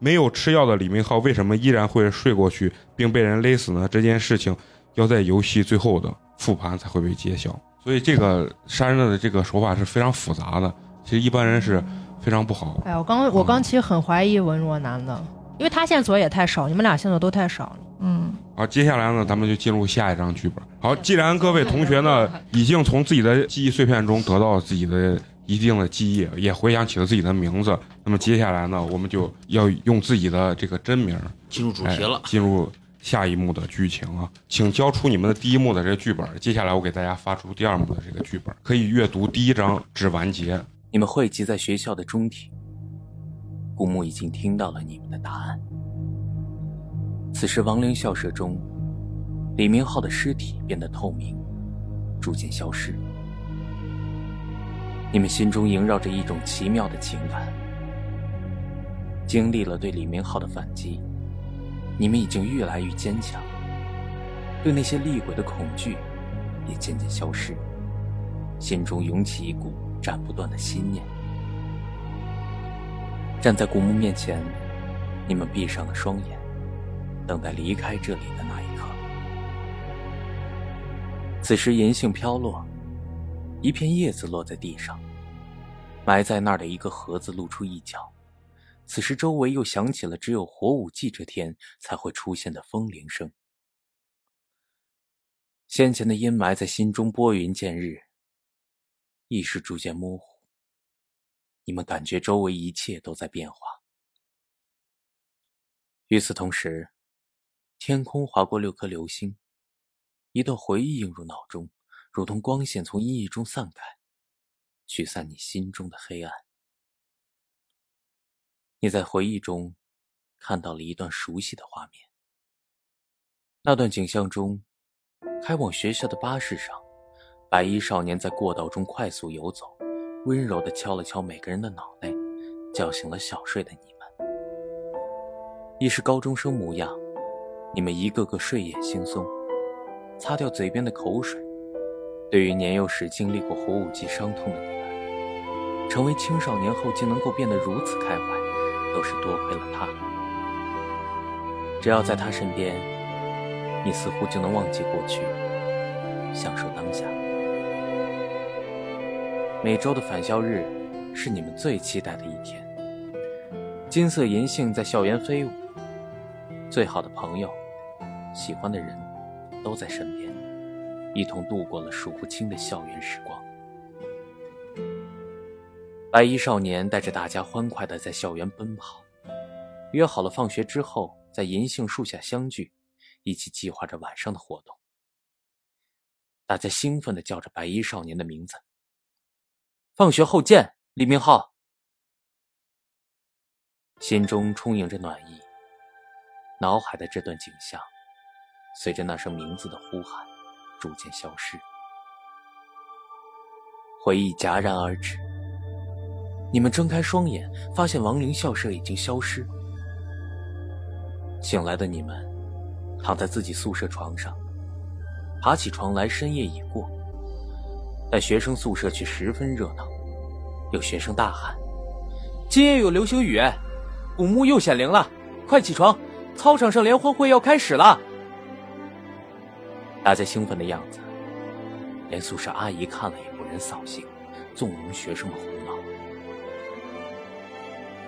没有吃药的李明浩为什么依然会睡过去并被人勒死呢？这件事情要在游戏最后的复盘才会被揭晓。所以，这个杀人的这个手法是非常复杂的，其实一般人是非常不好。哎，我刚我刚其实很怀疑文若男的，因为他线索也太少，你们俩线索都太少了。嗯，好，接下来呢，咱们就进入下一张剧本。好，既然各位同学呢已经从自己的记忆碎片中得到自己的一定的记忆，也回想起了自己的名字，那么接下来呢，我们就要用自己的这个真名进入主哎题了。进入下一幕的剧情啊，请交出你们的第一幕的这个剧本。接下来我给大家发出第二幕的这个剧本，可以阅读第一章至完结。你们汇集在学校的中庭，古墓已经听到了你们的答案。此时，亡灵校舍中，李明浩的尸体变得透明，逐渐消失。你们心中萦绕着一种奇妙的情感。经历了对李明浩的反击，你们已经越来越坚强，对那些厉鬼的恐惧也渐渐消失，心中涌起一股斩不断的心念。站在古墓面前，你们闭上了双眼，等待离开这里的那一刻。此时银杏飘落，一片叶子落在地上，埋在那儿的一个盒子露出一角。此时周围又响起了只有火舞祭这天才会出现的风铃声。先前的阴霾在心中拨云见日，意识逐渐模糊。你们感觉周围一切都在变化。与此同时，天空划过六颗流星，一段回忆映入脑中，如同光线从阴翳中散开，驱散你心中的黑暗。你在回忆中看到了一段熟悉的画面。那段景象中，开往学校的巴士上，白衣少年在过道中快速游走。温柔地敲了敲每个人的脑袋，叫醒了小睡的你们。已是高中生模样，你们一个个睡眼惺忪，擦掉嘴边的口水。对于年幼时经历过火舞季伤痛的你们，成为青少年后竟能够变得如此开怀，都是多亏了他。只要在他身边，你似乎就能忘记过去，享受当下。每周的返校日，是你们最期待的一天。金色银杏在校园飞舞，最好的朋友、喜欢的人，都在身边，一同度过了数不清的校园时光。白衣少年带着大家欢快地在校园奔跑，约好了放学之后在银杏树下相聚，一起计划着晚上的活动。大家兴奋地叫着白衣少年的名字。放学后见，李明浩。心中充盈着暖意，脑海的这段景象，随着那声名字的呼喊，逐渐消失。回忆戛然而止。你们睁开双眼，发现亡灵校舍已经消失。醒来的你们，躺在自己宿舍床上，爬起床来，深夜已过。但学生宿舍却十分热闹，有学生大喊：“今夜有流星雨，古墓又显灵了，快起床！操场上联欢会要开始了。”大家兴奋的样子，连宿舍阿姨看了也不忍扫兴，纵容学生们胡闹。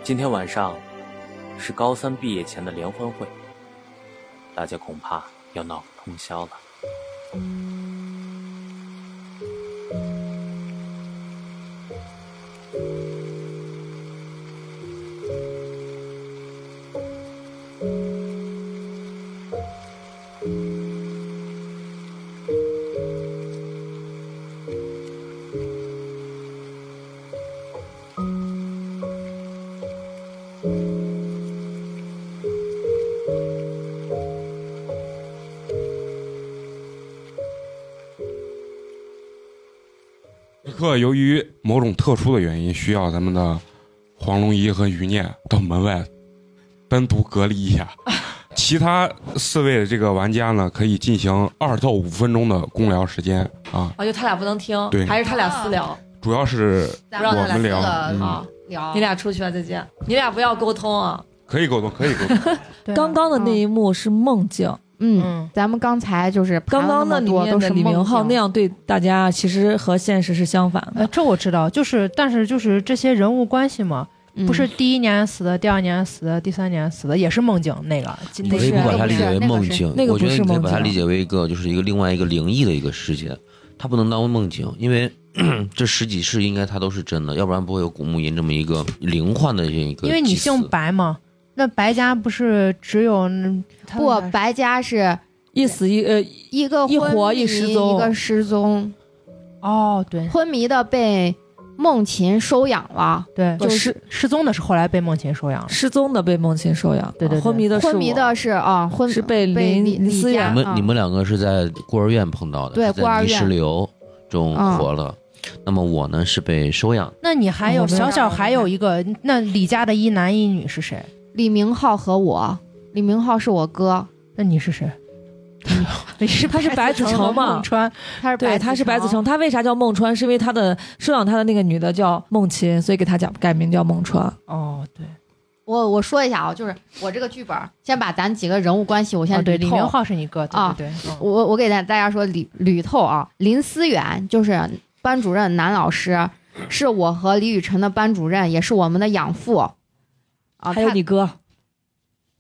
今天晚上是高三毕业前的联欢会，大家恐怕要闹个通宵了。由于某种特殊的原因，需要咱们的黄龙一和余念到门外单独隔离一下。其他四位的这个玩家呢，可以进行二到五分钟的公聊时间啊，啊，就他俩不能听，对还是他俩私聊主要是我们聊，你。俩出去吧，再见。你俩不要沟通啊！可以沟通，可以沟通。刚刚的那一幕是梦境，嗯，嗯，咱们刚才就是刚刚那那里面都是的李明浩那样对大家，其实和现实是相反呃，的。这我知道，就是但是就是这些人物关系嘛，嗯不是第一年死的，第二年死的，第三年死的，也是梦境那个。你可以不把它理解为梦境，那个我觉得不是梦你可以把它理解为一个就是一个另外一个灵异的一个世界，它不能当梦境，因为 这十几世应该它都是真的，要不然不会有古墓吟这么一个灵幻的这一个。因为你姓，白嘛，那白家不是只有不白家是一死一呃，一个一活一失踪一个失踪，哦，对，昏迷的被梦琴收养了，对，就失失踪的是后来被梦琴收养了。失踪的被梦琴收养，对对对昏迷的是昏迷的是啊，昏是被被林李雅你们啊你们两个是在孤儿院碰到的，对在泥孤儿院石流中嗯活了。那么我呢是被收养，那你还有小小还有一个，那李家的一男一女是谁？李明浩和我，李明浩是我哥，那你是谁？你 是他是白子成吗孟川，对，他是白他是白子成。他为啥叫孟川？是因为他的收养他的那个女的叫孟琴，所以给他讲改名叫孟川。哦，对，我我说一下啊，就是我这个剧本，先把咱几个人物关系我先哦对，捋透李明浩是你哥，对啊对我我给大大家说捋捋透啊，林思远就是班主任男老师，是我和李雨辰的班主任，也是我们的养父。啊，还有你哥，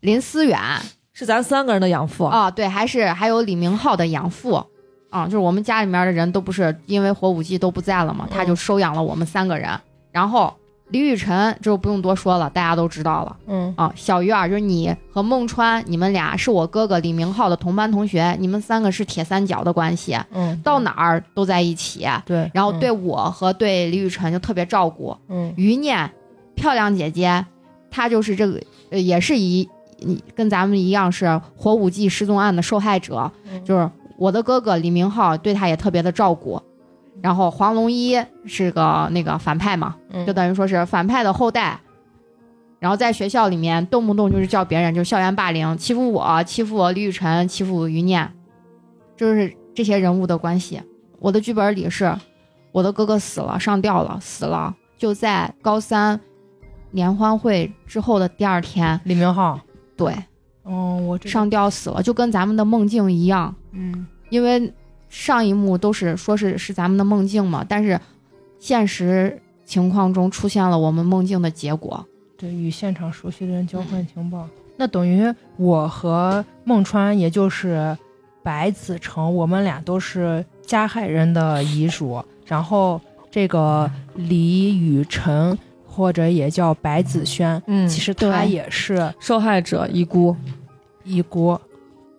林思远是咱三个人的养父。啊，对，还是还有李明浩的养父啊，就是我们家里面的人都不是因为火舞季都不在了嘛，他就收养了我们三个人。然后李雨辰就不用多说了，大家都知道了。嗯啊，小鱼儿就是你和孟川，你们俩是我哥哥李明浩的同班同学，你们三个是铁三角的关系，嗯，到哪儿都在一起。对，然后嗯对我和对李雨辰就特别照顾。嗯余念，漂亮姐姐，她就是这个，呃，也是一，你跟咱们一样是火舞季失踪案的受害者，嗯就是我的哥哥李明浩对他也特别的照顾。然后黄龙一是个那个反派嘛，嗯就等于说是反派的后代。然后在学校里面动不动就是叫别人就是校园霸凌，欺负我，欺负我李雨辰，欺负余念，就是这些人物的关系。我的剧本里是，我的哥哥死了，上吊了，死了，就在高三联欢会之后的第二天，李明浩，对，哦，我这上吊死了，就跟咱们的梦境一样。嗯因为上一幕都是说是是咱们的梦境嘛，但是现实情况中出现了我们梦境的结果。对，与现场熟悉的人交换情报，那等于我和孟川，也就是白子成，我们俩都是加害人的遗属。然后这个李雨辰，或者也叫白子轩，嗯，其实他也是受害者遗孤。遗孤。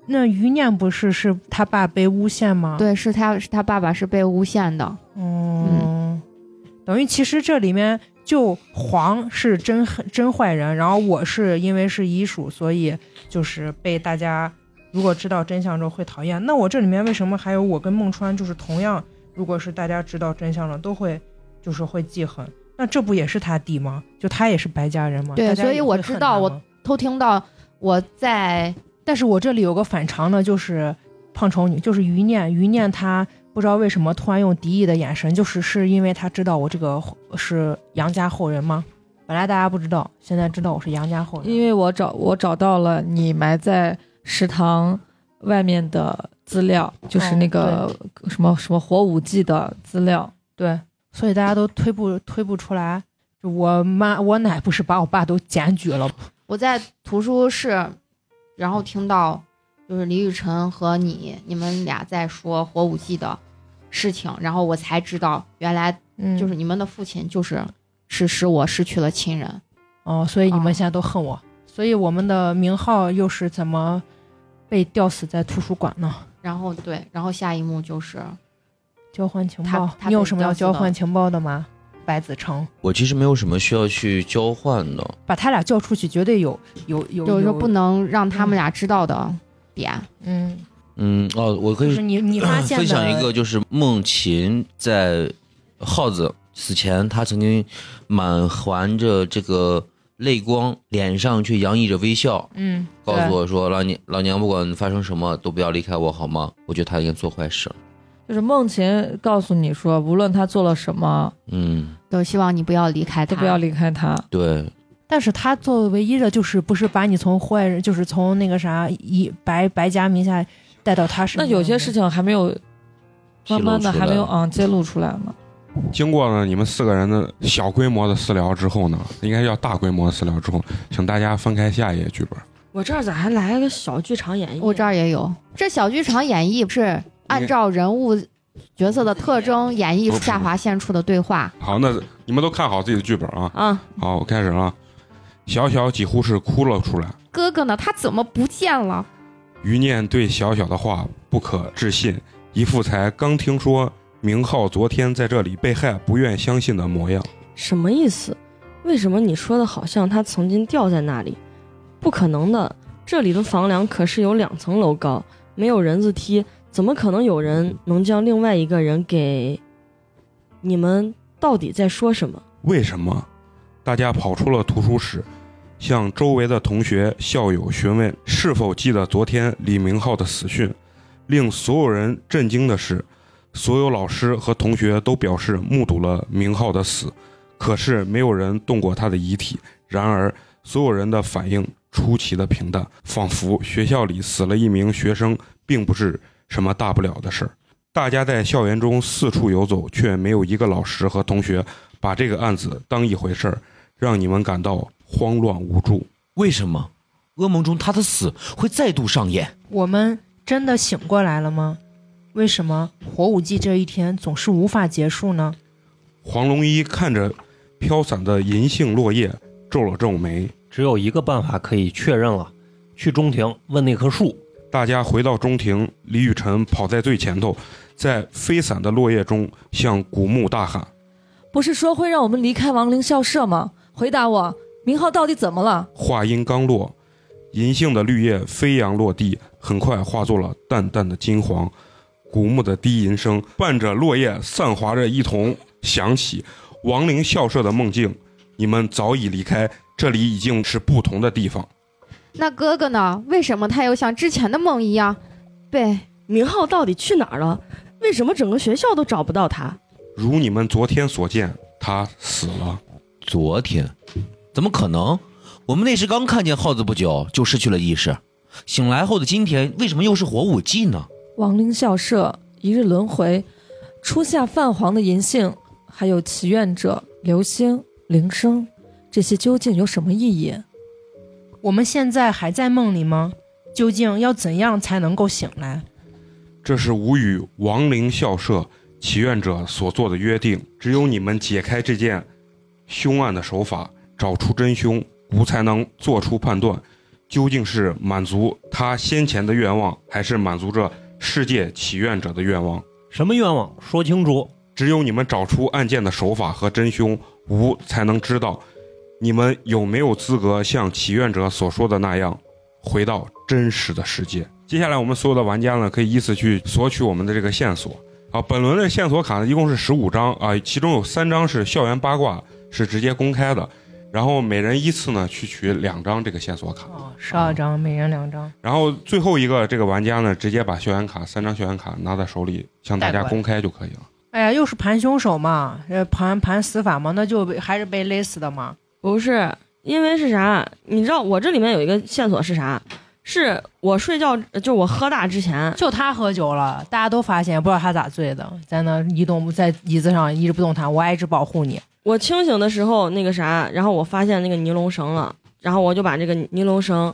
那余念不是是他爸被诬陷吗？，对，是他是他爸爸是被诬陷的。嗯，等于其实这里面就黄是真真坏人，然后我是因为是遗属，所以就是被大家如果知道真相之后会讨厌。那我这里面为什么还有我跟孟川，就是同样，如果是大家知道真相了，都会就是会记恨。那这不也是他弟吗？就他也是白家人吗？对所以我知道我偷听到我在但是我这里有个反常的，就是胖丑女，就是余念。余念她不知道为什么突然用敌意的眼神，就是是因为她知道我这个是杨家后人吗？本来大家不知道，现在知道我是杨家后人。因为我找我找到了你埋在食堂外面的资料，就是那个什么什么火舞季的资料。对，所以大家都推不推不出来。就我妈我奶不是把我爸都检举了，我在图书室，然后听到就是李雨辰和你你们俩在说火舞季的事情，然后我才知道原来嗯，就是你们的父亲就是是使我失去了亲人。哦，所以你哦们现在都恨我，所以我们的名号又是怎么被吊死在图书馆呢？然后对，然后下一幕就是交换情他报，他你有什么要交换情报的吗？白子成。我其实没有什么需要去交换的。把他俩叫出去，绝对有有有就是说不能，让他们俩知道的点。嗯，嗯，哦，我可以就是你你发现分享一个，就是孟琴在耗子死前，他曾经满含着这个泪光，脸上却洋溢着微笑，嗯，告诉我说：“老娘老娘不管发生什么，都不要离开我，好吗？”我觉得他应该做坏事了。就是梦琴告诉你说，无论他做了什么，嗯，都希望你不要离开他，都不要离开他。对，但是他作为唯一的，就是不是把你从坏人，就是从那个啥一白白家名下带到他身上。那有些事情还没有，慢慢的还没有嗯揭露出来呢。经过了你们四个人的小规模的私聊之后呢，应该叫大规模的私聊之后，请大家翻开下一页剧本。我这儿咋还来了个小剧场演绎？我这儿也有。这小剧场演绎是按照人物角色的特征演绎下划线处的对话。好，那你们都看好自己的剧本啊。啊，好，我开始了。小小几乎是哭了出来。哥哥呢？他怎么不见了？余念对小小的话不可置信，一副才刚听说明浩昨天在这里被害，不愿相信的模样。什么意思？为什么你说的好像他曾经掉在那里？不可能的，这里的房梁可是有两层楼高，没有人字梯，怎么可能有人能将另外一个人给？你们到底在说什么？为什么？大家跑出了图书室，向周围的同学、校友询问是否记得昨天李明浩的死讯。令所有人震惊的是，所有老师和同学都表示目睹了明浩的死，可是没有人动过他的遗体。然而，所有人的反应出奇的平淡，仿佛学校里死了一名学生并不是什么大不了的事儿。大家在校园中四处游走，却没有一个老师和同学把这个案子当一回事儿，让你们感到慌乱无助。为什么噩梦中他的死会再度上演？我们真的醒过来了吗？为什么火舞季这一天总是无法结束呢？黄龙一看着飘散的银杏落叶，皱了皱眉。只有一个办法可以确认了，去中庭问那棵树。大家回到中庭，李雨辰跑在最前头，在飞散的落叶中向古墓大喊。不是说会让我们离开亡灵校舍吗？回答我，明浩到底怎么了？话音刚落，银杏的绿叶飞扬落地，很快化作了淡淡的金黄。古墓的低吟声伴着落叶散滑着一同响起。亡灵校舍的梦境，你们早已离开，这里已经是不同的地方。那哥哥呢？为什么他又像之前的梦一样被明浩到底去哪儿了？为什么整个学校都找不到他？如你们昨天所见，他死了。昨天？怎么可能？我们那时刚看见耗子不久就失去了意识，醒来后的今天为什么又是火舞季呢？亡灵校舍一日轮回，初夏泛黄的银杏，还有祈愿者、流星、铃声，这些究竟有什么意义？我们现在还在梦里吗？究竟要怎样才能够醒来？这是吾与亡灵校舍祈愿者所做的约定，只有你们解开这件凶案的手法，找出真凶，吾才能做出判断，究竟是满足他先前的愿望，还是满足这世界祈愿者的愿望。什么愿望？说清楚。只有你们找出案件的手法和真凶，吾才能知道你们有没有资格像祈愿者所说的那样，回到真实的世界。接下来，我们所有的玩家呢，可以依次去索取我们的这个线索。啊，本轮的线索卡呢，一共是十五张啊，其中有三张是校园八卦，是直接公开的。然后每人依次呢去取两张这个线索卡，哦，十二张，每人两张。然后最后一个这个玩家呢，直接把校园卡三张校园卡拿在手里，向大家公开就可以了。哎呀，又是盘凶手嘛，呃，盘盘死法嘛，那就被还是被勒死的嘛。不是，因为是啥？你知道我这里面有一个线索是啥？是我睡觉，就我喝大之前，就他喝酒了，大家都发现，不知道他咋醉的，在那一动在椅子上一直不动弹，我还一直保护你。我清醒的时候那个啥，然后我发现那个尼龙绳了，然后我就把这个尼龙绳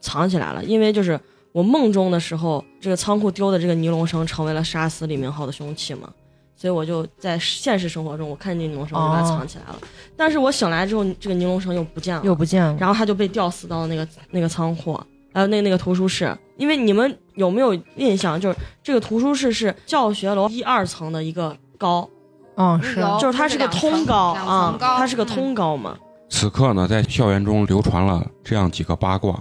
藏起来了，因为就是我梦中的时候，这个仓库丢的这个尼龙绳成为了杀死李明浩的凶器嘛，所以我就在现实生活中，我看见尼龙绳我就把它哦藏起来了。但是我醒来之后，这个尼龙绳又不见了，又不见了，然后他就被吊死到那个那个仓库，还有那那个图书室。因为你们有没有印象，就是这个图书室是教学楼一二层的一个高，嗯，是就是它是个通高两啊层，高它是个嗯通高嘛。此刻呢，在校园中流传了这样几个八卦。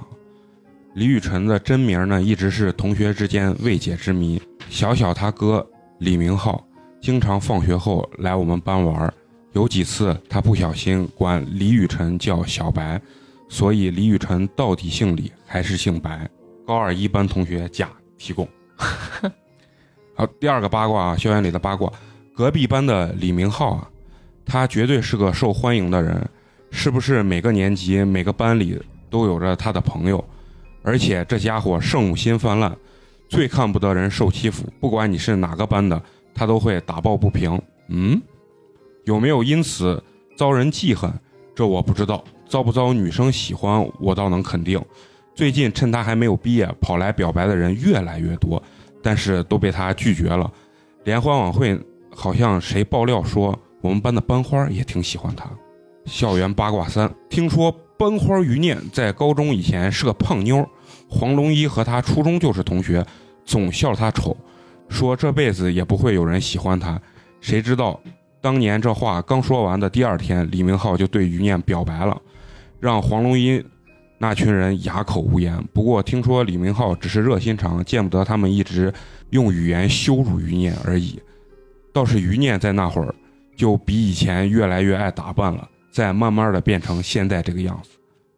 李雨辰的真名呢，一直是同学之间未解之谜。小小他哥李明浩经常放学后来我们班玩，有几次他不小心管李雨辰叫小白，所以李雨辰到底姓李还是姓白？高二一班同学甲提供。好，第二个八卦啊，校园里的八卦，隔壁班的李明浩啊，他绝对是个受欢迎的人，是不是每个年级每个班里都有着他的朋友？而且这家伙圣母心泛滥，最看不得人受欺负，不管你是哪个班的，他都会打抱不平。嗯，有没有因此遭人记恨？这我不知道。遭不遭女生喜欢，我倒能肯定。最近趁他还没有毕业，跑来表白的人越来越多，但是都被他拒绝了。联欢晚会好像谁爆料说，我们班的班花也挺喜欢他。校园八卦三，听说班花余念在高中以前是个胖妞，黄龙一和他初中就是同学，总笑他丑。说这辈子也不会有人喜欢他。谁知道，当年这话刚说完的第二天，李明浩就对余念表白了，让黄龙一那群人哑口无言。不过听说李明浩只是热心肠，见不得他们一直用语言羞辱余念而已。倒是余念在那会儿就比以前越来越爱打扮了，再慢慢的变成现在这个样子。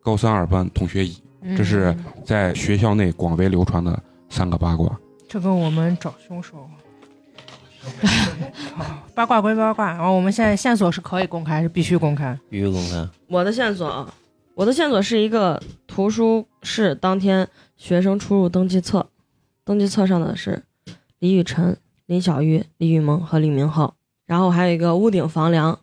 高三二班同学乙，这是嗯在学校内广为流传的三个八卦。这跟我们找凶手。八卦归八卦，然后我们现在线索是可以公开，是必须公开。必须公开。我的线索啊，我的线索是一个图书室当天学生出入登记册，登记册上的是李雨辰、林小玉、李雨萌和李明浩，然后还有一个屋顶房梁，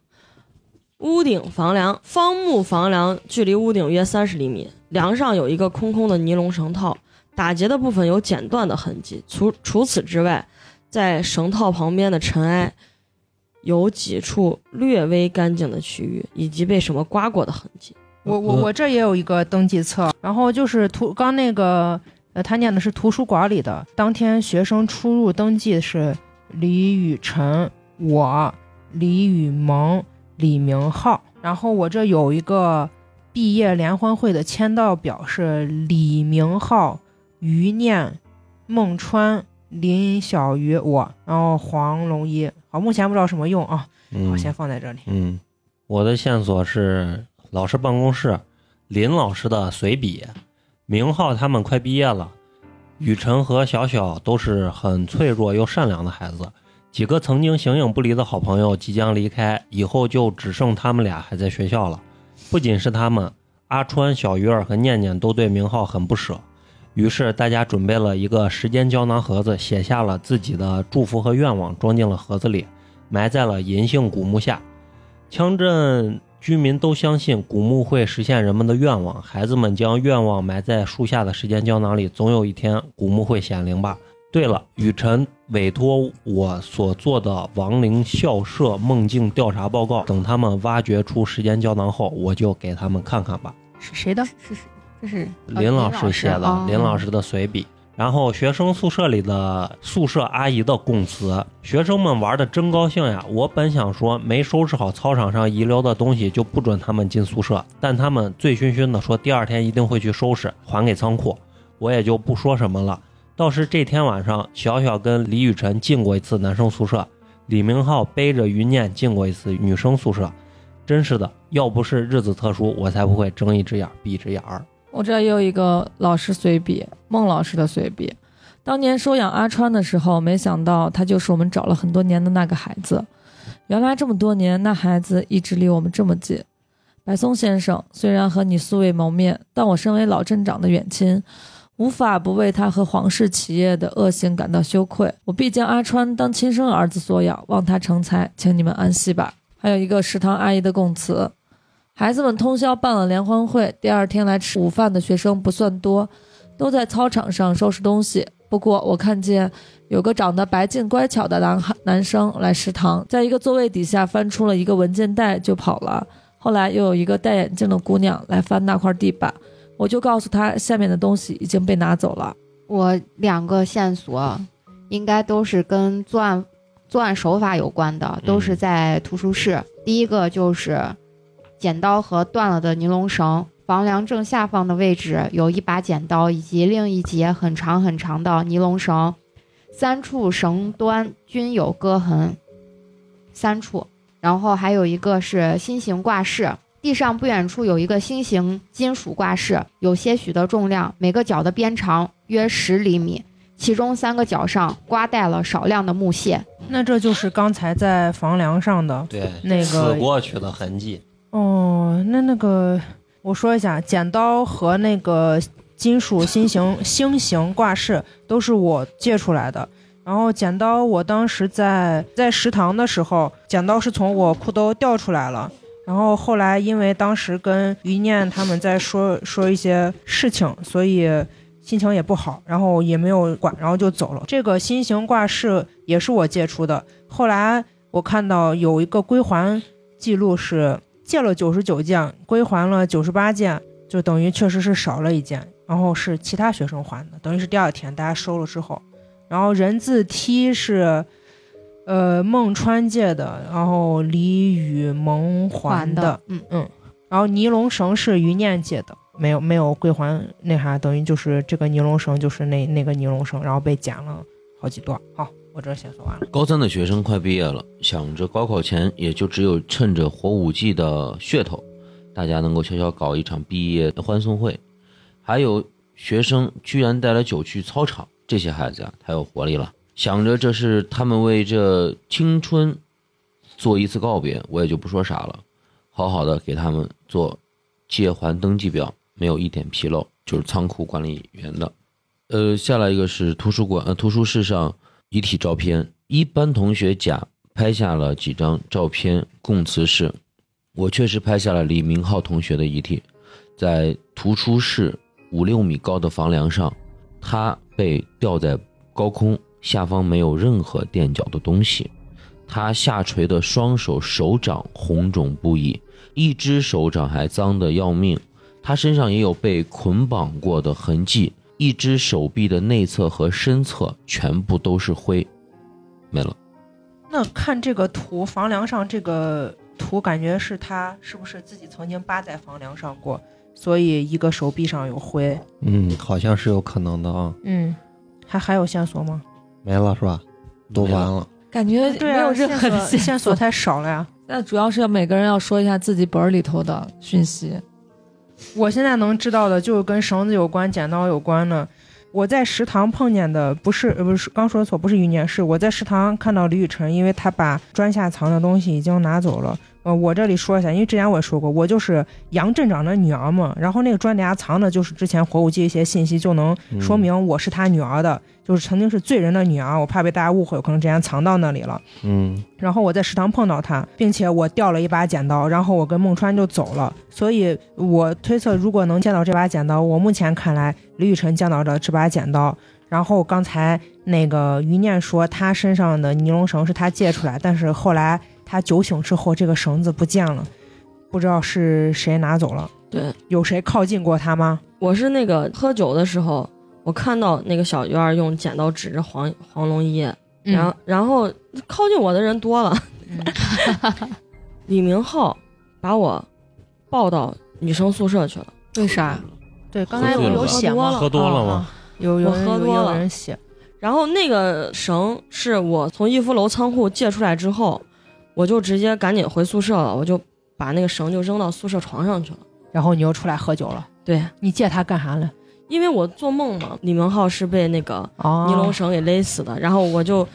屋顶房梁方木房梁距离屋顶约三十厘米，梁上有一个空空的尼龙绳套，打结的部分有剪断的痕迹。除除此之外，在绳套旁边的尘埃有几处略微干净的区域，以及被什么刮过的痕迹。我我我这也有一个登记册，然后就是图刚那个呃，他念的是图书馆里的，当天学生出入登记是李雨辰、我、李雨萌、李明浩，然后我这有一个毕业联欢会的签到表是李明浩、于念、孟川、林小鱼我，然后黄龙一。好，目前不知道什么用啊，好，嗯，先放在这里。嗯，我的线索是老师办公室林老师的随笔，明浩他们快毕业了，雨辰和小小都是很脆弱又善良的孩子，几个曾经形影不离的好朋友即将离开，以后就只剩他们俩还在学校了。不仅是他们，阿川、小鱼儿和念念都对明浩很不舍。于是大家准备了一个时间胶囊盒子，写下了自己的祝福和愿望，装进了盒子里，埋在了银杏古墓下。羌镇居民都相信古墓会实现人们的愿望，孩子们将愿望埋在树下的时间胶囊里，总有一天古墓会显灵吧。对了，雨辰委托我所做的亡灵校舍梦境调查报告，等他们挖掘出时间胶囊后，我就给他们看看吧。是谁的？是是，这是呃林老师写的，哦林老师的随笔。然后学生宿舍里的宿舍阿姨的供词，学生们玩的真高兴呀！我本想说没收拾好操场上遗留的东西就不准他们进宿舍，但他们醉醺醺的说第二天一定会去收拾，还给仓库，我也就不说什么了。倒是这天晚上，小小跟李雨辰进过一次男生宿舍，李明浩背着余念进过一次女生宿舍。真是的，要不是日子特殊，我才不会睁一只眼闭一只眼儿。我这也有一个老师随笔，孟老师的随笔。当年收养阿川的时候，没想到他就是我们找了很多年的那个孩子。原来这么多年，那孩子一直离我们这么近。白松先生，虽然和你素未谋面，但我身为老镇长的远亲，无法不为他和皇室企业的恶行感到羞愧。我必将阿川当亲生儿子所养，望他成才，请你们安息吧。还有一个食堂阿姨的供词。孩子们通宵办了联欢会，第二天来吃午饭的学生不算多，都在操场上收拾东西。不过我看见有个长得白净乖巧的男孩男生来食堂，在一个座位底下翻出了一个文件袋就跑了。后来又有一个戴眼镜的姑娘来翻那块地板，我就告诉她下面的东西已经被拿走了。我两个线索应该都是跟作案作案手法有关的，都是在图书室。第一个就是剪刀和断了的尼龙绳，房梁正下方的位置有一把剪刀以及另一节很长很长的尼龙绳，三处绳端均有割痕，三处。然后还有一个是心形挂饰，地上不远处有一个心形金属挂饰，有些许的重量，每个角的边长约十厘米，其中三个角上刮带了少量的木屑。那这就是刚才在房梁上的对，那个死过去的痕迹。哦。那那个我说一下，剪刀和那个金属心形 星形挂饰都是我借出来的。然后剪刀，我当时在在食堂的时候，剪刀是从我裤兜掉出来了。然后后来因为当时跟于念他们在说说一些事情，所以心情也不好，然后也没有管，然后就走了。这个心形挂饰也是我借出的。后来我看到有一个归还记录是借了九十九件，归还了九十八件，就等于确实是少了一件。然后是其他学生还的，等于是第二天大家收了之后。然然后人字梯是，呃，孟川借的，然后李雨萌还的，的，嗯嗯，然后尼龙绳是余念借的，没有没有归还那啥，等于就是这个尼龙绳就是那那个尼龙绳，然后被剪了好几段。好，我这先说完了。高三的学生快毕业了，想着高考前也就只有趁着火舞季的噱头，大家能够悄悄搞一场毕业的欢送会。还有学生居然带了酒去操场，这些孩子啊太有活力了。想着这是他们为这青春做一次告别，我也就不说啥了，好好的给他们做借还登记表，没有一点纰漏，就是仓库管理员的。呃，下来一个是图书馆，呃，图书室上遗体照片，一班同学甲拍下了几张照片供词是，我确实拍下了李明浩同学的遗体，在图书室五六米高的房梁上，他被吊在高空，下方没有任何垫脚的东西，他下垂的双手手掌红肿不已，一只手掌还脏得要命，他身上也有被捆绑过的痕迹。一只手臂的内侧和身侧全部都是灰，没了。那看这个图，房梁上这个图，感觉是他是不是自己曾经扒在房梁上过，所以一个手臂上有灰。嗯，好像是有可能的啊。嗯，还还有线索吗？没了是吧？都完了。感觉没有任何的线索线索太少了呀。那主要是要每个人要说一下自己本儿里头的讯息。我现在能知道的就是跟绳子有关、剪刀有关的。我在食堂碰见的不是不是刚说错，不是余念，是我在食堂看到李雨辰，因为他把砖下藏的东西已经拿走了。呃，我这里说一下，因为之前我也说过，我就是杨镇长的女儿嘛。然后那个砖底下藏的就是之前火舞季一些信息，就能说明我是他女儿的，就是曾经是罪人的女儿。我怕被大家误会，我可能之前藏到那里了。嗯，然后我在食堂碰到他，并且我掉了一把剪刀，然后我跟孟川就走了。所以我推测，如果能见到这把剪刀，我目前看来李雨辰见到的这把剪刀。然后刚才那个余念说他身上的尼龙绳是他借出来，但是后来他酒醒之后，这个绳子不见了，不知道是谁拿走了。对，有谁靠近过他吗？我是那个喝酒的时候，我看到那个小院儿用剪刀指着黄黄龙一，然后、然后靠近我的人多了。李明浩把我抱到女生宿舍去了，为啥？对，刚才有有写吗？喝多了吗？有有喝多了人写，然后那个绳是我从逸夫楼仓库借出来之后，我就直接赶紧回宿舍了，我就把那个绳就扔到宿舍床上去了。然后你又出来喝酒了。对，你借他干啥了？因为我做梦嘛，李明浩是被那个哦尼龙绳给勒死的，然后我就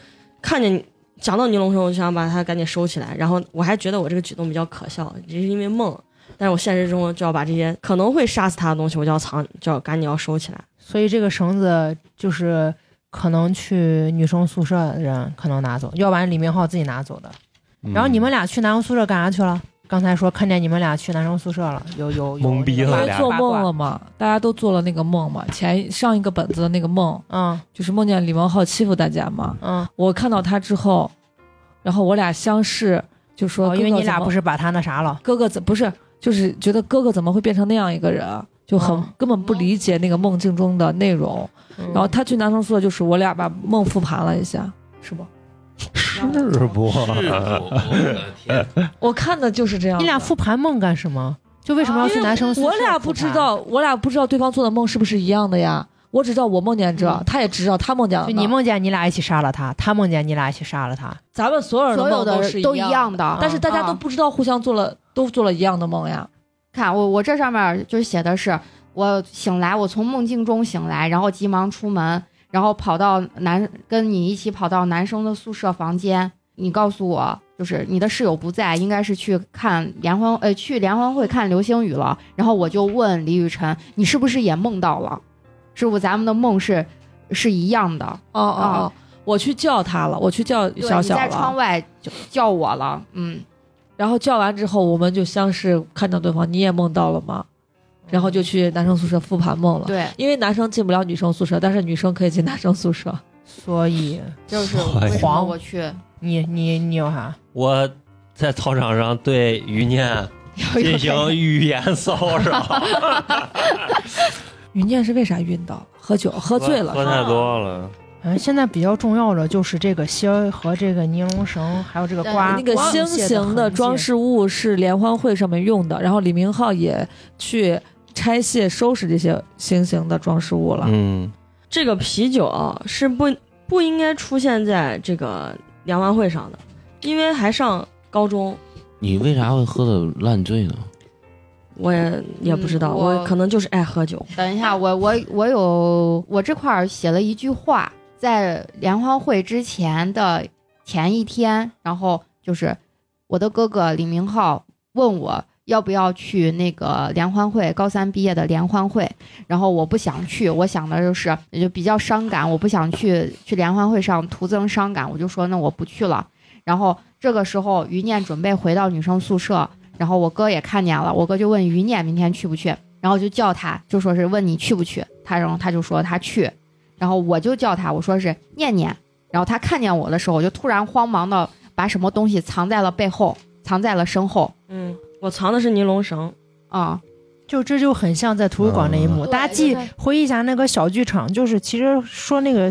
看见讲到尼龙绳，我就想把它赶紧收起来，然后我还觉得我这个举动比较可笑，只是因为梦，但是我现实中就要把这些可能会杀死他的东西，我就要藏，就要赶紧要收起来。所以这个绳子就是可能去女生宿舍的人可能拿走，要不然李明浩自己拿走的。嗯然后你们俩去男生宿舍干啥去了？刚才说看见你们俩去男生宿舍了，有有 有懵逼了俩因为做梦了嘛，大家都做了那个梦嘛。前上一个本子的那个梦，嗯就是梦见李文浩欺负大家嘛。嗯，我看到他之后，然后我俩相视，就说、哦，因为你俩不是把他那啥了，哥哥怎不是就是觉得哥哥怎么会变成那样一个人啊，就很、嗯根本不理解那个梦境中的内容。然然后他去男生宿舍，就是我俩把梦复盘了一下，是不？是不？我的天！我看的就是这样。你俩复盘梦干什么？就为什么要去男生宿舍？我俩不知，道，我俩不知道对方做的梦是不是一样的呀。我只知道我梦见这，嗯他也知道他梦见了。就你梦见你俩一起杀了他，他梦见你俩一起杀了他。咱们所有人所有的梦都是都一样样的，但是大家都啊不知道互相做了，都做了一样的梦呀。看我我这上面就是写的是，我醒来，我从梦境中醒来，然后急忙出门，然后跑到男跟你一起跑到男生的宿舍房间。你告诉我，就是你的室友不在，应该是去看联欢呃去联欢会看流星雨了。然后我就问李雨辰，你是不是也梦到了？是不是咱们的梦是是一样的？哦哦哦，我去叫他了，我去叫对，小小你在窗，外就叫我了，嗯，然后叫完之后，我们就相视看着对方。你也梦到了吗？然后就去男生宿舍复盘梦了。对，因为男生进不了女生宿舍，但是女生可以进男生宿舍。所以就是哎为什么黄我去你你你有啥？我在操场上对余念进行语言骚扰，余念是为啥晕倒？喝酒喝醉了喝太多了。嗯，现在比较重要的就是这个芯儿和这个尼龙绳，还有这个瓜。那个星形的装饰物是联欢会上面用的，然后李明浩也去拆卸收拾这些星形的装饰物了。嗯，这个啤酒啊是不不应该出现在这个联欢会上的，因为还上高中，你为啥会喝的烂醉呢？我也也不知道，嗯我我可能就是爱喝酒。等一下，我我我有我这块儿写了一句话，在联欢会之前的前一天，然后就是我的哥哥李明浩问我要不要去那个联欢会，高三毕业的联欢会，然后我不想去，我想的就是就比较伤感，我不想去去联欢会上徒增伤感，我就说那我不去了。然后这个时候于念准备回到女生宿舍，然后我哥也看见了，我哥就问于念明天去不去，然后就叫他，就说是问你去不去，他然后他就说他去，然后我就叫他，我说是念念，然后他看见我的时候，我就突然慌忙的把什么东西藏在了背后，藏在了身后，嗯，我藏的是尼龙绳，啊、就这就很像在图书馆那一幕，嗯大家记回忆一下那个小剧场，就是其实说那个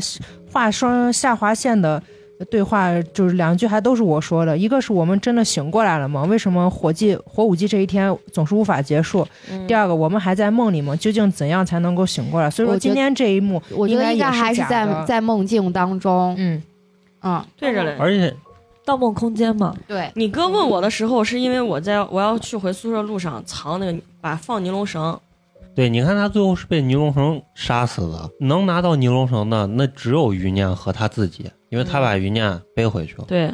画双下划线的对话，就是两句还都是我说的，一个是我们真的醒过来了吗？为什么火祭火舞祭这一天总是无法结束？嗯第二个，我们还在梦里吗？究竟怎样才能够醒过来？所以说我今天这一幕，我觉得应该应该也还是在在梦境当中，嗯，啊，对着嘞。而且盗梦空间嘛，对，你哥问我的时候，是因为我在我要去回宿舍路上藏那个把放尼龙绳，对，你看他最后是被尼龙绳杀死的，能拿到尼龙绳的那只有余念和他自己，因为他把余念背回去了。对，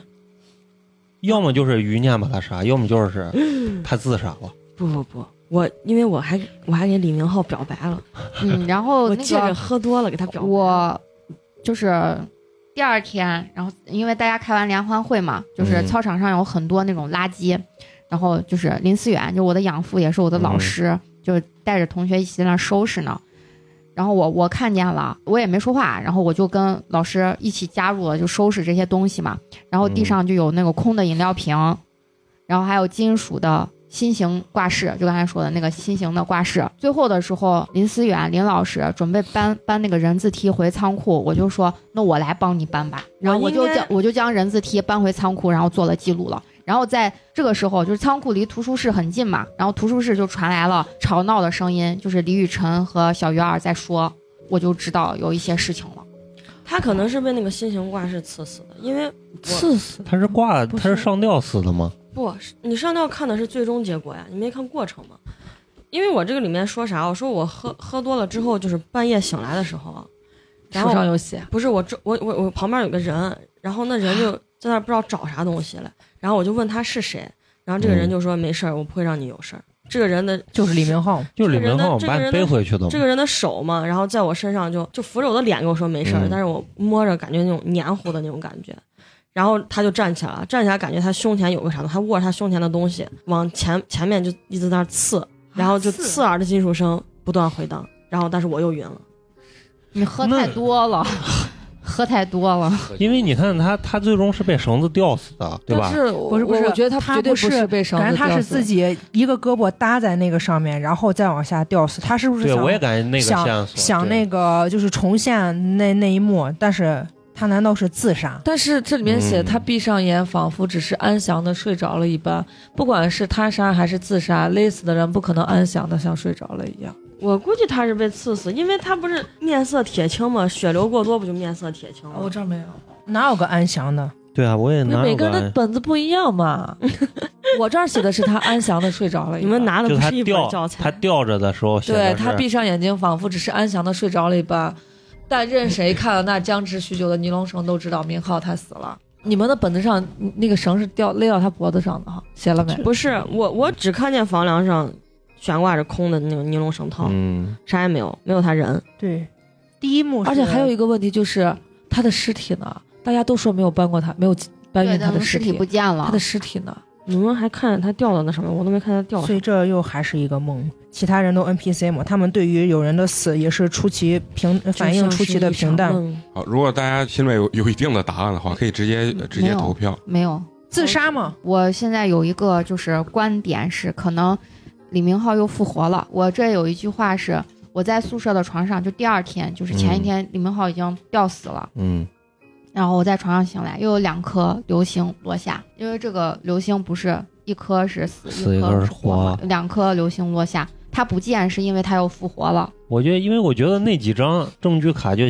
要么就是余念把他杀，要么就是 他自杀了。不不不，我因为我还我还给李明浩表白了，嗯，然后那我借着喝多了给他表白。我就是第二天，然后因为大家开完联欢会嘛，就是嗯操场上有很多那种垃圾，然后就是林思远，就我的养父也是我的老师，就带着同学一起在那儿收拾呢。然后我我看见了，我也没说话，然后我就跟老师一起加入了，就收拾这些东西嘛。然后地上就有那个空的饮料瓶，然后还有金属的新型挂饰，就刚才说的那个新型的挂饰。最后的时候，林思远林老师准备搬搬那个人字梯回仓库，我就说那我来帮你搬吧。然后我就将我就将人字梯搬回仓库，然后做了记录了。然后在这个时候，就是仓库离图书室很近嘛，然后图书室就传来了吵闹的声音，就是李雨辰和小鱼儿在说，我就知道有一些事情了。他可能是被那个新型挂饰刺死的，因为刺死他是挂，是他是上吊死的吗？不，你上吊看的是最终结果呀，你没看过程吗？因为我这个里面说啥，我说我喝喝多了之后，就是半夜醒来的时候啊，然手后上有血，不是我这我我我旁边有个人，然后那人就 在那不知道找啥东西了，然后我就问他是谁，然后这个人就说没事儿，我不会让你有事儿。这个人的就是李明浩，就是李明浩把你这个人的背回去的？这个人的手嘛，然后在我身上就就扶着我的脸跟我说没事儿，嗯但是我摸着感觉那种黏糊的那种感觉，然后他就站起来了，站起来感觉他胸前有个啥东西，他握着他胸前的东西往前前面就一直在那刺，然后就刺刺耳的金属声不断回荡，然后但是我又晕了，你喝太多了，喝太多了。因为你看他，他最终是被绳子吊死的，对吧？是不是不是我觉得他绝对不是是被绳感子吊死觉他是自己一个胳膊搭在那个上面，然后再往下吊死。他是不是对，想我也感觉那个想线索对想那个就是重现那那一幕？但是他难道是自杀？但是这里面写嗯他闭上眼，仿佛只是安详的睡着了一般。不管是他杀还是自杀，勒死的人不可能安详的像睡着了一样。我估计他是被刺死，因为他不是面色铁青嘛，血流过多不就面色铁青了？我这儿没有，哪有个安详的？对啊，我也哪有每个人的本子不一样嘛。我这儿写的是他安详的睡着了一。你们拿的不是一本教材，他吊着的时候写的对他闭上眼睛，仿佛只是安详的睡着了一般。但任谁看了那僵持许久的尼龙绳，都知道明浩他死了。你们的本子上那个绳是掉勒到他脖子上的哈，写了没？不是我，我只看见房梁上悬挂着空的那个尼龙绳套，嗯，啥也没有，没有他人。对，第一幕是，而且还有一个问题就是他的尸体呢？大家都说没有搬过他，没有搬，运他的尸体不见了他的。尸体呢？你们还看见他掉到那上面，我都没看见他掉。所以这又还是一个梦。其他人都 NPC 嘛，他们对于有人的死也是出奇平反应出奇的平淡。嗯，好，如果大家心里面有有一定的答案的话，可以直接直接投票。没有，自杀嘛，我现在有一个就是观点是，可能李明浩又复活了。我这有一句话是：我在宿舍的床上，就第二天，就是前一天李明浩已经吊死了，嗯然后我在床上醒来，又有两颗流星落下，因为这个流星不是一颗是死，死一颗是活，两颗流星落下，他不见是因为他又复活了。我觉得，因为我觉得那几张证据卡就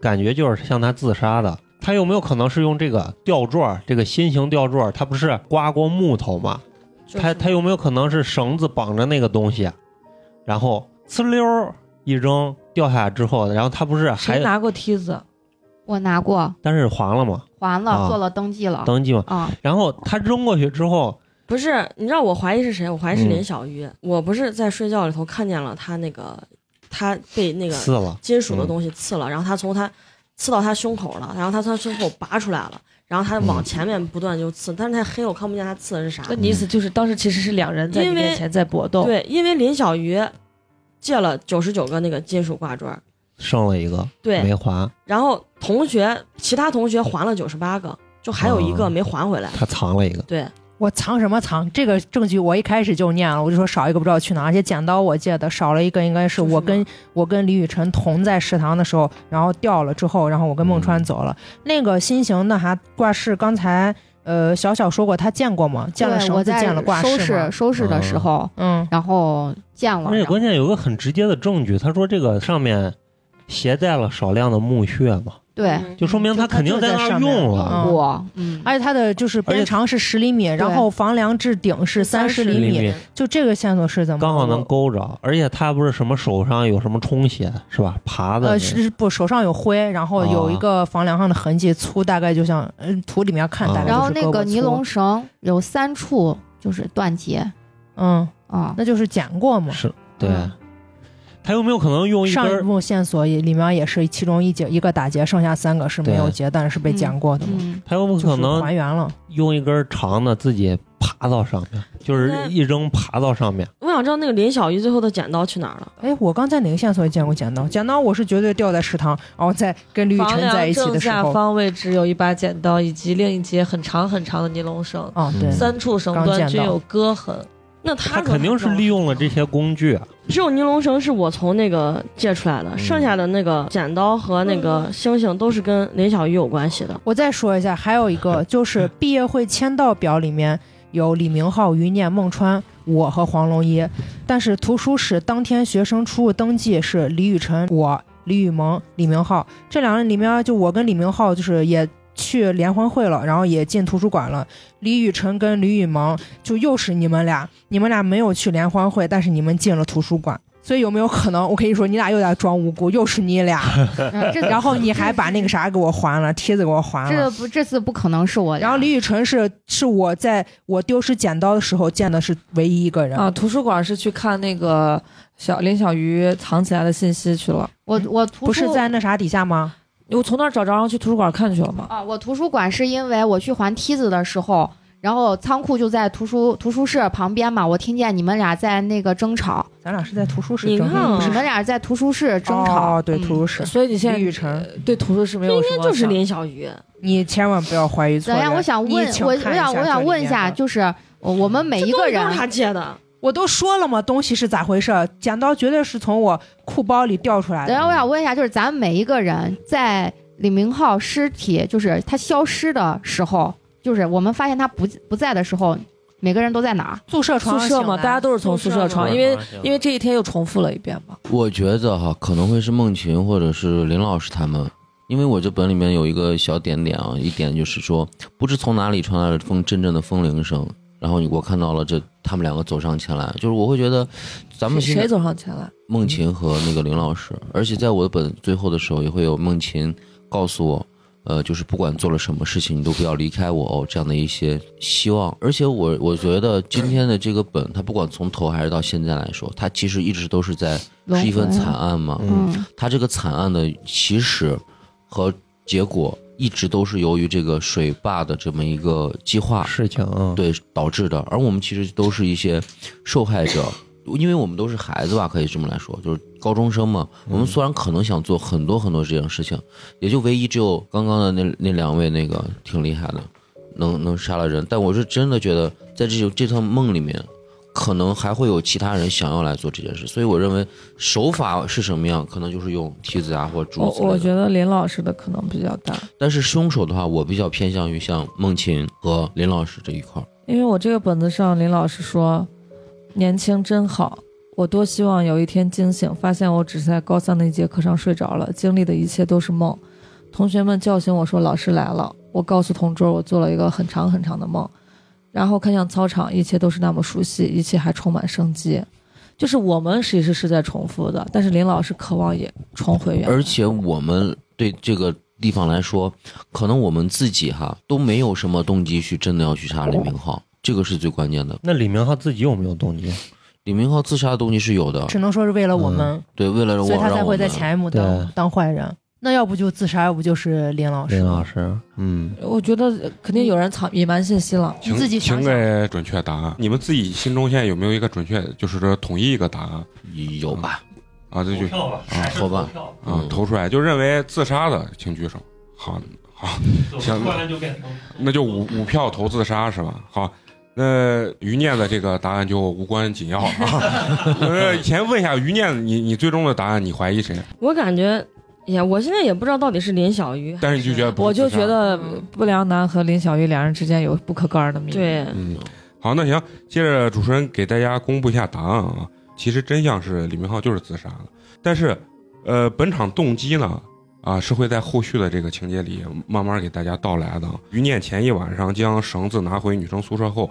感觉就是像他自杀的。他有没有可能是用这个吊坠儿，这个心形吊坠儿，他不是刮过木头吗？就是他他有没有可能是绳子绑着那个东西，然后呲溜儿一扔掉下来之后，然后他不是还拿过梯子？我拿过，但是还了吗？还了，啊做了登记了。登记吗？啊，然后他扔过去之后，不是，你知道我怀疑是谁？我怀疑是嗯林小鱼。我不是在睡觉里头看见了他那个，他被那个刺了，金属的东西刺了，然后他从他刺到他胸口了，然后他从他胸口拔出来了，然后他往嗯前面不断就刺，但是太黑，我看不见他刺的是啥。那你意思就是当时其实是两人在你因为面前在搏斗？，对，因为林小鱼借了九十九个那个金属挂坠儿，剩了一个对没，还，然后同学其他同学还了九十八个，就还有一个哦没还回来。他藏了一个。对，我藏什么藏？这个证据我一开始就念了，我就说少一个不知道去哪，而且剪刀我借的少了一个，应该是我跟我跟李雨辰同在食堂的时候，然后掉了之后，然后我跟孟川走了。那个新型的还挂饰，刚才呃小小说过他见过吗？见了，我绳子，见了挂饰收拾？收拾的时候，嗯，然后见了。而且关键有个很直接的证据，他说这个上面携带了少量的木屑嘛，对，嗯就说明他肯定在那儿用了。嗯嗯，而且它的就是边长是十厘米，然后房梁至顶是三十厘米，厘米就这个线索是怎么？刚好能勾着，而且他不是什么手上有什么充血是吧？爬的呃，是不手上有灰，然后有一个房梁上的痕迹，粗大概就像嗯图里面看大概就是然后那个尼龙绳有三处就是断节嗯，啊，那就是剪过嘛。是对嗯，他有没有可能用一上一根步线索也里面也是其中一节一个打结，剩下三个是没有结，但是是被剪过的嘛，嗯，他有没有可能还原了。用一根长的自己爬到上面，就是一扔爬到上面？我想知道那个林小鱼最后的剪刀去哪儿了。哎，我刚在哪个线索也见过剪刀？剪刀我是绝对掉在食堂，然后在跟吕雨房辰在一起的时候。下方位置有一把剪刀，以及另一节很长很长的尼龙绳，哦，对，嗯三处绳端均有割痕。那他他肯定是利用了这些工具啊。只有尼龙绳是我从那个借出来的，嗯剩下的那个剪刀和那个星星都是跟林小鱼有关系的。我再说一下，还有一个就是毕业会签到表里面有李明浩、余念、孟川、我和黄龙一，但是图书室当天学生出入登记是李雨辰、我、李雨萌、李明浩这两个人里面，就我跟李明浩就是也。去联欢会了，然后也进图书馆了。李雨辰跟李雨萌就又是你们俩，你们俩没有去联欢会，但是你们进了图书馆，所以有没有可能？我跟你说，你俩又在装无辜，又是你俩，嗯 然后你还把那个啥给我还了，梯子给我还了。这不这次不可能是我。然后李雨辰是是我在我丢失剪刀的时候见的是唯一一个人啊，图书馆是去看那个小林小鱼藏起来的信息去了。我我图书不是在那啥底下吗？我从那儿找着，然后去图书馆看去了嘛。啊，我图书馆是因为我去还梯子的时候，然后仓库就在图书图书室旁边嘛，我听见你们俩在那个争吵，咱俩是在图书室争你看啊你们俩在图书室争吵。哦，对，嗯图书室。所以你现在对图书室没有应什么该就是林小鱼。你千万不要怀疑错等一下，我想问我我想我想问一下，就是呃我们每一个人这都是他借的，我都说了嘛，东西是咋回事？剪刀绝对是从我裤包里掉出来的。等一下，我想问一下，就是咱们每一个人在李明浩尸体就是他消失的时候，就是我们发现他不不在的时候，每个人都在哪儿？宿舍床宿舍嘛，大家都是从宿舍床，因为因为这一天又重复了一遍嘛。我觉得哈，可能会是梦琴或者是林老师他们，因为我这本里面有一个小点点啊，一点就是说，不知从哪里传来了风阵阵的风铃声，然后你我看到了这他们两个走上前来，就是我会觉得，咱们谁走上前来？梦琴和那个林老师，而且在我的本最后的时候也会有梦琴告诉我，呃，就是不管做了什么事情，你都不要离开我哦，这样的一些希望。而且我我觉得今天的这个本，它不管从头还是到现在来说，它其实一直都是在是一份惨案嘛。嗯它这个惨案的起始和结果一直都是由于这个水坝的这么一个计划事情，嗯，对导致的，而我们其实都是一些受害者，因为我们都是孩子吧，可以这么来说，就是高中生嘛。我们虽然可能想做很多很多这样事情，也就唯一只有刚刚的那那两位那个挺厉害的，能能杀了人。但我是真的觉得，在这种这趟梦里面，可能还会有其他人想要来做这件事，所以我认为手法是什么样，可能就是用梯子啊或者我柱子我。我觉得林老师的可能比较大，但是凶手的话，我比较偏向于像孟琴和林老师这一块儿。因为我这个本子上林老师说，年轻真好。我多希望有一天惊醒，发现我只是在高三的一节课上睡着了，经历的一切都是梦。同学们叫醒我说老师来了，我告诉同桌我做了一个很长很长的梦，然后看向操场，一切都是那么熟悉，一切还充满生机。就是我们其实是在重复的，但是林老师渴望也重回原来。而且我们对这个地方来说，可能我们自己哈都没有什么动机去真的要去杀李明浩，这个是最关键的。那李明浩自己有没有动机？李明浩自杀的动机是有的，只能说是为了我们，对，为了我所以他才会在前一幕当当坏人。那要不就自杀，要不就是林老师。林老师，嗯，我觉得肯定有人藏隐瞒信息了。请自己请给准确答案。你们自己心中现在有没有一个准确，就是说统一一个答案有吧？啊？这就吧，啊好吧，啊嗯投出来，就认为自杀的，请举手。好，好，行，那就五五票投自杀是吧？好，那余念的这个答案就无关紧要啊。呃，先问一下余念，你你最终的答案，你怀疑谁？我感觉，哎呀，我现在也不知道到底是林小鱼，但是你就觉得不我就觉得嗯。不良男和林小鱼两人之间有不可告人的秘密。对，嗯，好，那行，接着主持人给大家公布一下答案啊。其实真相是李明浩就是自杀了，但是，呃，本场动机呢，啊，是会在后续的这个情节里慢慢给大家道来的。余念前一晚上将绳子拿回女生宿舍后，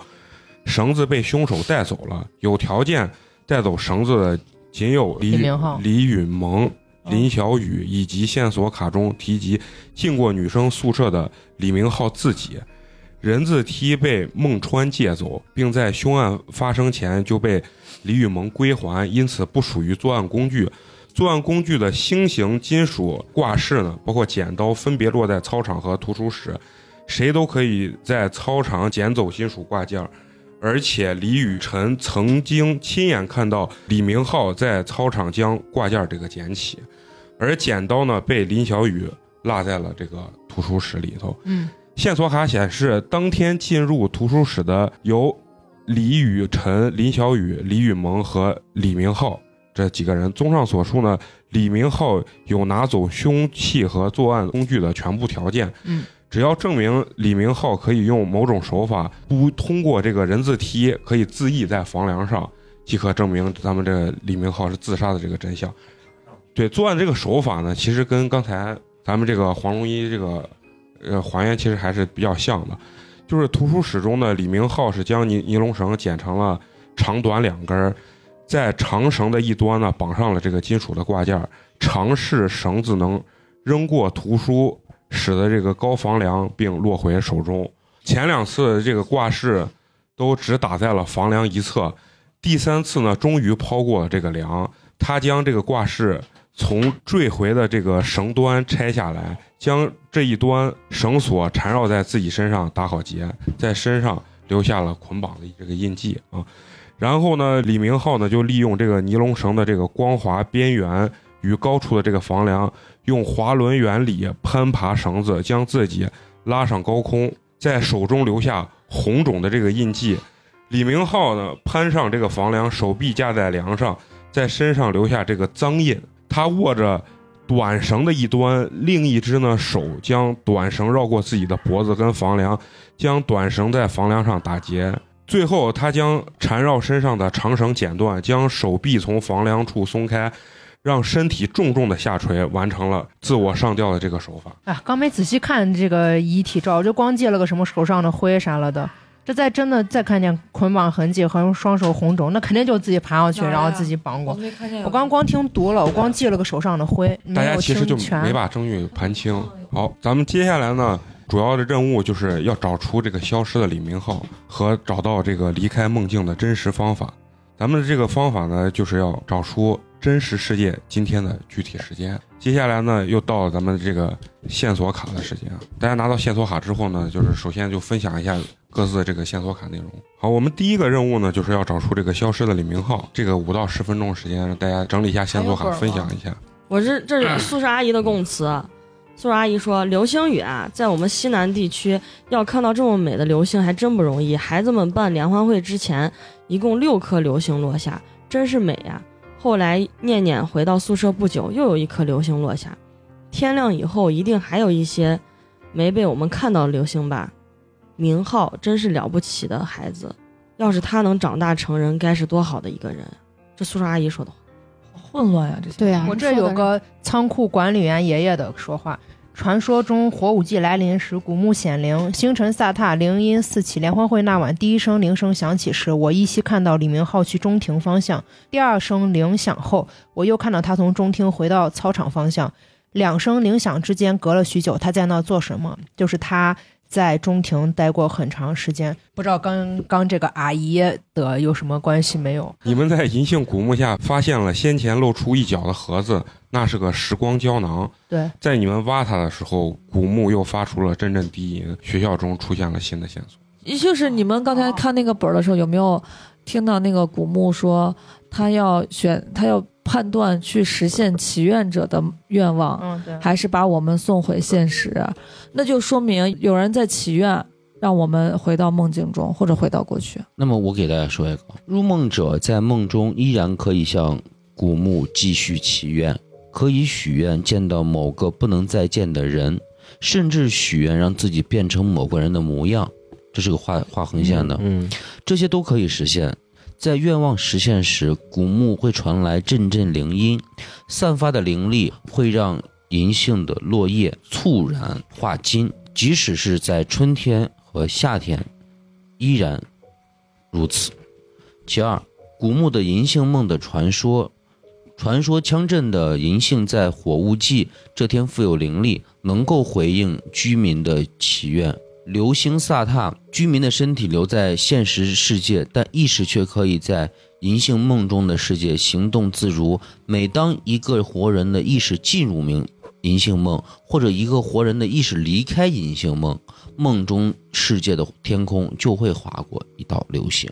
绳子被凶手带走了，有条件带走绳子的仅有李李明浩。李允萌、林小雨以及线索卡中提及进过女生宿舍的李明浩自己。人字梯被孟川借走，并在凶案发生前就被李雨萌归还，因此不属于作案工具。作案工具的星形金属挂饰呢，包括剪刀，分别落在操场和图书室，谁都可以在操场捡走金属挂件儿。而且李雨辰曾经亲眼看到李明浩在操场将挂件儿这个捡起，而剪刀呢被林小雨落在了这个图书室里头。嗯，线索卡显示，当天进入图书室的有李雨辰、林小雨、李雨萌和李明浩这几个人。综上所述呢，李明浩有拿走凶器和作案工具的全部条件。嗯，只要证明李明浩可以用某种手法不通过这个人字梯可以自缢在房梁上，即可证明咱们这个李明浩是自杀的这个真相。对，作案这个手法呢，其实跟刚才咱们这个黄龙一这个呃还原其实还是比较像的。就是图书室中的李明浩是将尼尼龙绳剪成了长短两根，在长绳的一端呢绑上了这个金属的挂件，尝试绳子能扔过图书室的这个高房梁，并落回手中。前两次这个挂饰都只打在了房梁一侧，第三次呢终于抛过了这个梁。他将这个挂饰从坠回的这个绳端拆下来，将这一端绳索缠绕在自己身上，打好结，在身上留下了捆绑的这个印记啊。然后呢，李明浩呢就利用这个尼龙绳的这个光滑边缘与高处的这个房梁，用滑轮原理攀爬绳子，将自己拉上高空，在手中留下红肿的这个印记。李明浩呢攀上这个房梁，手臂架在梁上，在身上留下这个脏印。他握着短绳的一端，另一只呢手将短绳绕过自己的脖子跟房梁，将短绳在房梁上打结。最后，他将缠绕身上的长绳剪断，将手臂从房梁处松开，让身体重重的下垂，完成了自我上吊的这个手法。哎，刚没仔细看这个遗体照，就光借了个什么手上的灰啥了的。这再真的再看见捆绑痕迹和双手红肿，那肯定就自己爬上去，然后自己绑过。我刚光听读了，我光记了个手上的灰，大家其实就。没把证据盘清。好，咱们接下来呢，主要的任务就是要找出这个消失的李明浩和找到这个离开梦境的真实方法。咱们的这个方法呢，就是要找出真实世界今天的具体时间。接下来呢，又到了咱们这个线索卡的时间啊。大家拿到线索卡之后呢，就是首先就分享一下各自的这个线索卡内容。好，我们第一个任务呢，就是要找出这个消失的李明浩。这个五到十分钟时间，让大家整理一下线索卡，分享一下。我是这是宿舍阿姨的供词，宿舍阿姨说：“流星雨啊，在我们西南地区要看到这么美的流星还真不容易。孩子们办联欢会之前，一共六颗流星落下，真是美呀。后来念念回到宿舍不久，又有一颗流星落下。天亮以后，一定还有一些没被我们看到的流星吧。明浩真是了不起的孩子，要是他能长大成人，该是多好的一个人。”这宿舍阿姨说的话。好混乱呀，这些对呀、我这有个仓库管理员爷爷的说话：传说中火舞季来临时，古墓显灵，星辰飒沓，铃音四起。联欢会那晚，第一声铃声响起时，我依稀看到李明浩去中庭方向；第二声铃响后，我又看到他从中庭回到操场方向。两声铃响之间隔了许久，他在那做什么？就是他在中庭待过很长时间，不知道刚刚这个阿姨的有什么关系没有？你们在银杏古墓下发现了先前露出一角的盒子，那是个时光胶囊。对，在你们挖它的时候，古墓又发出了阵阵低吟，学校中出现了新的线索。也就是你们刚才看那个本儿的时候，有没有听到那个古墓说他要选，他要判断去实现祈愿者的愿望，嗯，对，还是把我们送回现实？那就说明有人在祈愿，让我们回到梦境中，或者回到过去。那么我给大家说一个，入梦者在梦中依然可以向古墓继续祈愿，可以许愿见到某个不能再见的人，甚至许愿让自己变成某个人的模样。这是个画画横线的，嗯，这些都可以实现。在愿望实现时，古墓会传来阵阵铃音，散发的灵力会让银杏的落叶猝然化金，即使是在春天和夏天，依然如此。其二，古墓的银杏梦的传说，传说乡镇的银杏在火雾季这天富有灵力，能够回应居民的祈愿。流星飒沓，居民的身体留在现实世界，但意识却可以在银杏梦中的世界行动自如。每当一个活人的意识进入明银杏梦，或者一个活人的意识离开银杏梦，梦中世界的天空就会划过一道流星，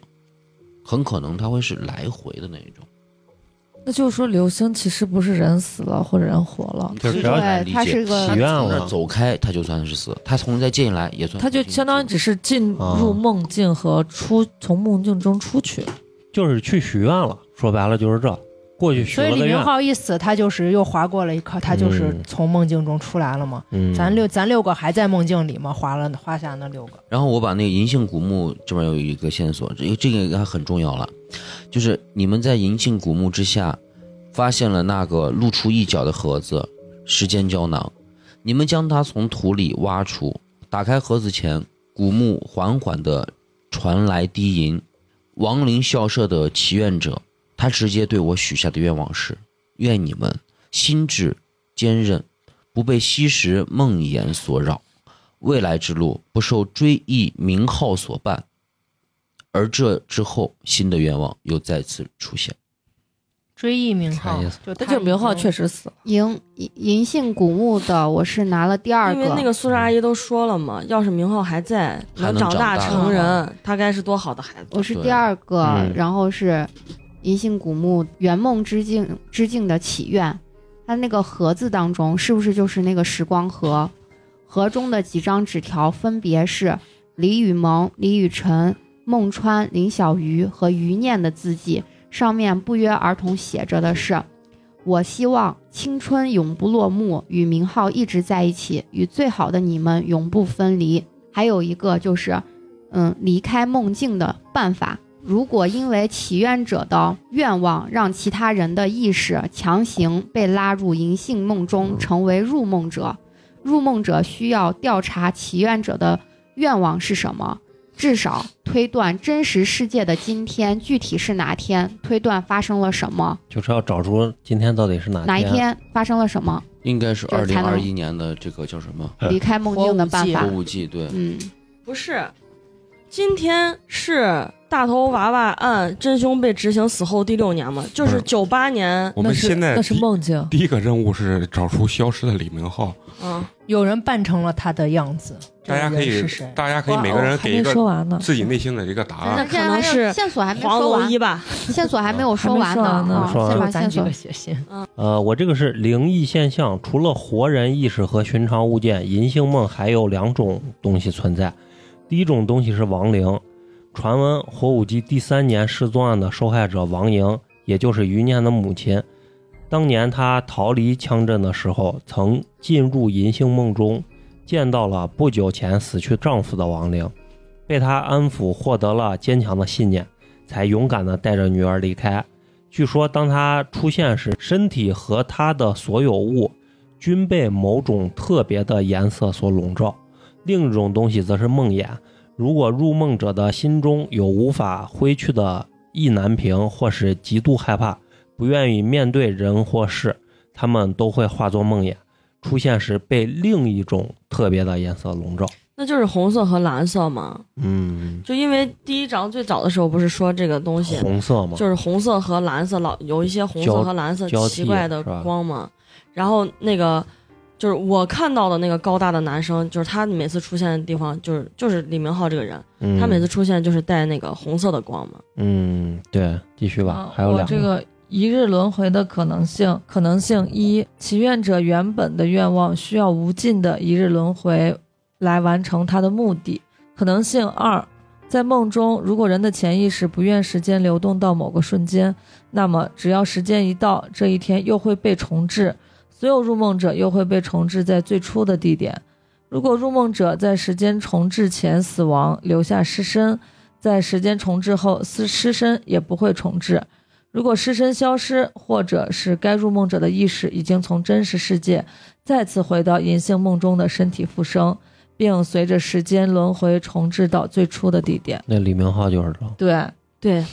很可能它会是来回的那种。那就是说，流星其实不是人死了或者人活了，就是只要对，他是个许愿了，走开，他就算是死；他从再进来也算。他就相当于只是进入梦境和出从梦境中出去。就是去许愿了。说白了就是这，过去许所以李明。浩一死，他就是又划过了一颗，他就是嗯从梦境中出来了嘛。嗯，咱六咱六个还在梦境里嘛，划了划下那六个。然后我把那个银杏古墓这边有一个线索，这个这个还很重要了，就是你们在银杏古墓之下发现了那个露出一角的盒子时间胶囊，你们将它从土里挖出，打开盒子前，古墓缓缓地传来低吟，亡灵校舍的祈愿者，他直接对我许下的愿望是：愿你们心智坚韧，不被吸食梦魇所扰。未来之路不受追忆名号所绊，而这之后，新的愿望又再次出现。追忆名号啥意思，就他那就明浩已经确实死了。银银银杏古墓的，我是拿了第二个因为那个宿舍阿姨都说了嘛，要是名号还在，还能长大成人，他该是多好的孩子。我是第二个，嗯然后是银杏古墓圆梦之境之境的祈愿，它那个盒子当中是不是就是那个时光盒？盒中的几张纸条分别是李雨萌、李雨辰、孟川、林小鱼和余念的字迹，上面不约而同写着的是：“我希望青春永不落幕，与明浩一直在一起，与最好的你们永不分离。”还有一个就是。嗯，离开梦境的办法。如果因为祈愿者的愿望让其他人的意识强行被拉入银杏梦中，成为入梦者，入梦者需要调查祈愿者的愿望是什么，至少推断真实世界的今天具体是哪天，推断发生了什么，就是要找出今天到底是哪哪一天发生了什么，应该是二零二一年的这个叫什么？离开梦境的办法。火。舞季？对，嗯，不是，今天是大头娃娃案真凶被执行死后第六年嘛，就是九八年，我们那是现在那是第梦境，第一个任务是找出消失的李明浩，嗯，有人扮成了他的样子，大家可以？大家可以每个人给一个。自己内心的一个答案。那可能是线索还没黄说完龙一，吧，线索还没有说完呢啊说完先把线索写信，呃，我这个是灵异现象，除了活人意识和寻常物件，银杏梦还有两种东西存在。第一种东西是亡灵，传闻火舞姬第三年失踪案的受害者王莹，也就是余念的母亲，当年她逃离枪阵的时候，曾进入银杏梦中，见到了不久前死去丈夫的亡灵，被她安抚，获得了坚强的信念，才勇敢地带着女儿离开。据说，当她出现时，身体和她的所有物均被某种特别的颜色所笼罩。另一种东西则是梦魇。如果入梦者的心中有无法挥去的意难平，或是极度害怕，不愿意面对人或事，他们都会化作梦魇，出现时被另一种特别的颜色笼罩。那就是红色和蓝色嘛。嗯，就因为第一章最早的时候不是说这个东西，红色嘛，就是红色和蓝色老有一些红色和蓝色奇怪的光嘛。然后那个就是我看到的那个高大的男生，就是他每次出现的地方，就是就是李明浩这个人，嗯他每次出现就是带那个红色的光嘛。嗯，对，继续吧啊，还有两我这个一日轮回的可能性，可能性一，祈愿者原本的愿望需要无尽的一日轮回来完成他的目的。可能性二，在梦中，如果人的潜意识不愿时间流动到某个瞬间，那么只要时间一到，这一天又会被重置，所有入梦者又会被重置在最初的地点。如果入梦者在时间重置前死亡，留下尸身，在时间重置后，尸尸身也不会重置。如果尸身消失，或者是该入梦者的意识已经从真实世界再次回到银杏梦中的身体复生，并随着时间轮回重置到最初的地点。那李明浩就是这。对，对，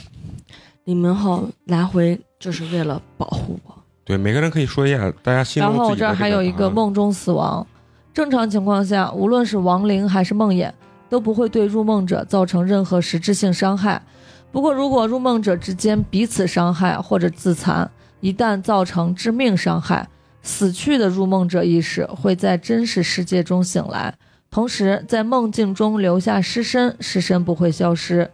李明浩来回就是为了保护我。对，每个人可以说一下大家心中然后这儿还有一个梦中死亡。正常情况下，无论是亡灵还是梦魇，都不会对入梦者造成任何实质性伤害。不过，如果入梦者之间彼此伤害或者自残，一旦造成致命伤害，死去的入梦者意识会在真实世界中醒来，同时在梦境中留下尸身，尸身不会消失。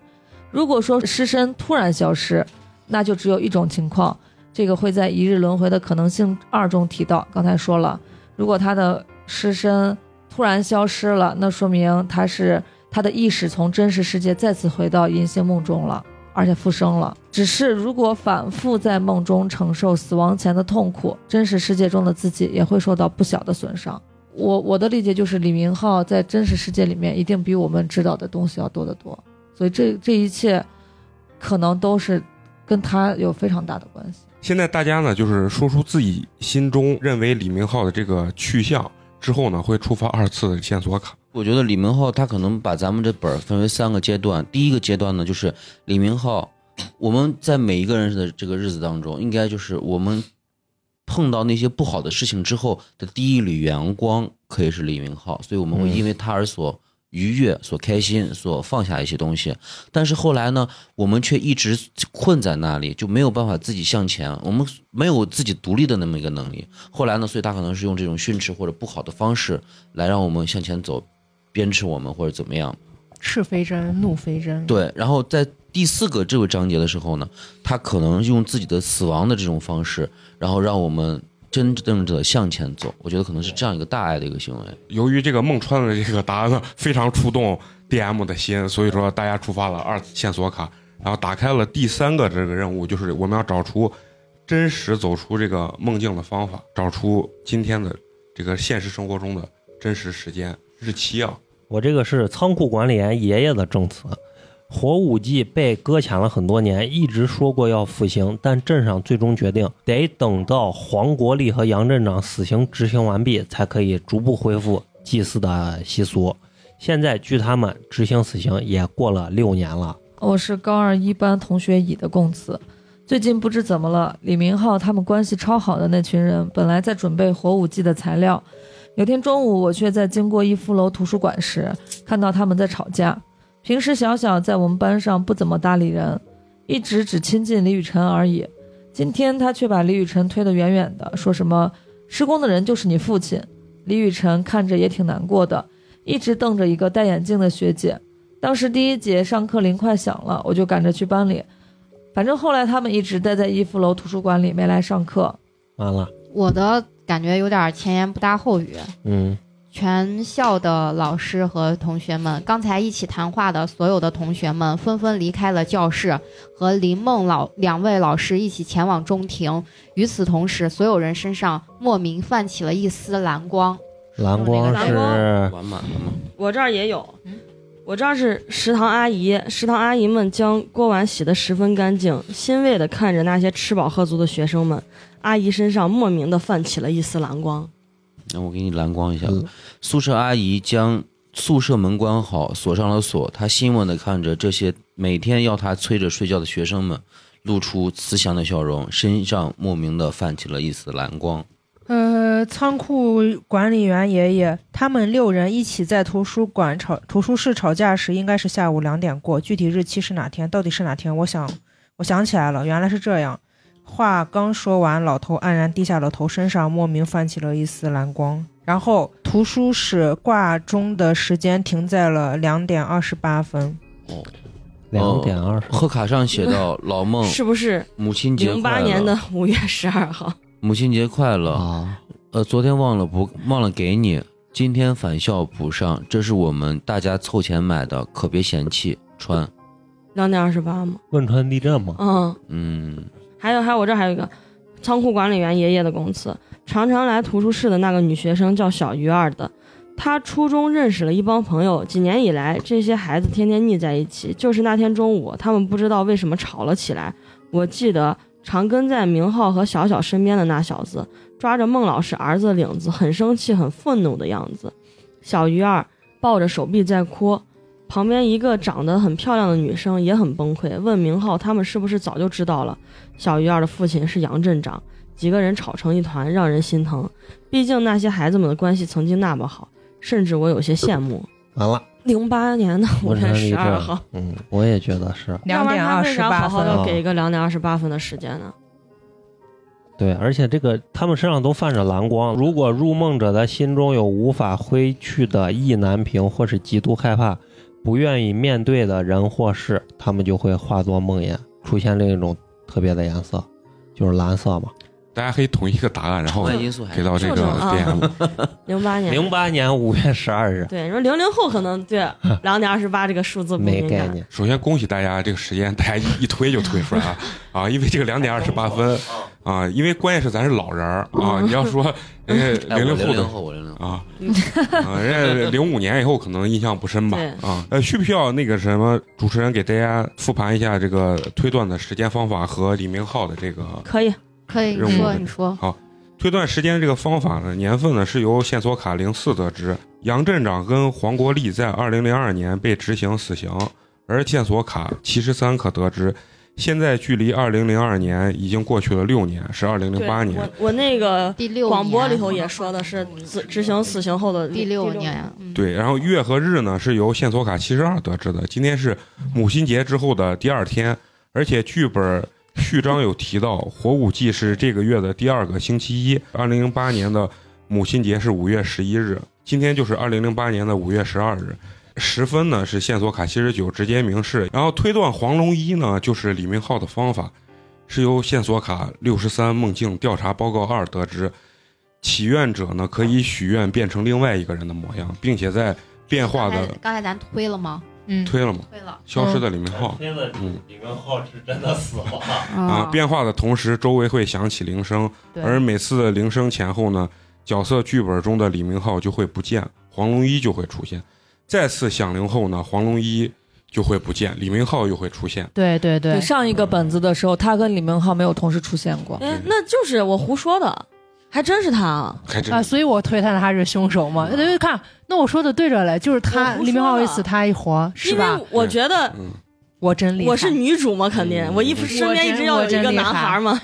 如果说尸身突然消失，那就只有一种情况，这个会在一日轮回的可能性二中提到。刚才说了，如果他的尸身突然消失了，那说明他是他的意识从真实世界再次回到银杏梦中了，而且复生了。只是如果反复在梦中承受死亡前的痛苦，真实世界中的自己也会受到不小的损伤。我我的理解就是，李明浩在真实世界里面一定比我们知道的东西要多得多，所以这这一切可能都是跟他有非常大的关系。现在大家呢，就是说出自己心中认为李明浩的这个去向之后呢，会触发二次的线索卡。我觉得李明浩他可能把咱们这本儿分为三个阶段。第一个阶段呢，就是李明浩，我们在每一个人的这个日子当中，应该就是我们碰到那些不好的事情之后的第一缕阳光，可以是李明浩，所以我们会因为他而所愉悦、所开心、所放下一些东西。但是后来呢，我们却一直困在那里，就没有办法自己向前，我们没有自己独立的那么一个能力。后来呢，所以他可能是用这种训斥或者不好的方式来让我们向前走，鞭笞我们或者怎么样。是非真，怒非真。对，然后在第四个这个章节的时候呢，他可能用自己的死亡的这种方式，然后让我们真正的向前走。我觉得可能是这样一个大爱的一个行为。由于这个孟川的这个答案呢，非常触动 DM 的心，所以说大家触发了二次线索卡，然后打开了第三个这个任务，就是我们要找出真实走出这个梦境的方法，找出今天的这个现实生活中的真实时间日期啊。我这个是仓库管理员爷爷的证词。火舞祭被搁浅了很多年，一直说过要复兴，但镇上最终决定得等到黄国立和杨镇长死刑执行完毕，才可以逐步恢复祭祀的习俗。现在距他们执行死刑也过了六年了。我是高二一班同学乙的供词。最近不知怎么了，李明浩他们关系超好的那群人，本来在准备火舞祭的材料，有天中午我却在经过一福楼图书馆时，看到他们在吵架。平时小小在我们班上不怎么搭理人，一直只亲近李雨辰而已。今天他却把李雨辰推得远远的，说什么施工的人就是你父亲。李雨辰看着也挺难过的，一直瞪着一个戴眼镜的学姐。当时第一节上课铃快响了，我就赶着去班里。反正后来他们一直待在逸夫楼图书馆里，没来上课。完了，我的感觉有点前言不搭后语。嗯，全校的老师和同学们，刚才一起谈话的所有的同学们纷纷离开了教室，和林梦老两位老师一起前往中庭。与此同时，所有人身上莫名泛起了一丝蓝光。蓝光蓝是完满了吗？我这儿也有，我这儿是食堂阿姨，食堂阿姨们将锅碗洗得十分干净，欣慰地看着那些吃饱喝足的学生们。阿姨身上莫名的泛起了一丝蓝光。那我给你蓝光一下。嗯宿舍阿姨将宿舍门关好，锁上了锁。她欣慰的看着这些每天要她催着睡觉的学生们，露出慈祥的笑容，身上莫名的泛起了一丝蓝光。呃，仓库管理员爷爷，他们六人一起在图书馆吵图书室吵架时，应该是下午两点过。具体日期是哪天？到底是哪天？我想，我想起来了，原来是这样。话刚说完，老头黯然低下了头，身上莫名泛起了一丝蓝光。然后图书室挂钟的时间停在了两点二十八分。哦两点二十。贺卡上写道：“老孟，是不是母亲节零快乐！八年的五月十二号？母亲节快乐！啊，呃，昨天忘了不忘了给你，今天返校补上。这是我们大家凑钱买的，可别嫌弃。穿，两点二十八吗？汶川地震吗，嗯，嗯，还有还有，我这还有一个仓库管理员爷爷的公司，常常来图书室的那个女学生叫小鱼儿的。她初中认识了一帮朋友，几年以来，这些孩子天天腻在一起。就是那天中午，他们不知道为什么吵了起来。我记得常跟在明浩和小小身边的那小子，抓着孟老师儿子的领子，很生气、很愤怒的样子。小鱼儿抱着手臂在哭，旁边一个长得很漂亮的女生也很崩溃，问明浩他们是不是早就知道了。小鱼儿的父亲是杨镇长，几个人吵成一团，让人心疼。毕竟那些孩子们的关系曾经那么好，甚至我有些羡慕。完了，零八年的五月十二号，，嗯，我也觉得是两点二十八分啥好好的啊给一个两点二十八分的时间呢？对，而且这个他们身上都泛着蓝光。如果入梦者的心中有无法挥去的意难平，或是极度害怕、不愿意面对的人或事，他们就会化作梦魇，出现另一种特别的颜色，就是蓝色嘛。大家可以统一一个答案，然后给到这个 DM。零八年，零八年五月十二日，对，你说零零后可能对两点二十八这个数字。没概念。首先恭喜大家，这个时间大家一一推就推出来了 啊！因为这个两点二十八分啊，因为关键是咱是老人儿啊，你要说人家哎，零零后的啊，人家零五年以后可能印象不深吧？啊，呃，需不需要那个什么主持人给大家复盘一下这个推断的时间方法和李明浩的这个可以，可以，你说的你说，推断时间这个方法呢？年份呢是由线索卡零四得知，杨镇长跟黄国立在二零零二年被执行死刑，而线索卡七十三可得知，现在距离二零零二年已经过去了六年，是二零零对八年。我我那个第六广播里头也说的是执执行死刑后的第六年。年，嗯，对，然后月和日呢是由线索卡七十二得知的。今天是母亲节之后的第二天，而且剧本序章有提到，火舞祭是这个月的第二个星期一。二零零八年的母亲节是五月十一日，今天就是二零零八年的五月十二日。十分呢是线索卡七十九直接明示，然后推断黄龙一呢就是李明浩的方法，是由线索卡六十三梦境调查报告二得知，祈愿者呢可以许愿变成另外一个人的模样，并且在变化的刚才咱推了吗？嗯，推了吗？推了消失的李明浩推了嗯李明浩是真的死了。啊，变化的同时，周围会响起铃声，而每次的铃声前后呢，角色剧本中的李明浩就会不见，黄龙一就会出现。再次响铃后呢，黄龙一就会不见，李明浩又会出现。对对对对，，上一个本子的时候，他跟李明浩没有同时出现过。嗯，那就是我胡说的，还真是他啊！还真啊，所以我推断他是凶手嘛。对，看，那我说的对着嘞，就是他李明浩一死，他一活，是因吧为？我觉得嗯，我真厉害，我是女主嘛，肯定。嗯。我一身边一直要有一个男孩嘛。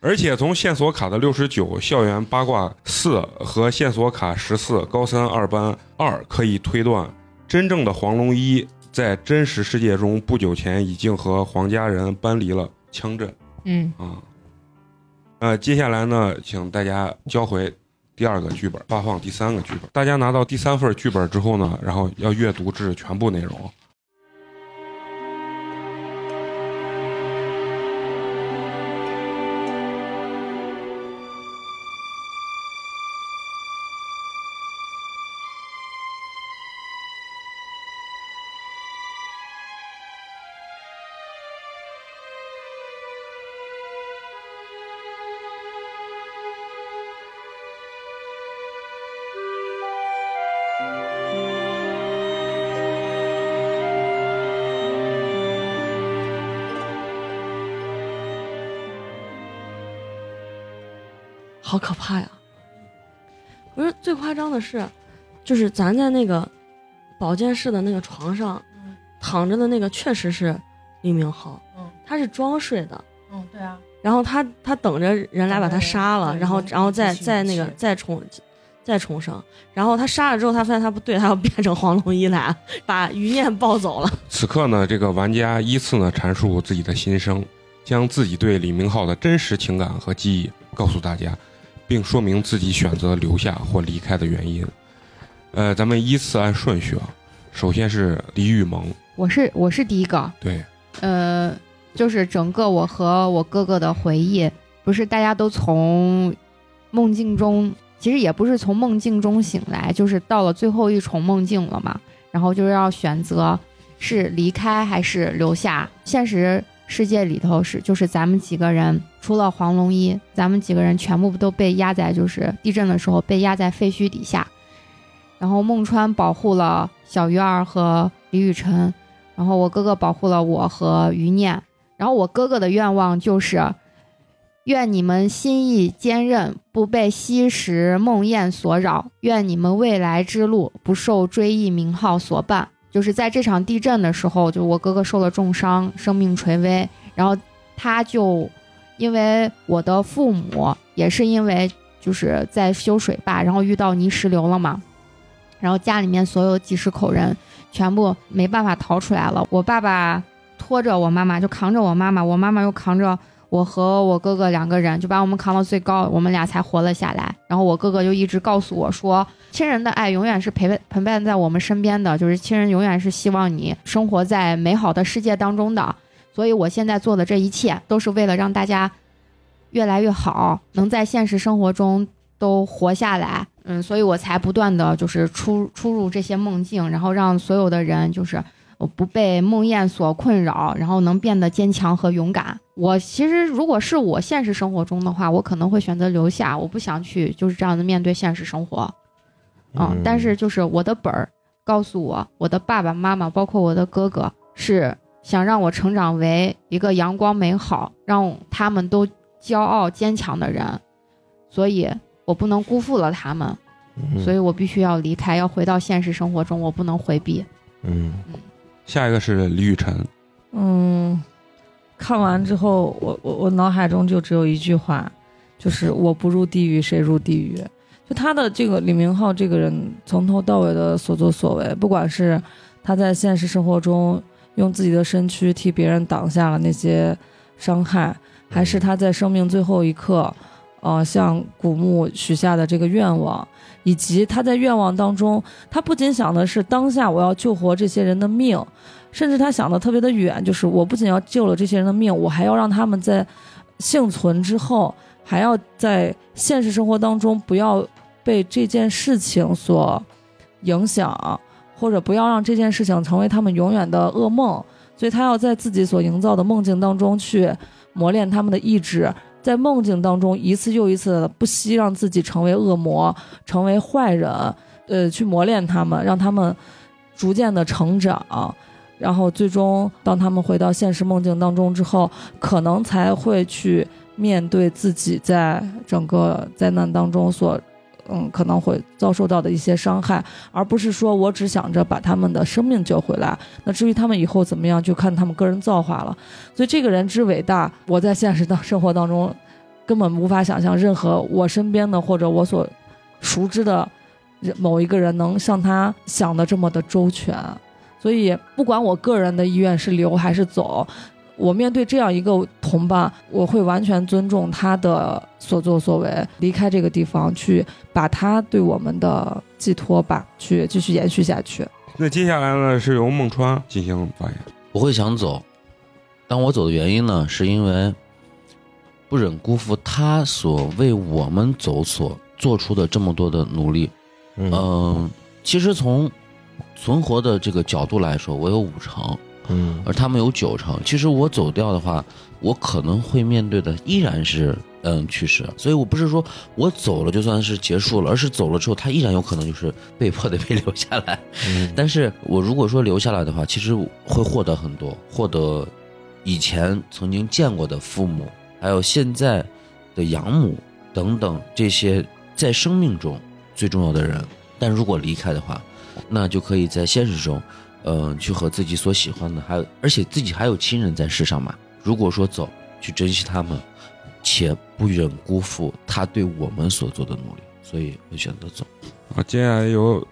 而且从线索卡的六十九校园八卦四和线索卡十四高三二班二可以推断，真正的黄龙一在真实世界中不久前已经和黄家人搬离了枪镇。嗯，啊。呃，接下来呢，请大家交回第二个剧本，发放第三个剧本。大家拿到第三份剧本之后呢，然后要阅读至全部内容。好可怕呀！不是最夸张的是，就是咱在那个保健室的那个床上嗯躺着的那个，确实是李明浩，嗯他是装睡的。嗯，对啊，然后他他等着人来把他杀了，然后然后再再那个再重再重生，然后他杀了之后，他发现他不对，他要变成黄龙一来 把余念抱走了。此刻呢，这个玩家依次呢阐述自己的心声，将自己对李明浩的真实情感和记忆告诉大家，并说明自己选择留下或离开的原因。呃，咱们依次按顺序啊，首先是李雨萌，我是我是第一个，对，呃，就是整个我和我哥哥的回忆，不是大家都从梦境中，其实也不是从梦境中醒来，就是到了最后一重梦境了嘛，然后就是要选择是离开还是留下。现实世界里头是，就是咱们几个人，除了黄龙一，咱们几个人全部都被压在，就是地震的时候被压在废墟底下。然后孟川保护了小鱼儿和李雨辰，然后我哥哥保护了我和余念，然后我哥哥的愿望就是，愿你们心意坚韧，不被昔时梦魇所扰；愿你们未来之路不受追忆名号所绊。就是在这场地震的时候，就我哥哥受了重伤，生命垂危，然后他就因为我的父母也是因为就是在修水坝，然后遇到泥石流了嘛，然后家里面所有几十口人全部没办法逃出来了。我爸爸拖着我妈妈，就扛着我妈妈，我妈妈又扛着我和我哥哥两个人，就把我们扛到最高，我们俩才活了下来。然后我哥哥就一直告诉我说，亲人的爱永远是陪伴陪伴在我们身边的，就是亲人永远是希望你生活在美好的世界当中的。所以我现在做的这一切，都是为了让大家越来越好，能在现实生活中都活下来。嗯，所以我才不断的就是出出入这些梦境，然后让所有的人就是呃不被梦魇所困扰，然后能变得坚强和勇敢。我其实如果是我现实生活中的话，我可能会选择留下，我不想去就是这样的面对现实生活。嗯，但是就是我的本儿告诉我，我的爸爸妈妈，包括我的哥哥，是想让我成长为一个阳光美好，让他们都骄傲坚强的人，所以我不能辜负了他们，嗯所以我必须要离开，要回到现实生活中，我不能回避。嗯下一个是李雨辰，嗯，看完之后，我我我脑海中就只有一句话，就是“我不入地狱，谁入地狱”。就他的这个李明浩这个人从头到尾的所作所为，不管是他在现实生活中用自己的身躯替别人挡下了那些伤害，还是他在生命最后一刻，呃，向古墓许下的这个愿望，以及他在愿望当中，他不仅想的是当下我要救活这些人的命，甚至他想的特别的远，就是我不仅要救了这些人的命，我还要让他们在幸存之后，还要在现实生活当中不要被这件事情所影响，或者不要让这件事情成为他们永远的噩梦。所以他要在自己所营造的梦境当中去磨练他们的意志，在梦境当中一次又一次的不惜让自己成为恶魔，成为坏人，呃，去磨练他们，让他们逐渐的成长。然后最终，当他们回到现实梦境当中之后，可能才会去面对自己在整个灾难当中所，嗯，可能会遭受到的一些伤害，而不是说我只想着把他们的生命救回来。那至于他们以后怎么样，就看他们个人造化了。所以这个人之伟大，我在现实当生活当中根本无法想象，任何我身边的或者我所熟知的某一个人能像他想的这么的周全。所以不管我个人的意愿是留还是走，我面对这样一个同伴，我会完全尊重他的所作所为，离开这个地方，去把他对我们的寄托吧，去继续延续下去。那接下来呢，是由孟川进行发言。我会想走，但我走的原因呢，是因为不忍辜负他所为我们走所做出的这么多的努力。嗯嗯、其实从存活的这个角度来说，我有五成，嗯而他们有九成。其实我走掉的话，我可能会面对的依然是嗯去世。所以我不是说我走了就算是结束了，而是走了之后，他依然有可能就是被迫的被 留下来。嗯但是我如果说留下来的话，其实会获得很多，获得以前曾经见过的父母，还有现在的养母等等这些在生命中最重要的人。但如果离开的话，那就可以在现实中，嗯、去和自己所喜欢的，还有而且自己还有亲人在世上嘛。如果说走，去珍惜他们，且不忍辜负他对我们所做的努力，所以会选择走。啊，接下来有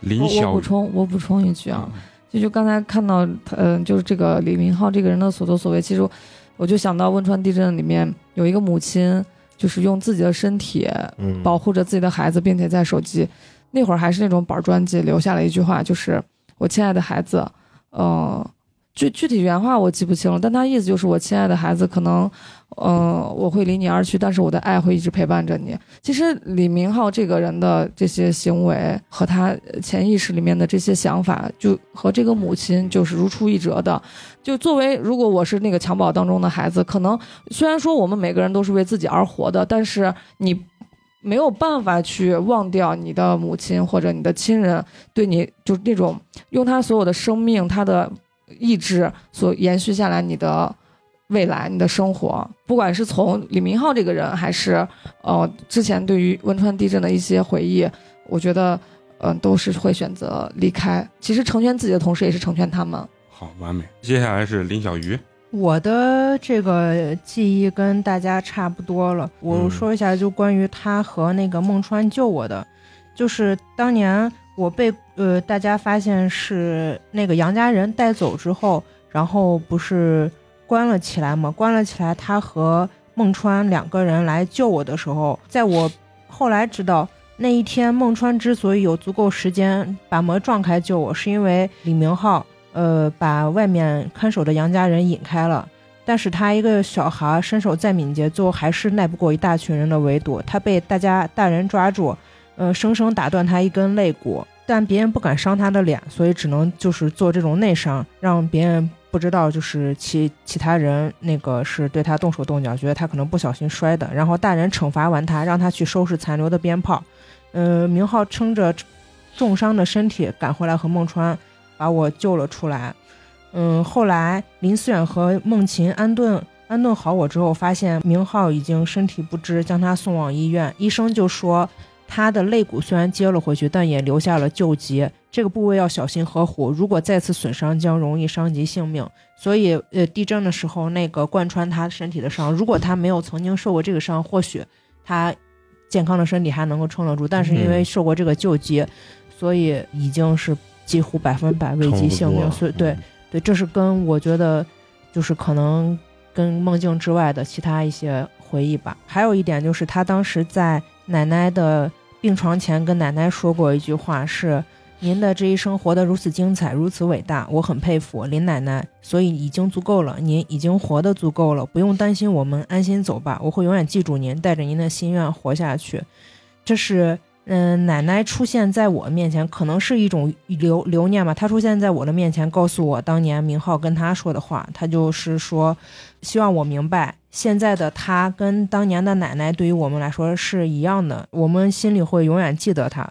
林我我小补充，我补充一句啊，就就刚才看到，嗯、就是这个李明浩这个人的所作所为，其实我就想到汶川地震里面有一个母亲，就是用自己的身体嗯保护着自己的孩子，并且在手机那会儿还是那种板砖机，留下了一句话，就是“我亲爱的孩子”，呃，具具体原话我记不清了，但他意思就是我亲爱的孩子，可能，呃，我会离你而去，但是我的爱会一直陪伴着你。其实李明浩这个人的这些行为和他潜意识里面的这些想法，就和这个母亲就是如出一辙的。就作为如果我是那个襁褓当中的孩子，可能虽然说我们每个人都是为自己而活的，但是你没有办法去忘掉你的母亲或者你的亲人对你就是那种用他所有的生命、他的意志所延续下来你的未来、你的生活，不管是从李明浩这个人，还是呃之前对于汶川地震的一些回忆，我觉得嗯、都是会选择离开。其实成全自己的同时，也是成全他们。好完美。接下来是林小鱼，我的这个记忆跟大家差不多了，我嗯说一下，就关于他和那个孟川救我的，就是当年我被呃大家发现是那个杨家人带走之后，然后不是关了起来嘛？关了起来，他和孟川两个人来救我的时候，在我后来知道。那一天，孟川之所以有足够时间把门撞开救我，是因为李明浩呃，把外面看守的杨家人引开了，但是他一个小孩身手再敏捷，最后还是耐不过一大群人的围堵，他被大家大人抓住，呃，生生打断他一根肋骨，但别人不敢伤他的脸，所以只能就是做这种内伤，让别人不知道就是其其他人那个是对他动手动脚，觉得他可能不小心摔的，然后大人惩罚完他，让他去收拾残留的鞭炮，呃，明浩撑着重伤的身体赶回来和孟川。把我救了出来。嗯，后来林思远和孟琴安顿安顿好我之后，发现明浩已经身体不支，将他送往医院。医生就说他的肋骨虽然接了回去，但也留下了旧疾，这个部位要小心呵护，如果再次损伤，将容易伤及性命。所以，呃，地震的时候那个贯穿他身体的伤，如果他没有曾经受过这个伤，或许他健康的身体还能够撑得住。但是因为受过这个旧疾，所以已经是。几乎百分百危及性命，所以对对，这是跟我觉得就是可能跟梦境之外的其他一些回忆吧。还有一点就是，他当时在奶奶的病床前跟奶奶说过一句话是：“您的这一生活得如此精彩，如此伟大，我很佩服林奶奶，所以已经足够了，您已经活得足够了，不用担心，我们安心走吧，我会永远记住您，带着您的心愿活下去。”这是。嗯，奶奶出现在我面前，可能是一种留留念吧。她出现在我的面前，告诉我当年明浩跟她说的话。她就是说，希望我明白，现在的她跟当年的奶奶对于我们来说是一样的，我们心里会永远记得她，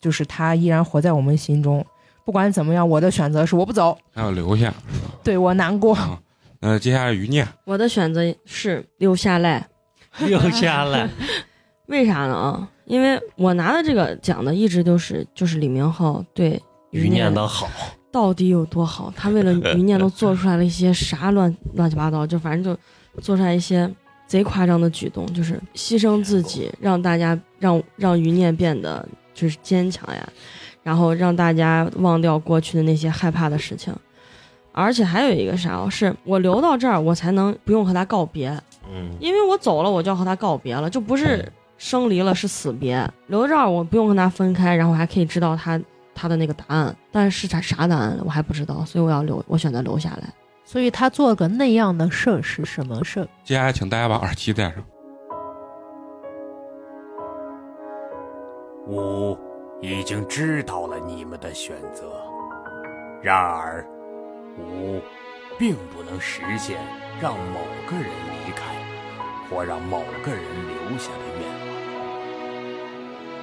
就是她依然活在我们心中。不管怎么样，我的选择是我不走，还要留下，对我难过。啊，呃，接下来余念，我的选择是留下来，留下来。为啥呢？啊，因为我拿的这个奖的一直都是就是李明浩对余念的好，到底有多好？他为了余念都做出来了一些啥乱乱七八糟，就反正就做出来一些贼夸张的举动，就是牺牲自己，让大家让让余念变得就是坚强呀。然后让大家忘掉过去的那些害怕的事情。而且还有一个啥哦，是我留到这儿，我才能不用和他告别，嗯，因为我走了，我就要和他告别了，就不是生离了，是死别。留这儿，我不用跟他分开，然后还可以知道他他的那个答案，但是啥啥答案我还不知道，所以我要留，我选择留下来。所以他做个那样的事儿是什么事儿？接下来，请大家把耳机戴上。吾已经知道了你们的选择，然而，吾并不能实现让某个人离开，或让某个人留下的。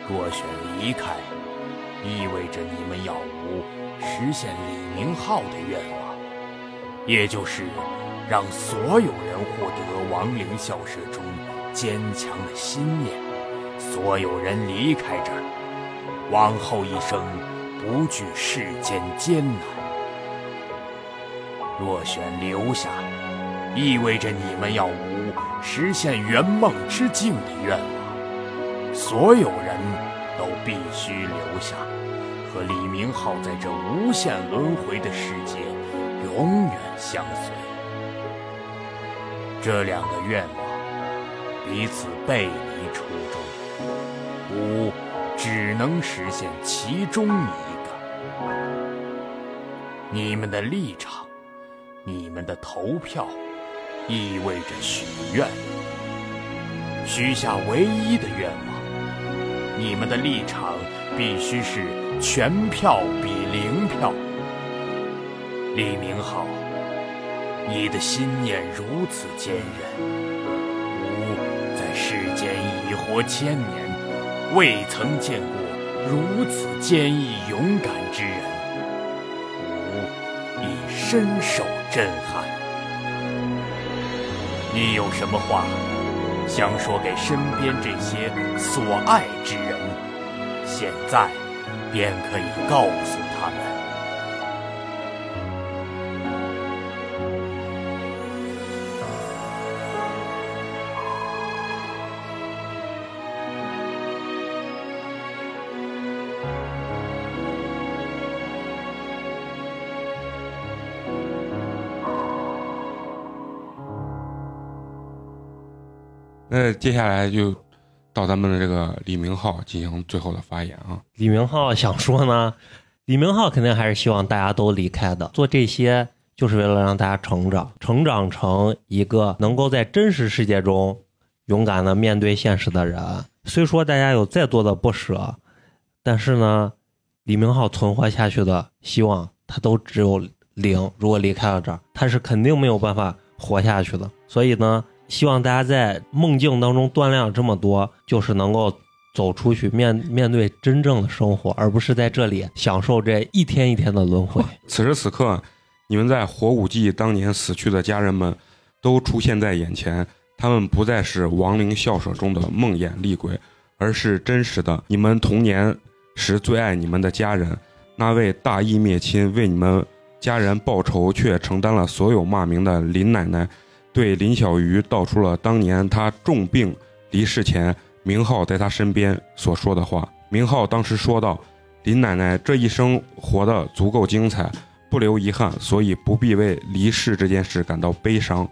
若选离开，意味着你们要无实现李明浩的愿望，也就是让所有人获得亡灵校舍中坚强的信念。所有人离开这儿，往后一生不惧世间艰难。若选留下，意味着你们要无实现圆梦之境的愿望。所有人都必须留下，和李明浩在这无限轮回的世界永远相随。这两个愿望彼此背离初衷。吾只能实现其中一个。你们的立场，你们的投票，意味着许愿，许下唯一的愿望。你们的立场必须是全票比零票。李明浩，你的心念如此坚韧，吾在世间已活千年。未曾见过如此坚毅勇敢之人，吾已深受震撼。你有什么话想说给身边这些所爱之人？现在便可以告诉那接下来就到咱们的这个李明浩进行最后的发言啊。李明浩想说呢，李明浩肯定还是希望大家都离开的，做这些就是为了让大家成长，成长成一个能够在真实世界中勇敢的面对现实的人。虽说大家有再多的不舍，但是呢，李明浩存活下去的希望他都只有零。如果离开了这儿，他是肯定没有办法活下去的。所以呢。希望大家在梦境当中锻炼了这么多，就是能够走出去面 面对真正的生活，而不是在这里享受这一天一天的轮回。此时此刻，你们在火舞季当年死去的家人们都出现在眼前，他们不再是亡灵校舍中的梦魇厉鬼，而是真实的你们童年时最爱你们的家人，那位大义灭亲为你们家人报仇却承担了所有骂名的林奶奶。对林小鱼道出了当年他重病离世前，明浩在他身边所说的话。明浩当时说道：“林奶奶这一生活得足够精彩，不留遗憾，所以不必为离世这件事感到悲伤。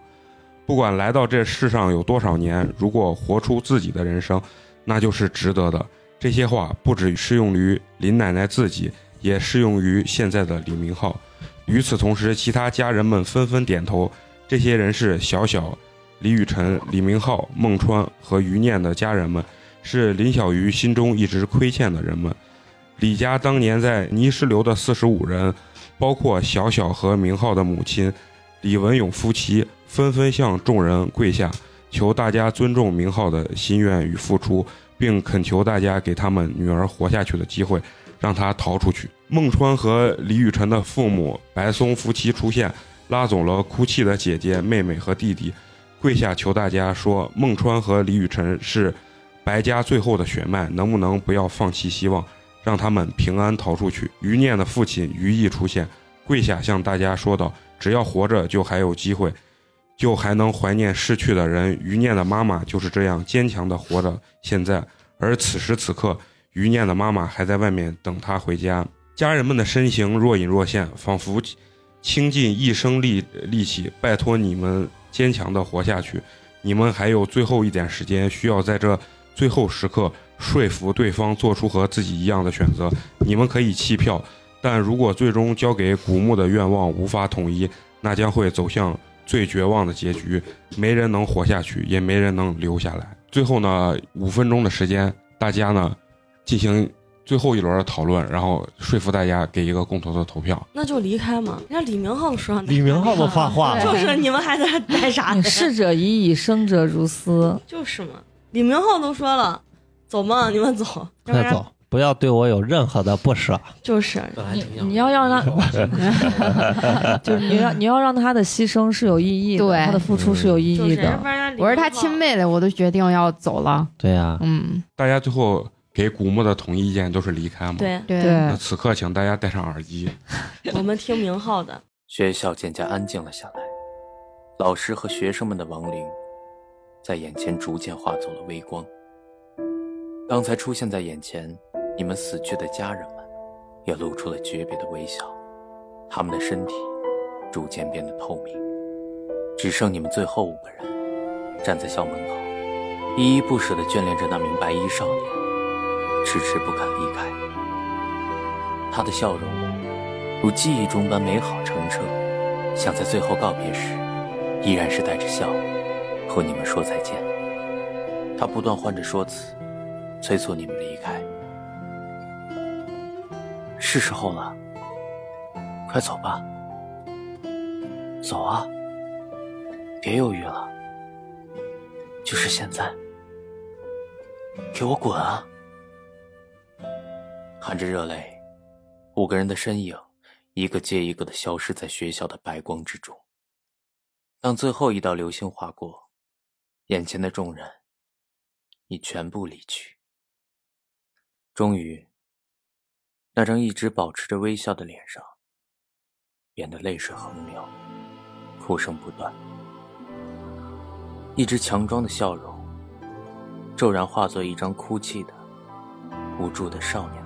不管来到这世上有多少年，如果活出自己的人生，那就是值得的。”这些话不只适用于林奶奶自己，也适用于现在的李明浩。与此同时，其他家人们纷纷点头。这些人是小小、李雨辰、李明浩、孟川和余念的家人们，是林小鱼心中一直亏欠的人们。李家当年在泥石流的四十五人，包括小小和明浩的母亲李文勇夫妻，纷纷向众人跪下，求大家尊重明浩的心愿与付出，并恳求大家给他们女儿活下去的机会，让她逃出去。孟川和李雨辰的父母白松夫妻出现。拉走了哭泣的姐姐、妹妹和弟弟，跪下求大家说：“孟川和李雨辰是白家最后的血脉，能不能不要放弃希望，让他们平安逃出去？”余念的父亲余毅出现，跪下向大家说道：“只要活着，就还有机会，就还能怀念逝去的人。”余念的妈妈就是这样坚强的活着。现在，而此时此刻，余念的妈妈还在外面等他回家。家人们的身形若隐若现，仿佛倾尽一生力力气，拜托你们坚强的活下去。你们还有最后一点时间，需要在这最后时刻说服对方做出和自己一样的选择。你们可以弃票，但如果最终交给古墓的愿望无法统一，那将会走向最绝望的结局。没人能活下去，也没人能留下来。最后呢，五分钟的时间，大家呢进行最后一轮的讨论，然后说服大家给一个共同的投票。那就离开嘛。人家李明浩都说让李明浩都发话了，就是你们还在待啥呢？逝者已矣，生者如斯。就是嘛，李明浩都说了，走嘛，你们走，快走，不要对我有任何的不舍。就是你你要让他，就是你要你要让他的牺牲是有意义的，对他的付出是有意，义的我是他亲妹妹，我都决定要走了。对呀、嗯，大家最后给古墓的统一意见都是离开嘛。。对，对那此刻，请大家戴上耳机。我们听明浩的，学校渐渐安静了下来，老师和学生们的亡灵在眼前逐渐化作了微光。刚才出现在眼前，你们死去的家人们也露出了诀别的微笑，他们的身体逐渐变得透明，只剩你们最后五个人站在校门口，依依不舍地眷恋着那名白衣少年，迟迟不肯离开。他的笑容如记忆中般美好澄澈，想在最后告别时，依然是带着笑和你们说再见。他不断换着说辞，催促你们离开。是时候了，快走吧，走啊，别犹豫了，就是现在，给我滚啊！含着热泪。五个人的身影，一个接一个的消失在学校的白光之中。当最后一道流星划过，眼前的众人已全部离去。终于，那张一直保持着微笑的脸上，变得泪水横流，哭声不断。一直强装的笑容，骤然化作一张哭泣的、无助的少年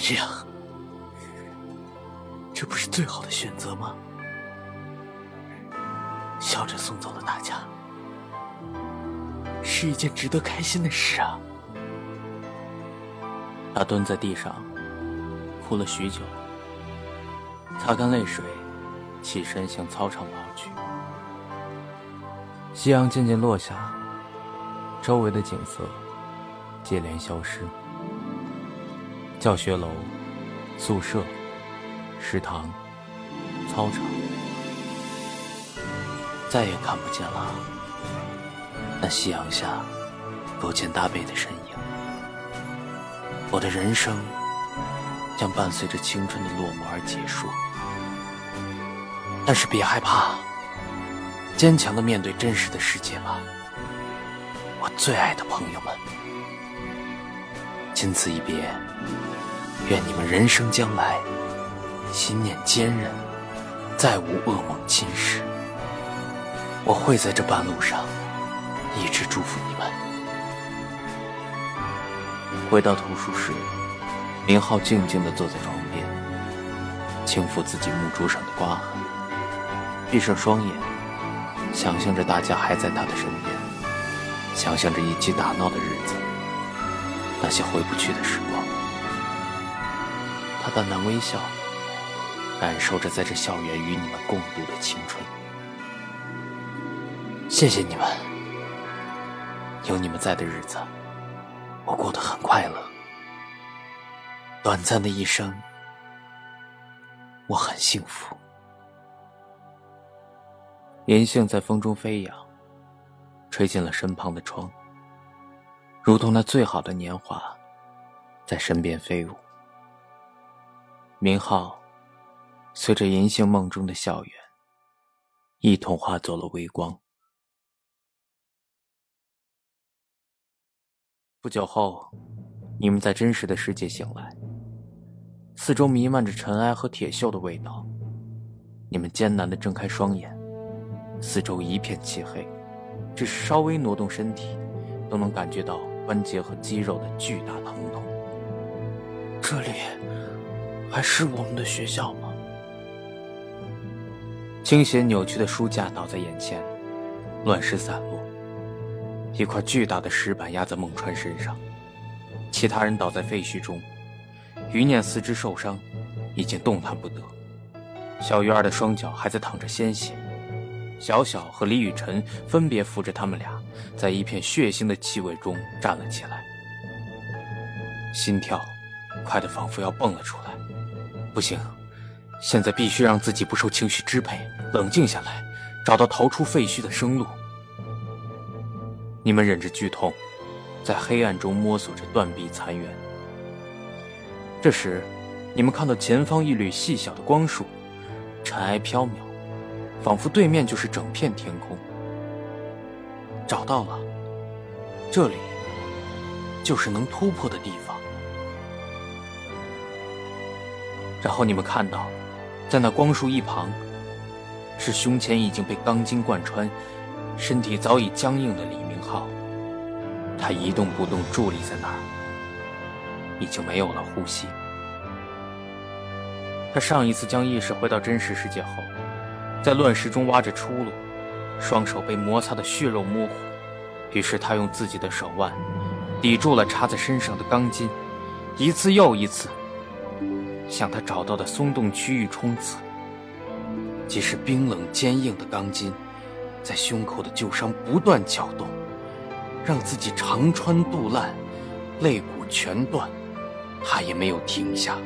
这样，这不是最好的选择吗？笑着送走了大家，是一件值得开心的事啊。他蹲在地上，哭了许久，擦干泪水，起身向操场跑去。夕阳渐渐落下，周围的景色接连消失。教学楼、宿舍、食堂、操场，再也看不见了那夕阳下勾肩搭背的身影。我的人生将伴随着青春的落幕而结束，但是别害怕，坚强的面对真实的世界吧，我最爱的朋友们。经此一别。愿你们人生将来心念坚韧，再无噩梦侵蚀。我会在这半路上一直祝福你们。回到图书室，明浩静静地坐在床边，轻抚自己木桌上的刮痕，闭上双眼，想象着大家还在他的身边，想象着一起打闹的日子，那些回不去的时光。淡淡微笑，感受着在这校园与你们共度的青春。谢谢你们，有你们在的日子，我过得很快乐。短暂的一生，我很幸福。银杏在风中飞扬，吹进了身旁的窗，如同那最好的年华，在身边飞舞。明浩随着银杏梦中的校园，一同化作了微光。不久后，你们在真实的世界醒来，四周弥漫着尘埃和铁锈的味道。你们艰难的睁开双眼，四周一片漆黑，只是稍微挪动身体，都能感觉到关节和肌肉的巨大疼痛。这里还是我们的学校吗？倾斜扭曲的书架倒在眼前，乱石散落。一块巨大的石板压在孟川身上，其他人倒在废墟中。余念四肢受伤，已经动弹不得。小鱼儿的双脚还在淌着鲜血。小小和李雨辰分别扶着他们俩，在一片血腥的气味中站了起来，心跳快得仿佛要蹦了出来。不行，现在必须让自己不受情绪支配，冷静下来，找到逃出废墟的生路。你们忍着剧痛，在黑暗中摸索着断壁残垣。这时，你们看到前方一缕细小的光束，尘埃飘渺，仿佛对面就是整片天空。找到了，这里就是能突破的地方。然后你们看到，在那光束一旁，是胸前已经被钢筋贯穿、身体早已僵硬的李明浩。他一动不动伫立在那儿。已经没有了呼吸。他上一次将意识回到真实世界后，在乱石中挖着出路，双手被摩擦的血肉模糊。于是他用自己的手腕抵住了插在身上的钢筋，一次又一次向他找到的松动区域冲刺。即使冰冷坚硬的钢筋，在胸口的旧伤不断搅动，让自己肠穿肚烂，肋骨全断。他也没有停下，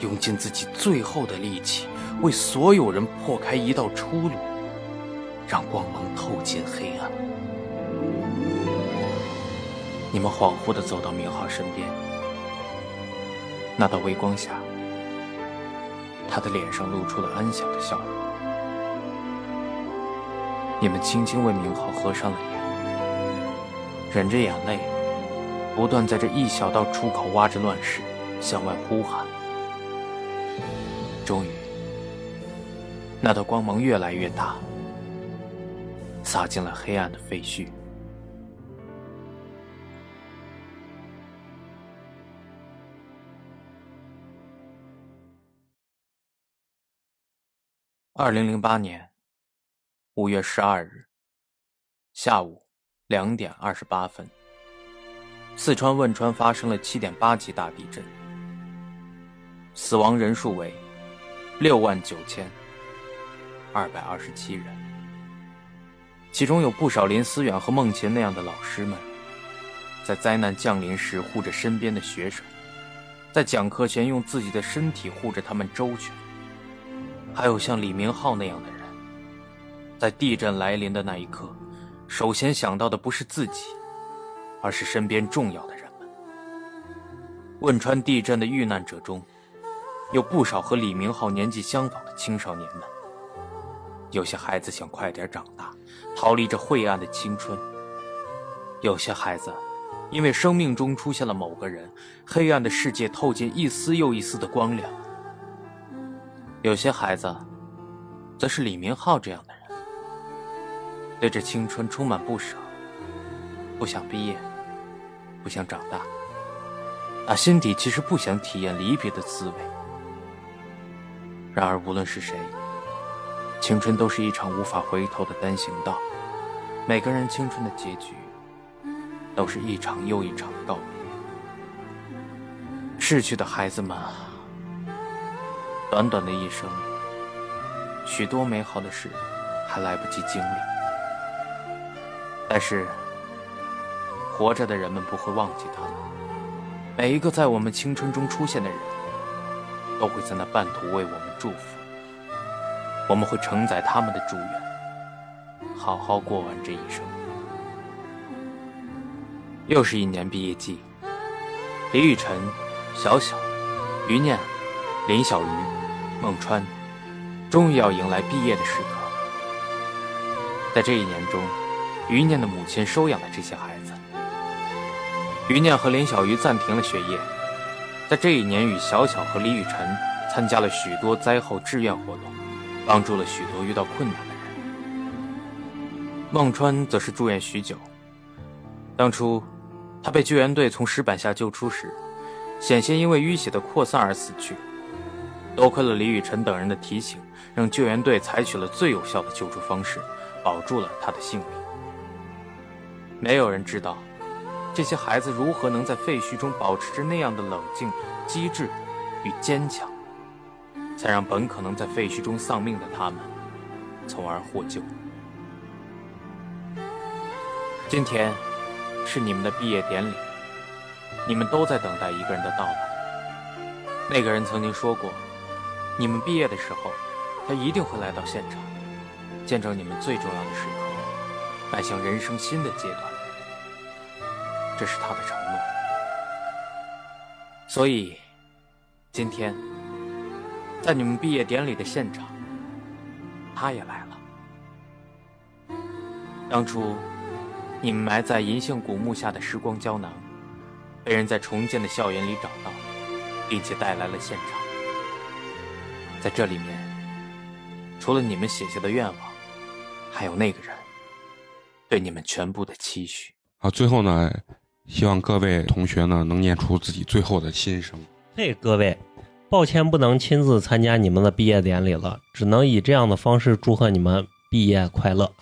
用尽自己最后的力气，为所有人破开一道出路，让光芒透进黑暗。你们恍惚地走到明浩身边，那道微光下，他的脸上露出了安详的笑容。你们轻轻为明浩合上了眼，忍着眼泪。不断在这一小道出口挖着乱石，向外呼喊。终于，那道光芒越来越大，洒进了黑暗的废墟。二零零八年五月十二日下午两点二十八分。四川汶川发生了七点八级大地震，死亡人数为六万九千二百二十七人，其中有不少林思远和孟琴那样的老师们，在灾难降临时护着身边的学生，在讲课前用自己的身体护着他们周全，还有像李明浩那样的人，在地震来临的那一刻，首先想到的不是自己。而是身边重要的人们。汶川地震的遇难者中，有不少和李明浩年纪相仿的青少年们。有些孩子想快点长大，逃离这晦暗的青春；有些孩子，因为生命中出现了某个人，黑暗的世界透进一丝又一丝的光亮；有些孩子，则是李明浩这样的人，对这青春充满不舍，不想毕业。不想长大，打心底其实不想体验离别的滋味。然而，无论是谁，青春都是一场无法回头的单行道。每个人青春的结局，都是一场又一场告别。逝去的孩子们，短短的一生，许多美好的事还来不及经历，但是。活着的人们不会忘记他们。每一个在我们青春中出现的人，都会在那半途为我们祝福。我们会承载他们的祝愿，好好过完这一生。又是一年毕业季，李雨辰、小小、余念、林小鱼、孟川，终于要迎来毕业的时刻。在这一年中，余念的母亲收养了这些孩子。余念和林小鱼暂停了学业，在这一年与小小和李雨辰参加了许多灾后志愿活动，帮助了许多遇到困难的人。孟川则是住院许久。当初，他被救援队从石板下救出时，险些因为淤血的扩散而死去。多亏了李雨辰等人的提醒，让救援队采取了最有效的救助方式，保住了他的性命。没有人知道，这些孩子如何能在废墟中保持着那样的冷静、机智与坚强，才让本可能在废墟中丧命的他们，从而获救。今天，是你们的毕业典礼，你们都在等待一个人的到来。那个人曾经说过。你们毕业的时候，他一定会来到现场，见证你们最重要的时刻，迈向人生新的阶段。这是他的承诺。所以，今天在你们毕业典礼的现场，他也来了。当初你们埋在银杏古墓下的时光胶囊，被人在重建的校园里找到，并且带来了现场。在这里面，除了你们写下的愿望，还有那个人对你们全部的期许。好，最后呢，希望各位同学呢能念出自己最后的心声。嘿，各位，抱歉不能亲自参加你们的毕业典礼了，只能以这样的方式祝贺你们毕业快乐。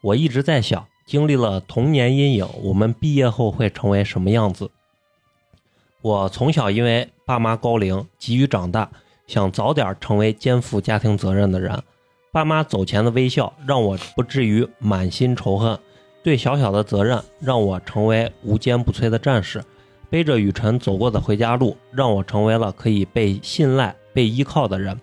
我一直在想，经历了童年阴影，我们毕业后会成为什么样子？我从小因为爸妈高龄，急于长大。想早点成为肩负家庭责任的人，爸妈走前的微笑让我不至于满心仇恨；对小小的责任让我成为无坚不摧的战士；背着雨辰走过的回家路让我成为了可以被信赖、被依靠的人；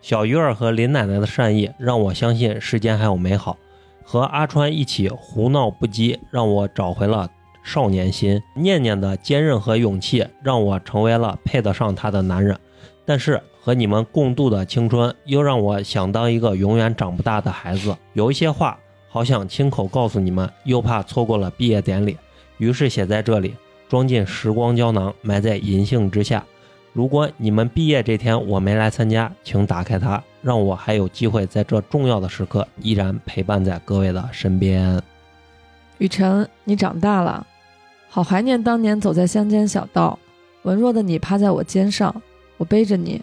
小鱼儿和林奶奶的善意让我相信世间还有美好；和阿川一起胡闹不羁让我找回了少年心；念念的坚韧和勇气让我成为了配得上他的男人。但是。和你们共度的青春，又让我想当一个永远长不大的孩子。有一些话，好想亲口告诉你们，又怕错过了毕业典礼，于是写在这里，装进时光胶囊，埋在银杏之下。如果你们毕业这天我没来参加，请打开它，让我还有机会在这重要的时刻依然陪伴在各位的身边。雨辰，你长大了，好怀念当年走在乡间小道，文弱的你趴在我肩上，我背着你。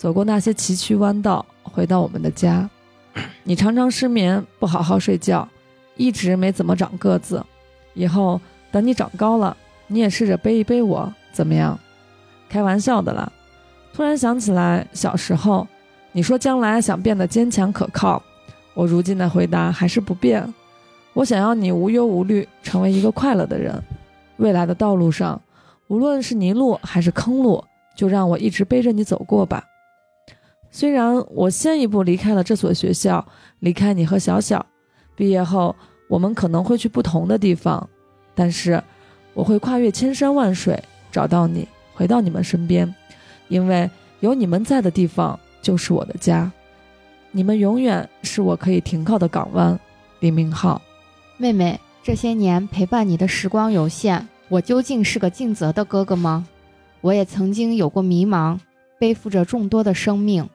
走过那些崎岖弯道，回到我们的家。你常常失眠，不好好睡觉，一直没怎么长个子。以后等你长高了，你也试着背一背我，怎么样？开玩笑的啦。突然想起来，小时候你说将来想变得坚强可靠，我如今的回答还是不变。我想要你无忧无虑，成为一个快乐的人。未来的道路上，无论是泥路还是坑路，就让我一直背着你走过吧。虽然我先一步离开了这所学校，离开你和小小，毕业后我们可能会去不同的地方，但是我会跨越千山万水找到你，回到你们身边，因为有你们在的地方就是我的家，你们永远是我可以停靠的港湾。李明浩，妹妹，这些年陪伴你的时光有限，我究竟是个尽责的哥哥吗？我也曾经有过迷茫，背负着众多的生命。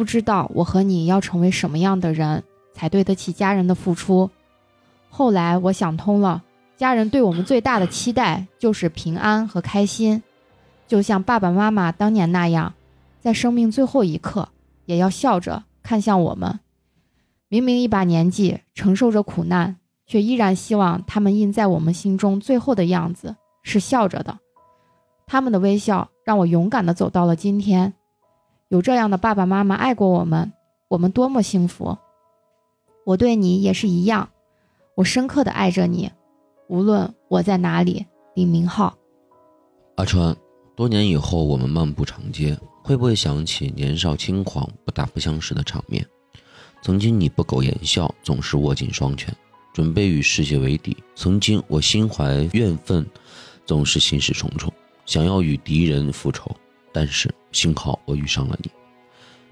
不知道我和你要成为什么样的人才对得起家人的付出。后来我想通了，家人对我们最大的期待就是平安和开心，就像爸爸妈妈当年那样，在生命最后一刻也要笑着看向我们。明明一把年纪，承受着苦难，却依然希望他们印在我们心中最后的样子是笑着的。他们的微笑让我勇敢地走到了今天。有这样的爸爸妈妈爱过我们，我们多么幸福！我对你也是一样，我深刻的爱着你，无论我在哪里。李明浩，阿川，多年以后我们漫步长街，会不会想起年少轻狂、不打不相识的场面？曾经你不苟言笑，总是握紧双拳，准备与世界为敌；曾经我心怀怨愤，总是心事重重，想要与敌人复仇。但是幸好我遇上了你，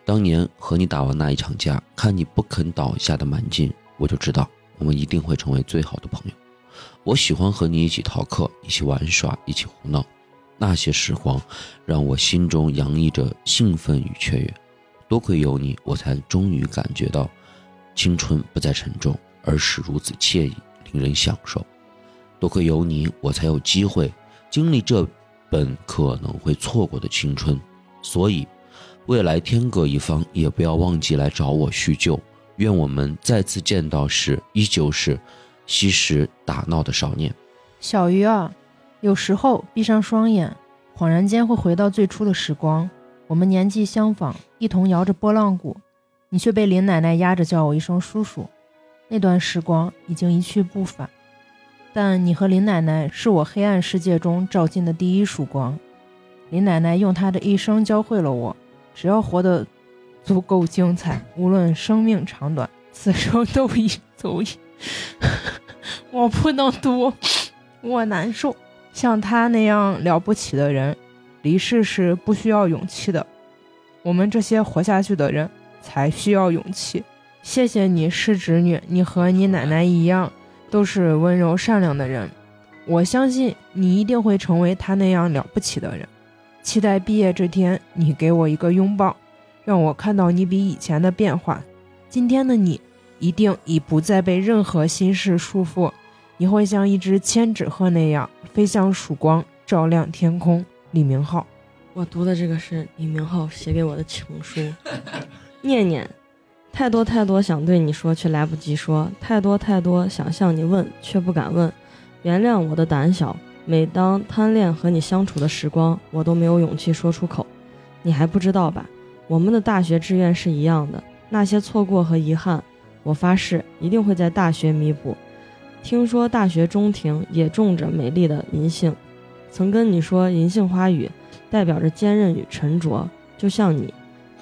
当年和你打完那一场架，看你不肯倒下的蛮劲，我就知道我们一定会成为最好的朋友。我喜欢和你一起逃课，一起玩耍，一起胡闹，那些时光让我心中洋溢着兴奋与雀跃。多亏有你，我才终于感觉到青春不再沉重，而是如此惬意，令人享受。多亏有你，我才有机会经历这本可能会错过的青春。所以，未来天各一方，也不要忘记来找我叙旧。愿我们再次见到时，依旧是嬉时打闹的少年。小鱼啊，有时候闭上双眼，恍然间会回到最初的时光。我们年纪相仿，一同摇着拨浪鼓，你却被林奶奶压着叫我一声叔叔。那段时光已经一去不返，但你和林奶奶是我黑暗世界中照进的第一束光。林奶奶用她的一生教会了我，只要活得足够精彩，无论生命长短，此生都已足矣。我不能读，我难受。像他那样了不起的人，离世是不需要勇气的。我们这些活下去的人才需要勇气。谢谢你是侄女，你和你奶奶一样，都是温柔善良的人。我相信你一定会成为他那样了不起的人。期待毕业这天，你给我一个拥抱，让我看到你比以前的变化。今天的你，一定已不再被任何心事束缚。你会像一只千纸鹤那样飞向曙光，照亮天空。李明浩，我读的这个是李明浩写给我的情书。念念，太多太多想对你说，却来不及说；太多太多想向你问，却不敢问。原谅我的胆小，每当贪恋和你相处的时光，我都没有勇气说出口。你还不知道吧？我们的大学志愿是一样的，那些错过和遗憾，我发誓一定会在大学弥补。听说大学中庭也种着美丽的银杏，曾跟你说银杏花语代表着坚韧与沉着，就像你。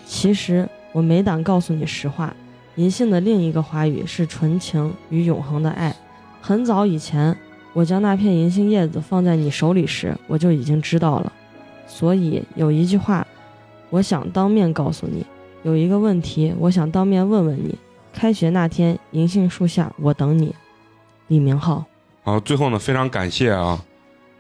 其实我没胆告诉你实话，银杏的另一个花语是纯情与永恒的爱。很早以前，我将那片银杏叶子放在你手里时，我就已经知道了。所以有一句话，我想当面告诉你；有一个问题，我想当面问问你。开学那天，银杏树下，我等你。李明浩，好，最后呢，非常感谢啊，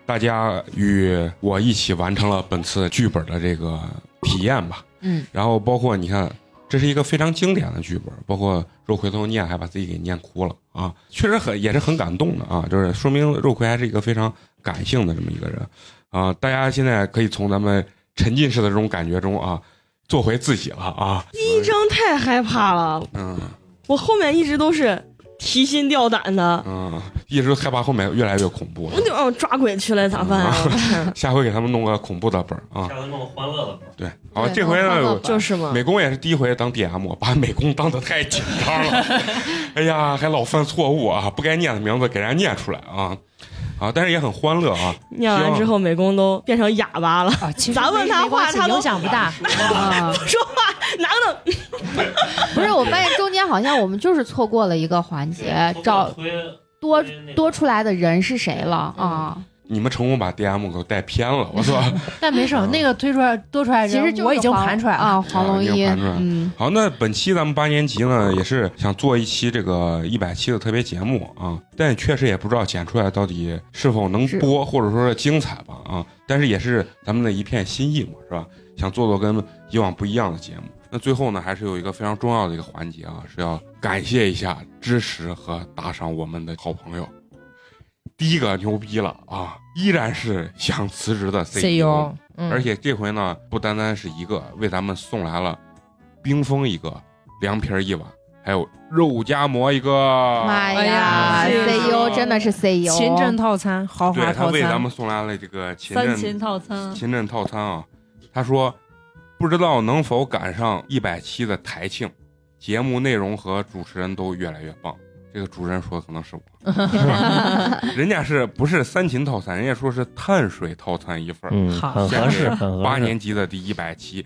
大家与我一起完成了本次剧本的这个体验吧。嗯，然后包括你看，这是一个非常经典的剧本，包括肉葵头念还把自己给念哭了啊，确实很也是很感动的啊，就是说明肉葵还是一个非常感性的这么一个人啊。大家现在可以从咱们沉浸式的这种感觉中啊，做回自己了啊。第一章太害怕了，嗯我后面一直都是提心吊胆的，嗯，一直害怕后面越来越恐怖。我就要抓鬼去了，咋办啊？下回给他们弄个恐怖的本儿啊。下回弄个欢乐的本儿。对，好，这回呢，有就是嘛，美工也是第一回当 DM，把美工当的太紧张了，哎呀，还老犯错误啊，不该念的名字给人家念出来啊，啊，但是也很欢乐啊。念完之后，美工都变成哑巴了。啊，其实咱问他话他都影响不大。啊，不说话，哪能？不是，我发现中间好像我们就是错过了一个环节，找多多出来的人是谁了啊？你们成功把 DM 给我带偏了，我说。但没事儿，那个推出来多出来人，其实就是我已经盘出来了。啊，黄龙一，已经盘出来嗯，好，那本期咱们八年级呢，也是想做一期这个一百期的特别节目啊，但确实也不知道剪出来到底是否能播，或者说是精彩吧啊。但是也是咱们的一片心意嘛，是吧？想做做跟以往不一样的节目。那最后呢，还是有一个非常重要的一个环节啊，是要感谢一下支持和打赏我们的好朋友。第一个牛逼了啊，依然是想辞职的 CEO，, CEO，嗯而且这回呢，不单单是一个，为咱们送来了冰封一个，凉皮儿一碗，还有肉夹馍一个。妈哎呀呀，CEO 真的是 CEO，秦镇套餐、豪华对他，为咱们送来了这个秦镇三秦套餐，秦镇套餐啊。他说，不知道能否赶上一百期的台庆，节目内容和主持人都越来越棒。这个主持人说的可能是我，人家是不是三秦套餐？人家说是碳水套餐一份儿。嗯，好很合适，很合适。八年级的第一百期，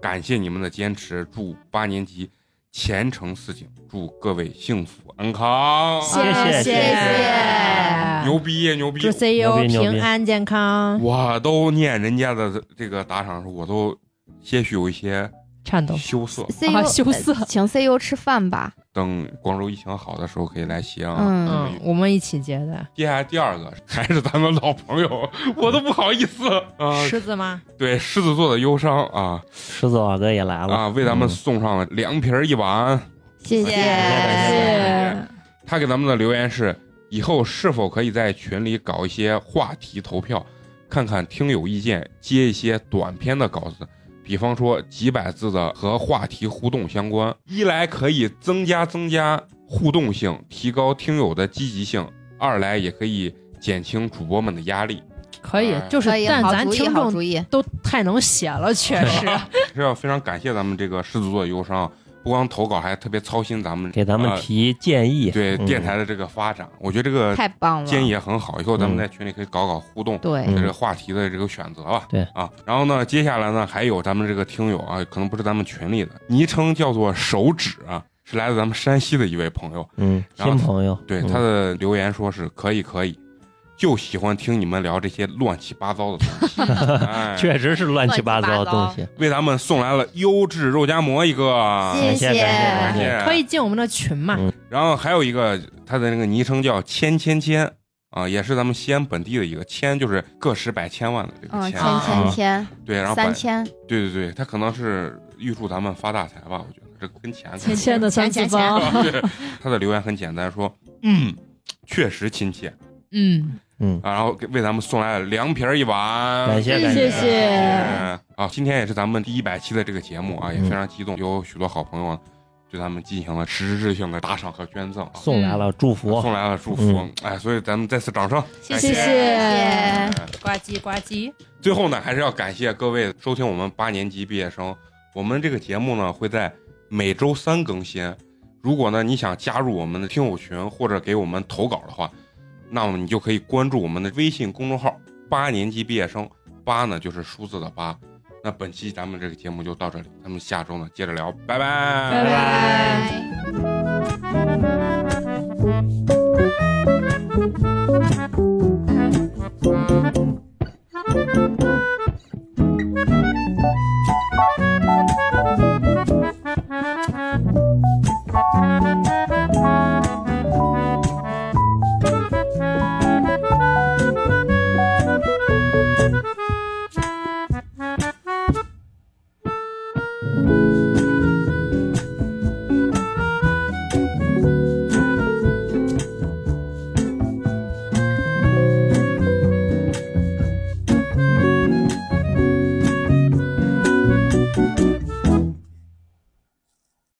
感谢你们的坚持，祝八年级前程似锦，祝各位幸福安康，谢谢谢谢牛逼牛逼祝！CEO 平安健康，我都念人家的这个打赏的时候，我都些许有一些颤抖。羞涩。CEO 啊羞涩呃请 CEO 吃饭吧，等广州疫情好的时候，可以来西安啊。嗯，嗯，我们一起接的。接下来第二个还是咱们老朋友，我都不好意思啊。狮子吗？对，狮子座的忧伤啊狮子老哥也来了啊，为咱们嗯送上了凉皮儿一碗。谢谢谢谢。他给咱们的留言是：以后是否可以在群里搞一些话题投票，看看听友意见，接一些短篇的稿子，比方说几百字的和话题互动相关。一来可以增加增加互动性，提高听友的积极性；二来也可以减轻主播们的压力。可以哎，就是，但咱听众好主意。都太能写了，确实。是要非常感谢咱们这个狮子座的忧伤，不光投稿，还特别操心咱们给咱们呃提建议，对嗯。电台的这个发展。我觉得这个太棒了，建议也很好，以后咱们嗯在群里可以搞搞互动。对，嗯这个话题的这个选择吧，对。啊，然后呢，接下来呢，还有咱们这个听友啊，可能不是咱们群里的，昵称叫做手指啊，是来自咱们山西的一位朋友，嗯，新朋友，嗯。对他的留言说是可以可以，就喜欢听你们聊这些乱七八糟的东西，哎，确实是乱七八糟的东西。为咱们送来了优质肉夹馍一个，谢谢谢。谢谢。可以进我们的群嘛？嗯。然后还有一个他的那个昵称叫千千千啊，也是咱们西安本地的一个千，就是个十百千万的这个嗯，千，千啊。千千，对，然后三千，对对对，他可能是预祝咱们发大财吧，我觉得这跟钱千千的三次钱钱方，对，他的留言很简单，说嗯，确实亲切。嗯，嗯，啊，然后给为咱们送来了凉皮儿一碗，感谢感谢。谢，谢。啊，今天也是咱们第一百期的这个节目啊，也非常激动，有许多好朋友对咱们进行了实质性的打赏和捐赠啊，送来了祝福，送来了祝福。嗯，哎，所以咱们再次掌声，谢谢。谢。呱唧呱唧，最后呢，还是要感谢各位收听我们八年级毕业生。我们这个节目呢会在每周三更新。如果呢你想加入我们的听友群或者给我们投稿的话，那么你就可以关注我们的微信公众号八年级毕业生八呢就是数字的八。那本期咱们这个节目就到这里咱们下周呢接着聊拜拜。拜拜。